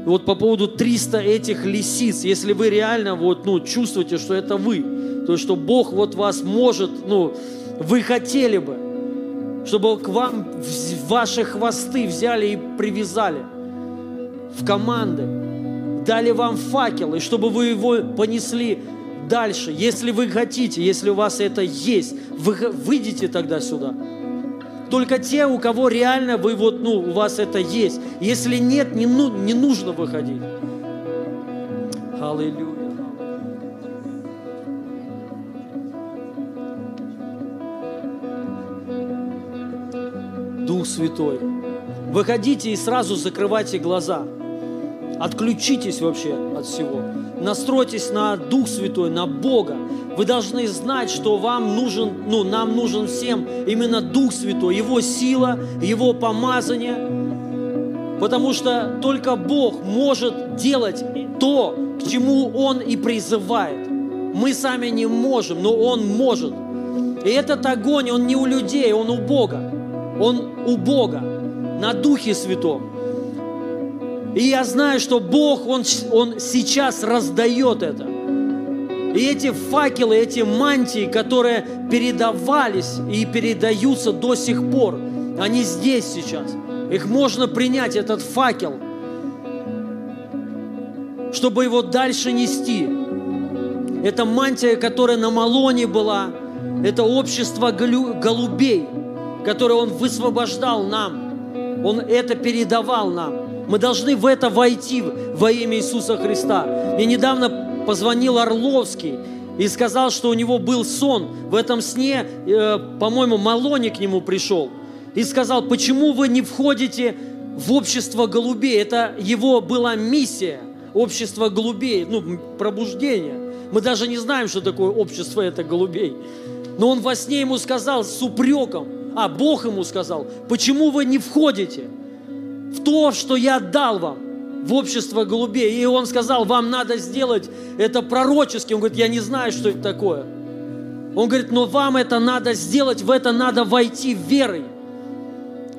[SPEAKER 1] вот по поводу 300 этих лисиц, если вы реально вот, ну, чувствуете, что это вы, то что Бог вот вас может, ну, вы хотели бы, чтобы к вам ваши хвосты взяли и привязали в команды, дали вам факел, и чтобы вы его понесли дальше. Если вы хотите, если у вас это есть, вы выйдите тогда сюда. только те, у кого реально вы вот, ну, у вас это есть. Если нет, не, ну, не нужно выходить. Аллилуйя. Дух Святой. Выходите и сразу закрывайте глаза. Отключитесь вообще от всего. Настройтесь на Дух Святой, на Бога. Вы должны знать, что вам нужен, ну, нам нужен всем именно Дух Святой, Его сила, Его помазание. Потому что только Бог может делать то, к чему Он и призывает. Мы сами не можем, но Он может. И этот огонь, он не у людей, он у Бога. Он у Бога, на Духе Святом. И я знаю, что Бог, Он, Он сейчас раздает это. И эти факелы, эти мантии, которые передавались и передаются до сих пор, они здесь сейчас. Их можно принять, этот факел, чтобы его дальше нести. Это мантия, которая на Малоне была, это общество голубей, которое Он высвобождал нам. Он это передавал нам. Мы должны в это войти во имя Иисуса Христа. Мне недавно позвонил Орловский и сказал, что у него был сон. В этом сне, э, по-моему, Малони к нему пришел. И сказал, почему вы не входите в общество голубей? Это его была миссия, общество голубей, ну, пробуждение. Мы даже не знаем, что такое общество это голубей. Но он во сне ему сказал с упреком, а Бог ему сказал, почему вы не входите? В то, что я дал вам, в общество голубей. И он сказал, вам надо сделать это пророчески. Он говорит, я не знаю, что это такое. Он говорит, но вам это надо сделать, в это надо войти верой.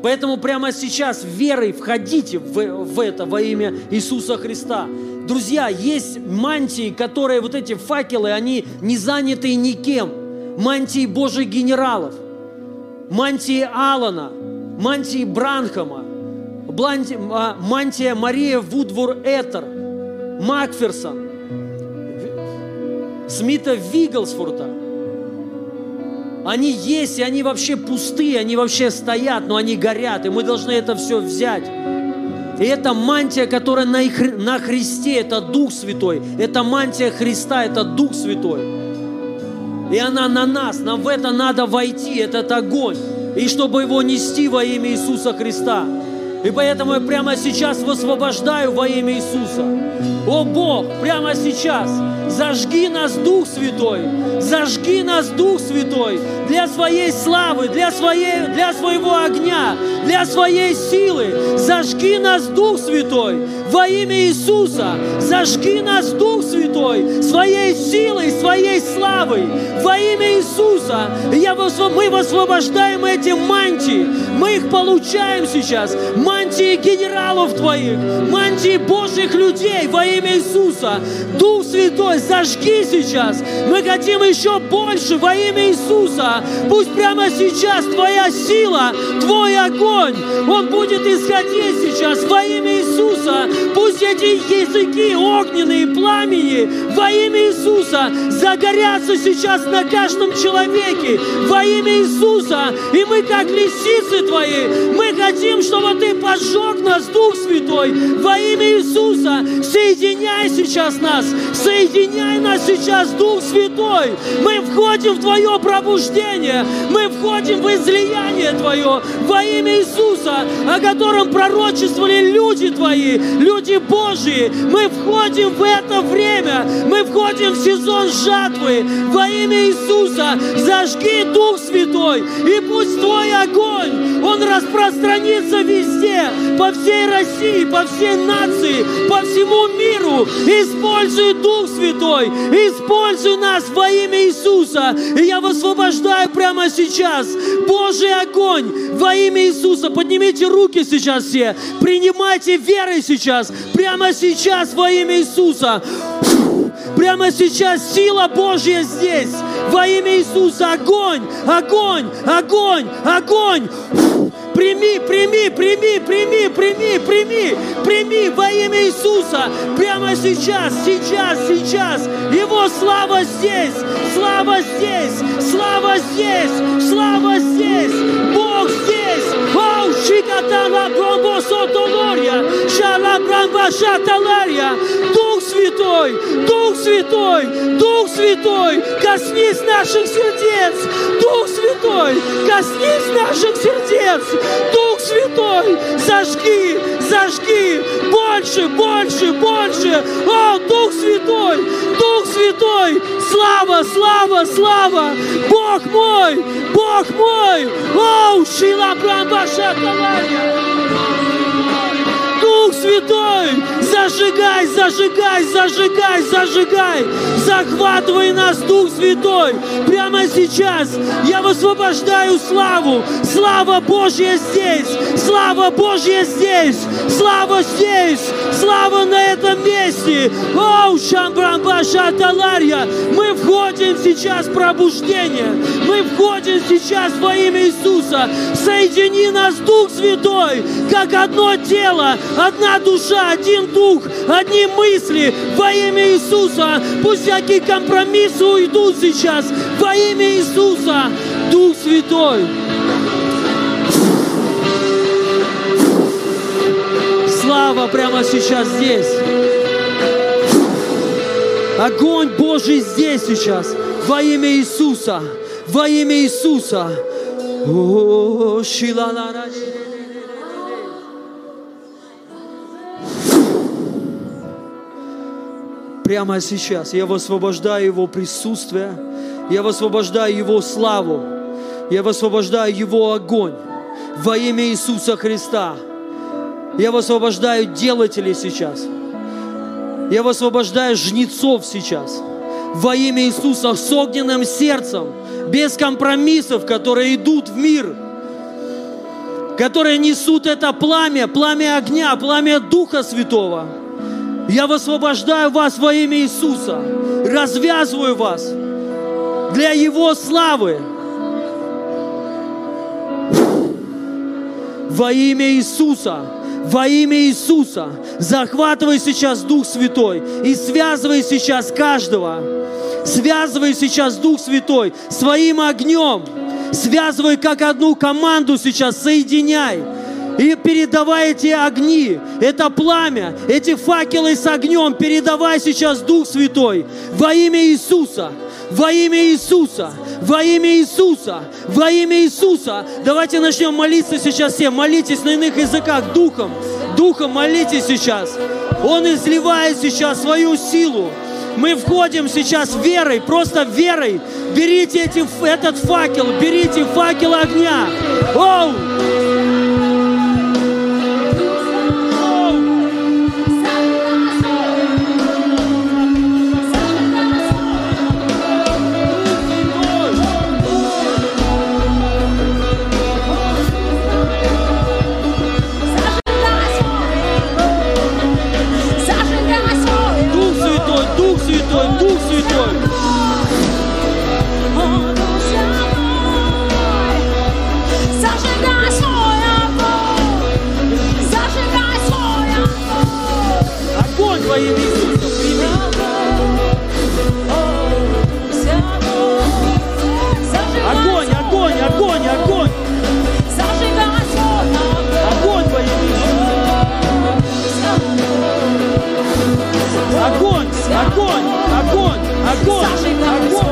[SPEAKER 1] Поэтому прямо сейчас верой входите в, в это во имя Иисуса Христа. Друзья, есть мантии, которые, вот эти факелы, они не заняты никем. Мантии Божьих генералов, мантии Алана, мантии Бранхама, а, мантия Мария Вудвур Этер, Макферсон, Смита Вигглсфорта. Они есть, и они вообще пустые, они вообще стоят, но они горят, и мы должны это все взять. И это мантия, которая на, на Христе, это Дух Святой. Это мантия Христа, это Дух Святой. И она на нас, нам в это надо войти, этот огонь. И чтобы его нести во имя Иисуса Христа. И поэтому я прямо сейчас высвобождаю во имя Иисуса. О Бог, прямо сейчас зажги нас, Дух Святой, зажги нас, Дух Святой, для своей славы, для, своей, для своего огня, для своей силы. Зажги нас, Дух Святой, во имя Иисуса. Зажги нас, Дух Святой, своей силой, своей славой, во имя Иисуса. Я, мы высвобождаем эти мантии, мы их получаем сейчас, мантии генералов Твоих, мантии Божьих людей во имя Иисуса. Дух Святой, зажги сейчас. Мы хотим еще больше во имя Иисуса. Пусть прямо сейчас Твоя сила, Твой огонь, он будет исходить сейчас во имя Иисуса. Пусть эти языки огненные, пламени во имя Иисуса загорятся сейчас на каждом человеке во имя Иисуса. И мы, как лисицы Твои, мы хотим, чтобы Ты пожег нас, Дух Святой, во имя Иисуса. Соединяй сейчас нас, соединяй нас сейчас, Дух Святой. Мы входим в Твое пробуждение, мы входим в излияние Твое во имя Иисуса, о котором пророчествовали люди Твои, люди Божьи. Мы входим в это время, мы входим в сезон жатвы во имя Иисуса. Зажги Дух Святой, и пусть Твой огонь, он распространится везде, по всей России, по всей нации, по всему миру. Используй Дух Святой, используй нас во имя Иисуса. И я высвобождаю прямо сейчас Божий огонь во имя Иисуса. Поднимите руки сейчас все, принимайте верой сейчас, прямо сейчас во имя Иисуса. Прямо сейчас сила Божья здесь. Во имя Иисуса огонь, огонь, огонь, огонь. Прими, прими, прими, прими, прими, прими, прими во имя Иисуса. Прямо сейчас, сейчас, сейчас. Его слава здесь, слава здесь, слава здесь, слава здесь. Бог здесь. здесь. Оу, шикатана бромбосотолория, шалабрамбашаталария. Дух Святой, Дух Святой, Дух Святой, коснись наших сердец. Дух Святой, коснись наших сердец. Дух Святой, зажги, зажги, больше, больше, больше. О, Дух Святой, Дух Святой, слава, слава, слава. Бог мой, Бог мой. О, Шила Брамбаша Дух Святой, зажигай, зажигай, зажигай, зажигай, захватывай нас, Дух Святой, прямо сейчас. Я высвобождаю славу, слава Божья здесь, слава Божья здесь, слава здесь, слава на этом месте, оу, Шамбрамбаша Таларья, мы входим сейчас в пробуждение, мы входим сейчас во имя Иисуса, соедини нас, Дух Святой, как одно тело, одна душа, один дух, одни мысли во имя Иисуса. Пусть всякие компромиссы уйдут сейчас во имя Иисуса. Дух Святой. Слава прямо сейчас здесь. Огонь Божий здесь сейчас. Во имя Иисуса. Во имя Иисуса. О, шилалара. Прямо сейчас. Я высвобождаю Его присутствие, я высвобождаю Его славу, я высвобождаю Его огонь во имя Иисуса Христа. Я высвобождаю делателей сейчас. Я высвобождаю жнецов сейчас. Во имя Иисуса с огненным сердцем, без компромиссов, которые идут в мир, которые несут это пламя, пламя огня, пламя Духа Святого – я высвобождаю вас во имя Иисуса. Развязываю вас для Его славы. Во имя Иисуса. Во имя Иисуса. Захватывай сейчас Дух Святой и связывай сейчас каждого. Связывай сейчас Дух Святой своим огнем. Связывай как одну команду сейчас. Соединяй и передавай эти огни, это пламя, эти факелы с огнем, передавай сейчас Дух Святой во имя Иисуса, во имя Иисуса, во имя Иисуса, во имя Иисуса. Давайте начнем молиться сейчас все. Молитесь на иных языках Духом. Духом молитесь сейчас. Он изливает сейчас свою силу. Мы входим сейчас верой, просто верой. Берите эти, этот факел, берите факел огня. Оу! своими ступнями. Огонь, огонь, огонь, огонь! Огонь военный! Огонь, огонь, огонь, огонь, огонь!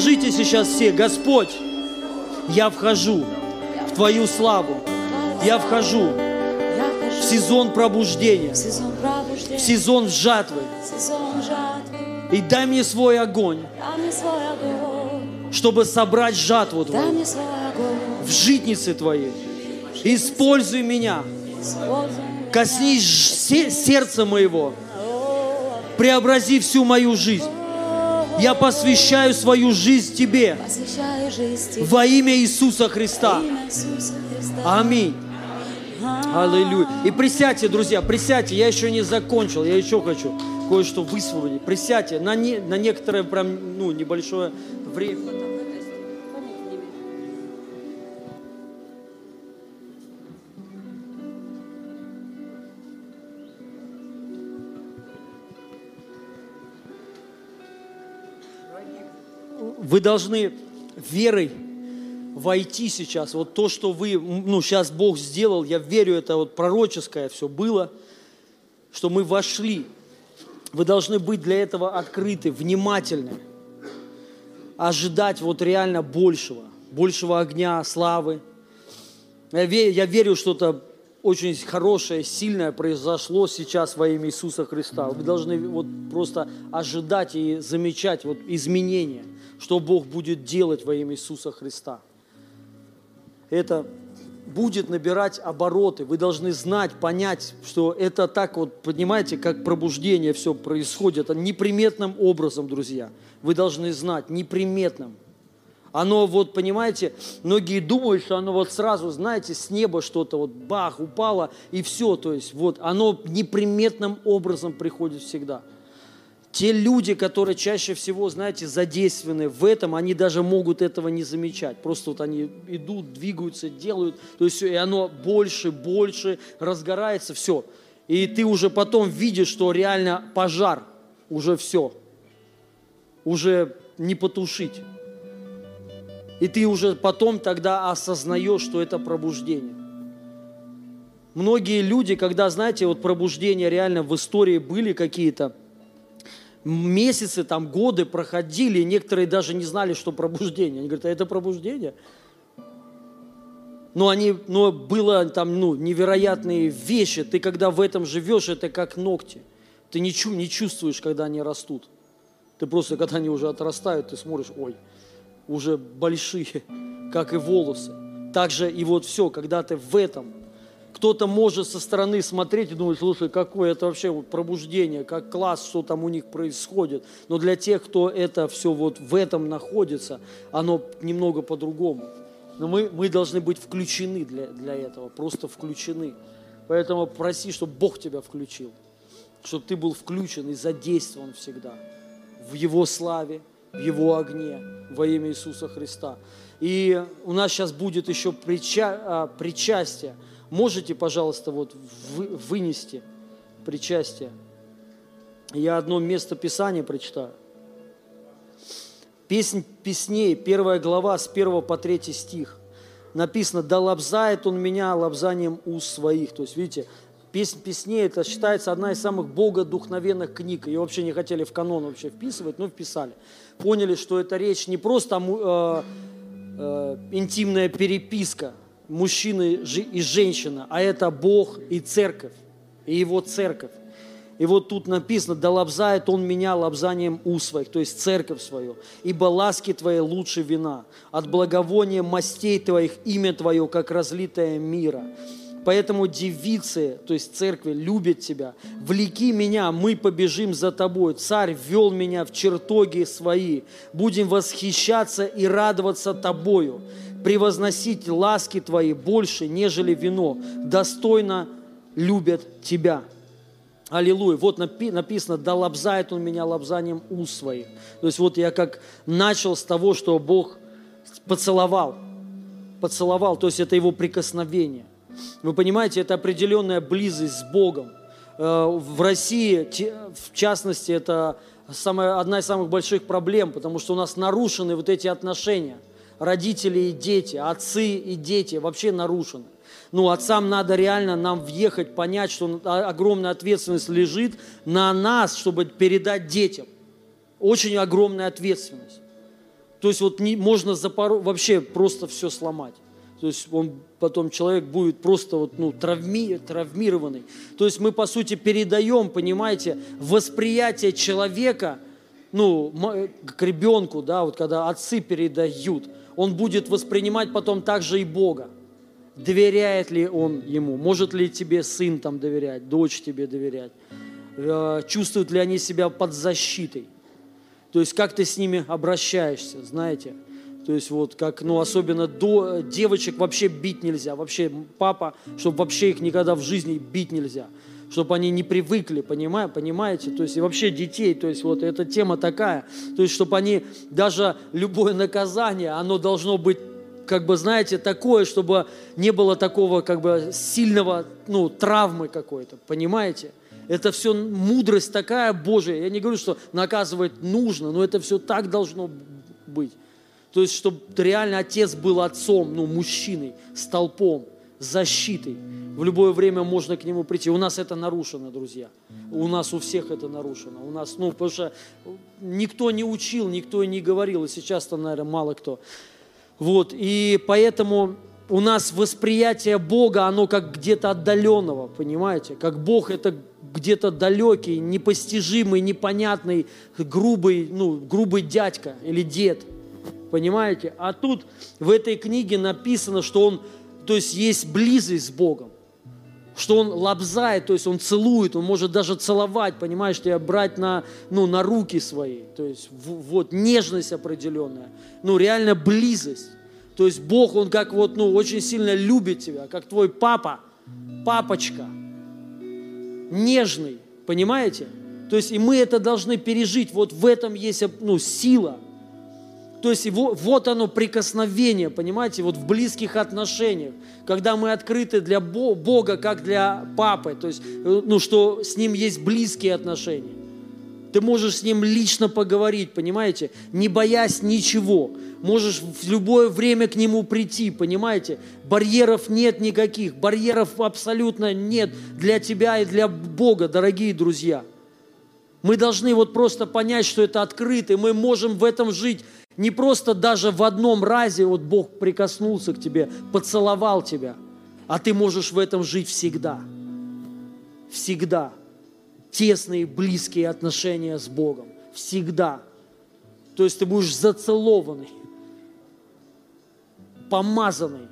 [SPEAKER 1] Скажите сейчас все, Господь, я вхожу в Твою славу. Я вхожу в сезон пробуждения, в сезон жатвы. И дай мне свой огонь, чтобы собрать жатву Твою в житнице Твоей. Используй меня. Коснись сердца моего. Преобрази всю мою жизнь. Я посвящаю свою жизнь Тебе. Во имя Иисуса Христа. Аминь. Аллилуйя. И присядьте, друзья, присядьте. Я еще не закончил. Я еще хочу кое-что высвободить. Присядьте на, не, на некоторое прям, ну, небольшое время. Вы должны верой войти сейчас. Вот то, что вы, ну, сейчас Бог сделал, я верю, это вот пророческое все было, что мы вошли. Вы должны быть для этого открыты, внимательны, ожидать вот реально большего, большего огня, славы. Я верю, я верю что-то очень хорошее, сильное произошло сейчас во имя Иисуса Христа. Вы должны вот просто ожидать и замечать вот изменения, что Бог будет делать во имя Иисуса Христа это будет набирать обороты. Вы должны знать, понять, что это так вот, понимаете, как пробуждение все происходит. Неприметным образом, друзья. Вы должны знать, неприметным. Оно вот, понимаете, многие думают, что оно вот сразу, знаете, с неба что-то вот бах, упало и все. То есть вот оно неприметным образом приходит всегда. Те люди, которые чаще всего, знаете, задействованы в этом, они даже могут этого не замечать. Просто вот они идут, двигаются, делают, то есть и оно больше, больше разгорается, все. И ты уже потом видишь, что реально пожар, уже все, уже не потушить. И ты уже потом тогда осознаешь, что это пробуждение. Многие люди, когда, знаете, вот пробуждения реально в истории были какие-то, месяцы, там, годы проходили, и некоторые даже не знали, что пробуждение. Они говорят, а это пробуждение? Но, они, но было там ну, невероятные вещи. Ты когда в этом живешь, это как ногти. Ты не, не чувствуешь, когда они растут. Ты просто, когда они уже отрастают, ты смотришь, ой, уже большие, как и волосы. Также и вот все, когда ты в этом – кто-то может со стороны смотреть и думать, слушай, какое это вообще пробуждение, как класс, что там у них происходит. Но для тех, кто это все вот в этом находится, оно немного по-другому. Но мы, мы должны быть включены для, для этого, просто включены. Поэтому проси, чтобы Бог тебя включил, чтобы ты был включен и задействован всегда в Его славе, в Его огне во имя Иисуса Христа. И у нас сейчас будет еще прича, а, причастие – Можете, пожалуйста, вот вынести причастие? Я одно место Писания прочитаю. Песнь песней, первая глава, с 1 по 3 стих. Написано, да лобзает он меня лобзанием уст своих. То есть, видите, Песнь песней, это считается одна из самых богодухновенных книг. Ее вообще не хотели в канон вообще вписывать, но вписали. Поняли, что это речь не просто э, э, интимная переписка, мужчина и женщина, а это Бог и церковь, и Его церковь. И вот тут написано, да лобзает Он меня лобзанием у своих, то есть церковь свою, ибо ласки Твои лучше вина, от благовония мастей Твоих имя Твое, как разлитое мира. Поэтому девицы, то есть церкви, любят Тебя. Влеки меня, мы побежим за Тобой. Царь вел меня в чертоги свои. Будем восхищаться и радоваться Тобою превозносить ласки Твои больше, нежели вино, достойно любят Тебя. Аллилуйя. Вот написано, да лобзает он меня лобзанием уст своих. То есть вот я как начал с того, что Бог поцеловал. Поцеловал, то есть это его прикосновение. Вы понимаете, это определенная близость с Богом. Э, в России, в частности, это самая, одна из самых больших проблем, потому что у нас нарушены вот эти отношения – родители и дети, отцы и дети вообще нарушены. ну, отцам надо реально нам въехать, понять, что огромная ответственность лежит на нас, чтобы передать детям. Очень огромная ответственность. То есть вот не, можно за пару, вообще просто все сломать. То есть он потом человек будет просто вот, ну, травми, травмированный. То есть мы, по сути, передаем, понимаете, восприятие человека ну, к ребенку, да, вот когда отцы передают, он будет воспринимать потом также и Бога. Доверяет ли он ему? Может ли тебе сын там доверять, дочь тебе доверять? Э, чувствуют ли они себя под защитой? То есть как ты с ними обращаешься, знаете? То есть вот как, ну особенно до девочек вообще бить нельзя, вообще папа, чтобы вообще их никогда в жизни бить нельзя, чтобы они не привыкли, понимая, понимаете? То есть и вообще детей, то есть вот эта тема такая, то есть чтобы они, даже любое наказание, оно должно быть как бы, знаете, такое, чтобы не было такого, как бы, сильного, ну, травмы какой-то, понимаете? Это все мудрость такая Божия. Я не говорю, что наказывать нужно, но это все так должно быть. То есть, чтобы реально отец был отцом, ну, мужчиной, столпом, защитой. В любое время можно к нему прийти. У нас это нарушено, друзья. У нас у всех это нарушено. У нас, ну, потому что никто не учил, никто не говорил, и сейчас там, наверное, мало кто. Вот, и поэтому у нас восприятие Бога, оно как где-то отдаленного, понимаете? Как Бог это где-то далекий, непостижимый, непонятный, грубый, ну, грубый дядька или дед – Понимаете? А тут в этой книге написано, что он, то есть есть близость с Богом. Что он лобзает, то есть он целует, он может даже целовать, понимаешь, тебя брать на, ну, на руки свои. То есть вот нежность определенная. Ну, реально близость. То есть Бог, Он как вот, ну, очень сильно любит тебя, как твой папа, папочка, нежный, понимаете? То есть и мы это должны пережить, вот в этом есть, ну, сила – то есть его, вот оно прикосновение, понимаете, вот в близких отношениях, когда мы открыты для Бога, как для папы, то есть, э, ну, что с Ним есть близкие отношения. Ты можешь с Ним лично поговорить, понимаете, не боясь ничего. Можешь в любое время к Нему прийти, понимаете. Барьеров нет никаких, барьеров абсолютно нет для тебя и для Бога, дорогие друзья. Мы должны вот просто понять, что это открыто, и мы можем в этом жить не просто даже в одном разе вот Бог прикоснулся к тебе, поцеловал тебя, а ты можешь в этом жить всегда. Всегда. Тесные, близкие отношения с Богом. Всегда. То есть ты будешь зацелованный, помазанный,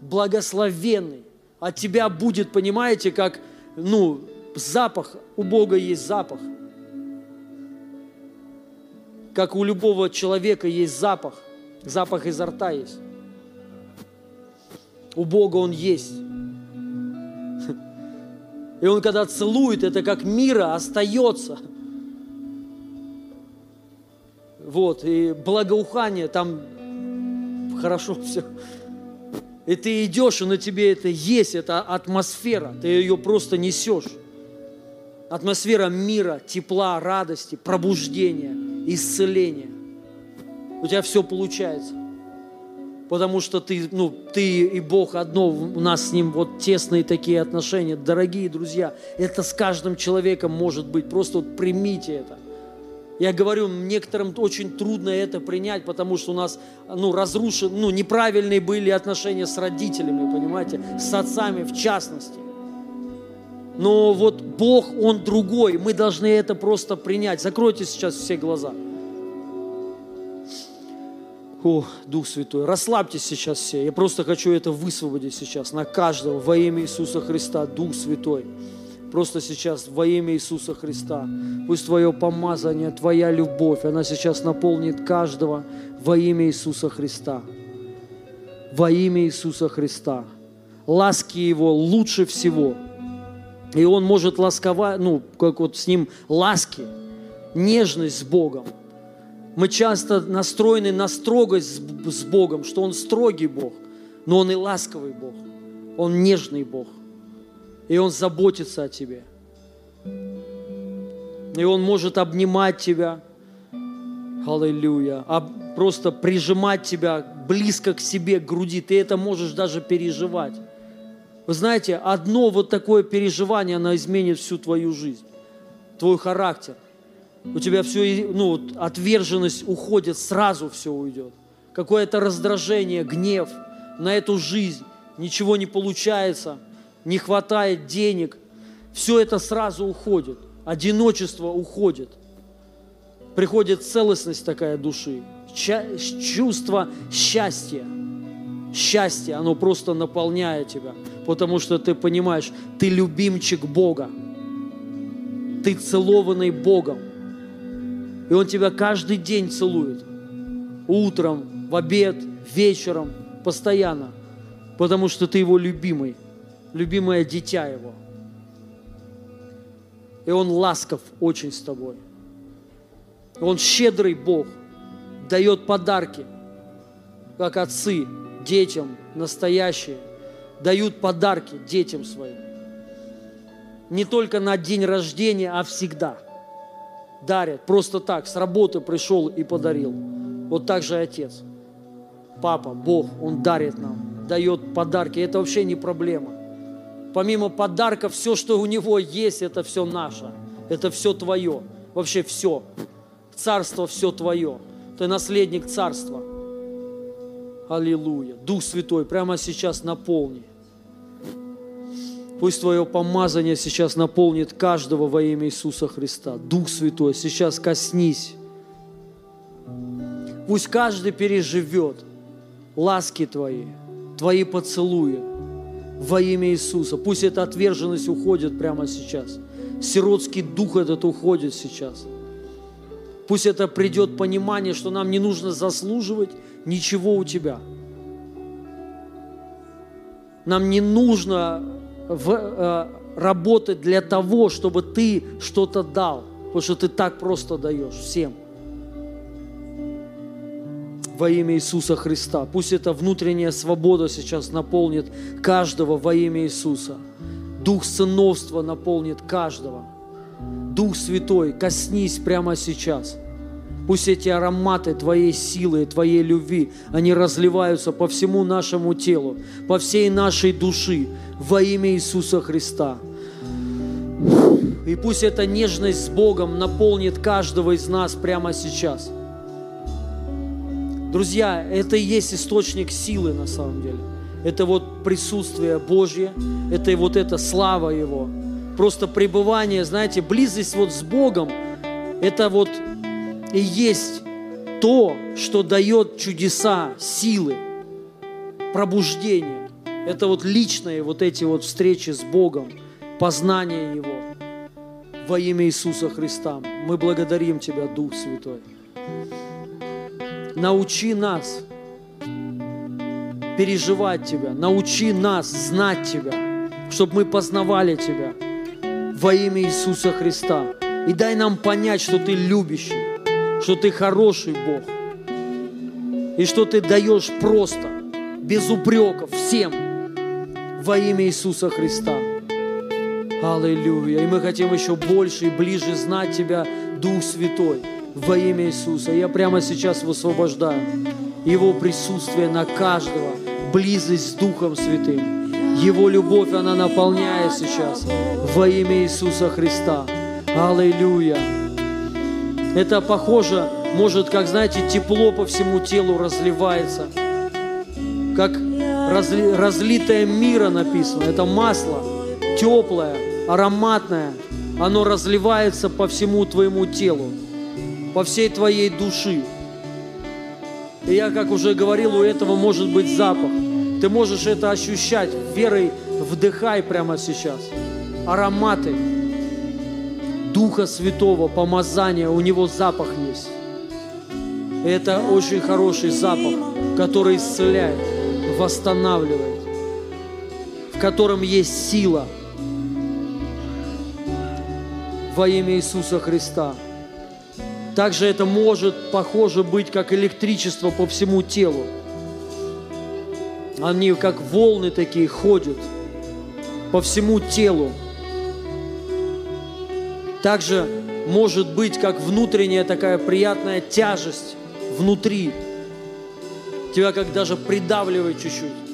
[SPEAKER 1] благословенный. От тебя будет, понимаете, как, ну, запах, у Бога есть запах – как у любого человека есть запах, запах изо рта есть. У Бога он есть. И он когда целует, это как мира остается. Вот, и благоухание, там хорошо все. И ты идешь, и на тебе это есть, это атмосфера, ты ее просто несешь. Атмосфера мира, тепла, радости, пробуждения – исцеление. У тебя все получается. Потому что ты, ну, ты и Бог одно, у нас с Ним вот тесные такие отношения. Дорогие друзья, это с каждым человеком может быть. Просто вот примите это. Я говорю, некоторым очень трудно это принять, потому что у нас ну, разрушены, ну, неправильные были отношения с родителями, понимаете, с отцами в частности. Но вот Бог, Он другой. Мы должны это просто принять. Закройте сейчас все глаза. О, Дух Святой, расслабьтесь сейчас все. Я просто хочу это высвободить сейчас на каждого во имя Иисуса Христа, Дух Святой. Просто сейчас во имя Иисуса Христа. Пусть Твое помазание, Твоя любовь, она сейчас наполнит каждого во имя Иисуса Христа. Во имя Иисуса Христа. Ласки Его лучше всего – и он может ласковать, ну, как вот с ним ласки, нежность с Богом. Мы часто настроены на строгость с Богом, что Он строгий Бог, но Он и ласковый Бог. Он нежный Бог. И Он заботится о тебе. И Он может обнимать тебя, аллилуйя, а просто прижимать тебя близко к себе, к груди. Ты это можешь даже переживать. Вы знаете, одно вот такое переживание, оно изменит всю твою жизнь, твой характер. У тебя все, ну, отверженность уходит, сразу все уйдет. Какое-то раздражение, гнев на эту жизнь, ничего не получается, не хватает денег. Все это сразу уходит. Одиночество уходит. Приходит целостность такая души, чувство счастья. Счастье, оно просто наполняет тебя потому что ты понимаешь, ты любимчик Бога. Ты целованный Богом. И Он тебя каждый день целует. Утром, в обед, вечером, постоянно. Потому что ты Его любимый, любимое дитя Его. И Он ласков очень с тобой. Он щедрый Бог, дает подарки, как отцы, детям настоящие дают подарки детям своим. Не только на день рождения, а всегда. Дарят просто так, с работы пришел и подарил. Вот так же Отец. Папа, Бог, Он дарит нам, дает подарки. Это вообще не проблема. Помимо подарка, все, что у Него есть, это все наше. Это все твое. Вообще все. Царство все твое. Ты наследник царства. Аллилуйя. Дух Святой прямо сейчас наполни. Пусть Твое помазание сейчас наполнит каждого во имя Иисуса Христа. Дух Святой, сейчас коснись. Пусть каждый переживет ласки Твои, Твои поцелуи во имя Иисуса. Пусть эта отверженность уходит прямо сейчас. Сиротский дух этот уходит сейчас. Пусть это придет понимание, что нам не нужно заслуживать ничего у Тебя. Нам не нужно в, э, работать для того, чтобы ты что-то дал, потому что ты так просто даешь всем. Во имя Иисуса Христа. Пусть эта внутренняя свобода сейчас наполнит каждого во имя Иисуса. Дух сыновства наполнит каждого. Дух Святой, коснись прямо сейчас – Пусть эти ароматы Твоей силы, Твоей любви, они разливаются по всему нашему телу, по всей нашей души во имя Иисуса Христа. И пусть эта нежность с Богом наполнит каждого из нас прямо сейчас. Друзья, это и есть источник силы на самом деле. Это вот присутствие Божье, это и вот эта слава Его. Просто пребывание, знаете, близость вот с Богом, это вот и есть то, что дает чудеса, силы, пробуждение. Это вот личные вот эти вот встречи с Богом, познание Его во имя Иисуса Христа. Мы благодарим Тебя, Дух Святой. Научи нас переживать Тебя, научи нас знать Тебя, чтобы мы познавали Тебя во имя Иисуса Христа. И дай нам понять, что Ты любящий, что Ты хороший Бог, и что Ты даешь просто, без упреков, всем во имя Иисуса Христа. Аллилуйя. И мы хотим еще больше и ближе знать Тебя, Дух Святой, во имя Иисуса. Я прямо сейчас высвобождаю Его присутствие на каждого, близость с Духом Святым. Его любовь, она наполняет сейчас во имя Иисуса Христа. Аллилуйя. Это похоже, может, как, знаете, тепло по всему телу разливается. Как разли, разлитое мира написано. Это масло теплое, ароматное. Оно разливается по всему твоему телу, по всей твоей души. И я, как уже говорил, у этого может быть запах. Ты можешь это ощущать. Верой вдыхай прямо сейчас. Ароматы Духа Святого, помазания, у Него запах есть. Это очень хороший запах, который исцеляет, восстанавливает, в котором есть сила во имя Иисуса Христа. Также это может, похоже, быть как электричество по всему телу. Они как волны такие ходят по всему телу. Также может быть как внутренняя такая приятная тяжесть внутри. Тебя как даже придавливает чуть-чуть.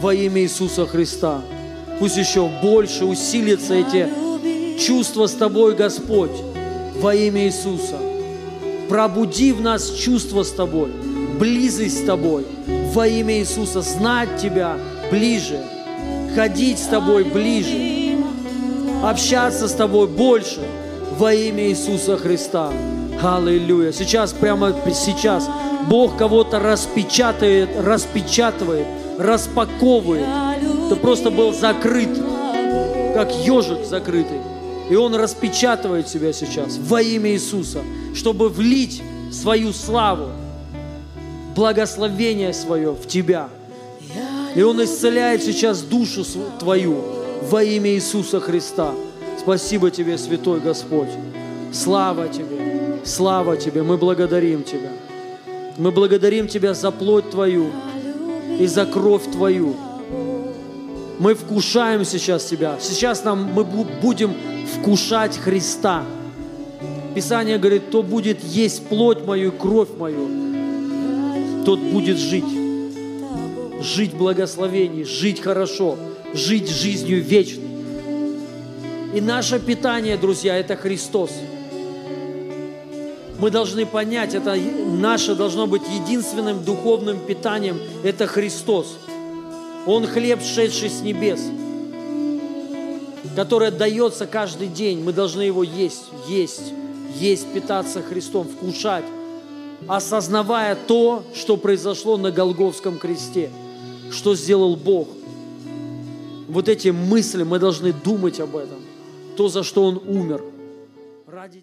[SPEAKER 1] во имя Иисуса Христа. Пусть еще больше усилятся эти чувства с Тобой, Господь, во имя Иисуса. Пробуди в нас чувство с Тобой, близость с Тобой, во имя Иисуса, знать Тебя ближе, ходить с Тобой ближе, общаться с Тобой больше, во имя Иисуса Христа. Аллилуйя. Сейчас, прямо сейчас, Бог кого-то распечатает, распечатывает, распаковывает. Ты просто был закрыт, как ежик закрытый. И Он распечатывает себя сейчас во имя Иисуса, чтобы влить свою славу, благословение свое в тебя. И Он исцеляет сейчас душу твою во имя Иисуса Христа. Спасибо Тебе, Святой Господь. Слава Тебе, слава Тебе. Мы благодарим Тебя. Мы благодарим Тебя за плоть Твою и за кровь Твою. Мы вкушаем сейчас Тебя. Сейчас нам мы будем вкушать Христа. Писание говорит, кто будет есть плоть мою и кровь мою, тот будет жить. Жить в благословении, жить хорошо, жить жизнью вечной. И наше питание, друзья, это Христос. Мы должны понять, это наше должно быть единственным духовным питанием, это Христос. Он хлеб, шедший с небес, который дается каждый день. Мы должны его есть, есть, есть, питаться Христом, вкушать, осознавая то, что произошло на Голговском кресте, что сделал Бог. Вот эти мысли, мы должны думать об этом, то, за что Он умер. Ради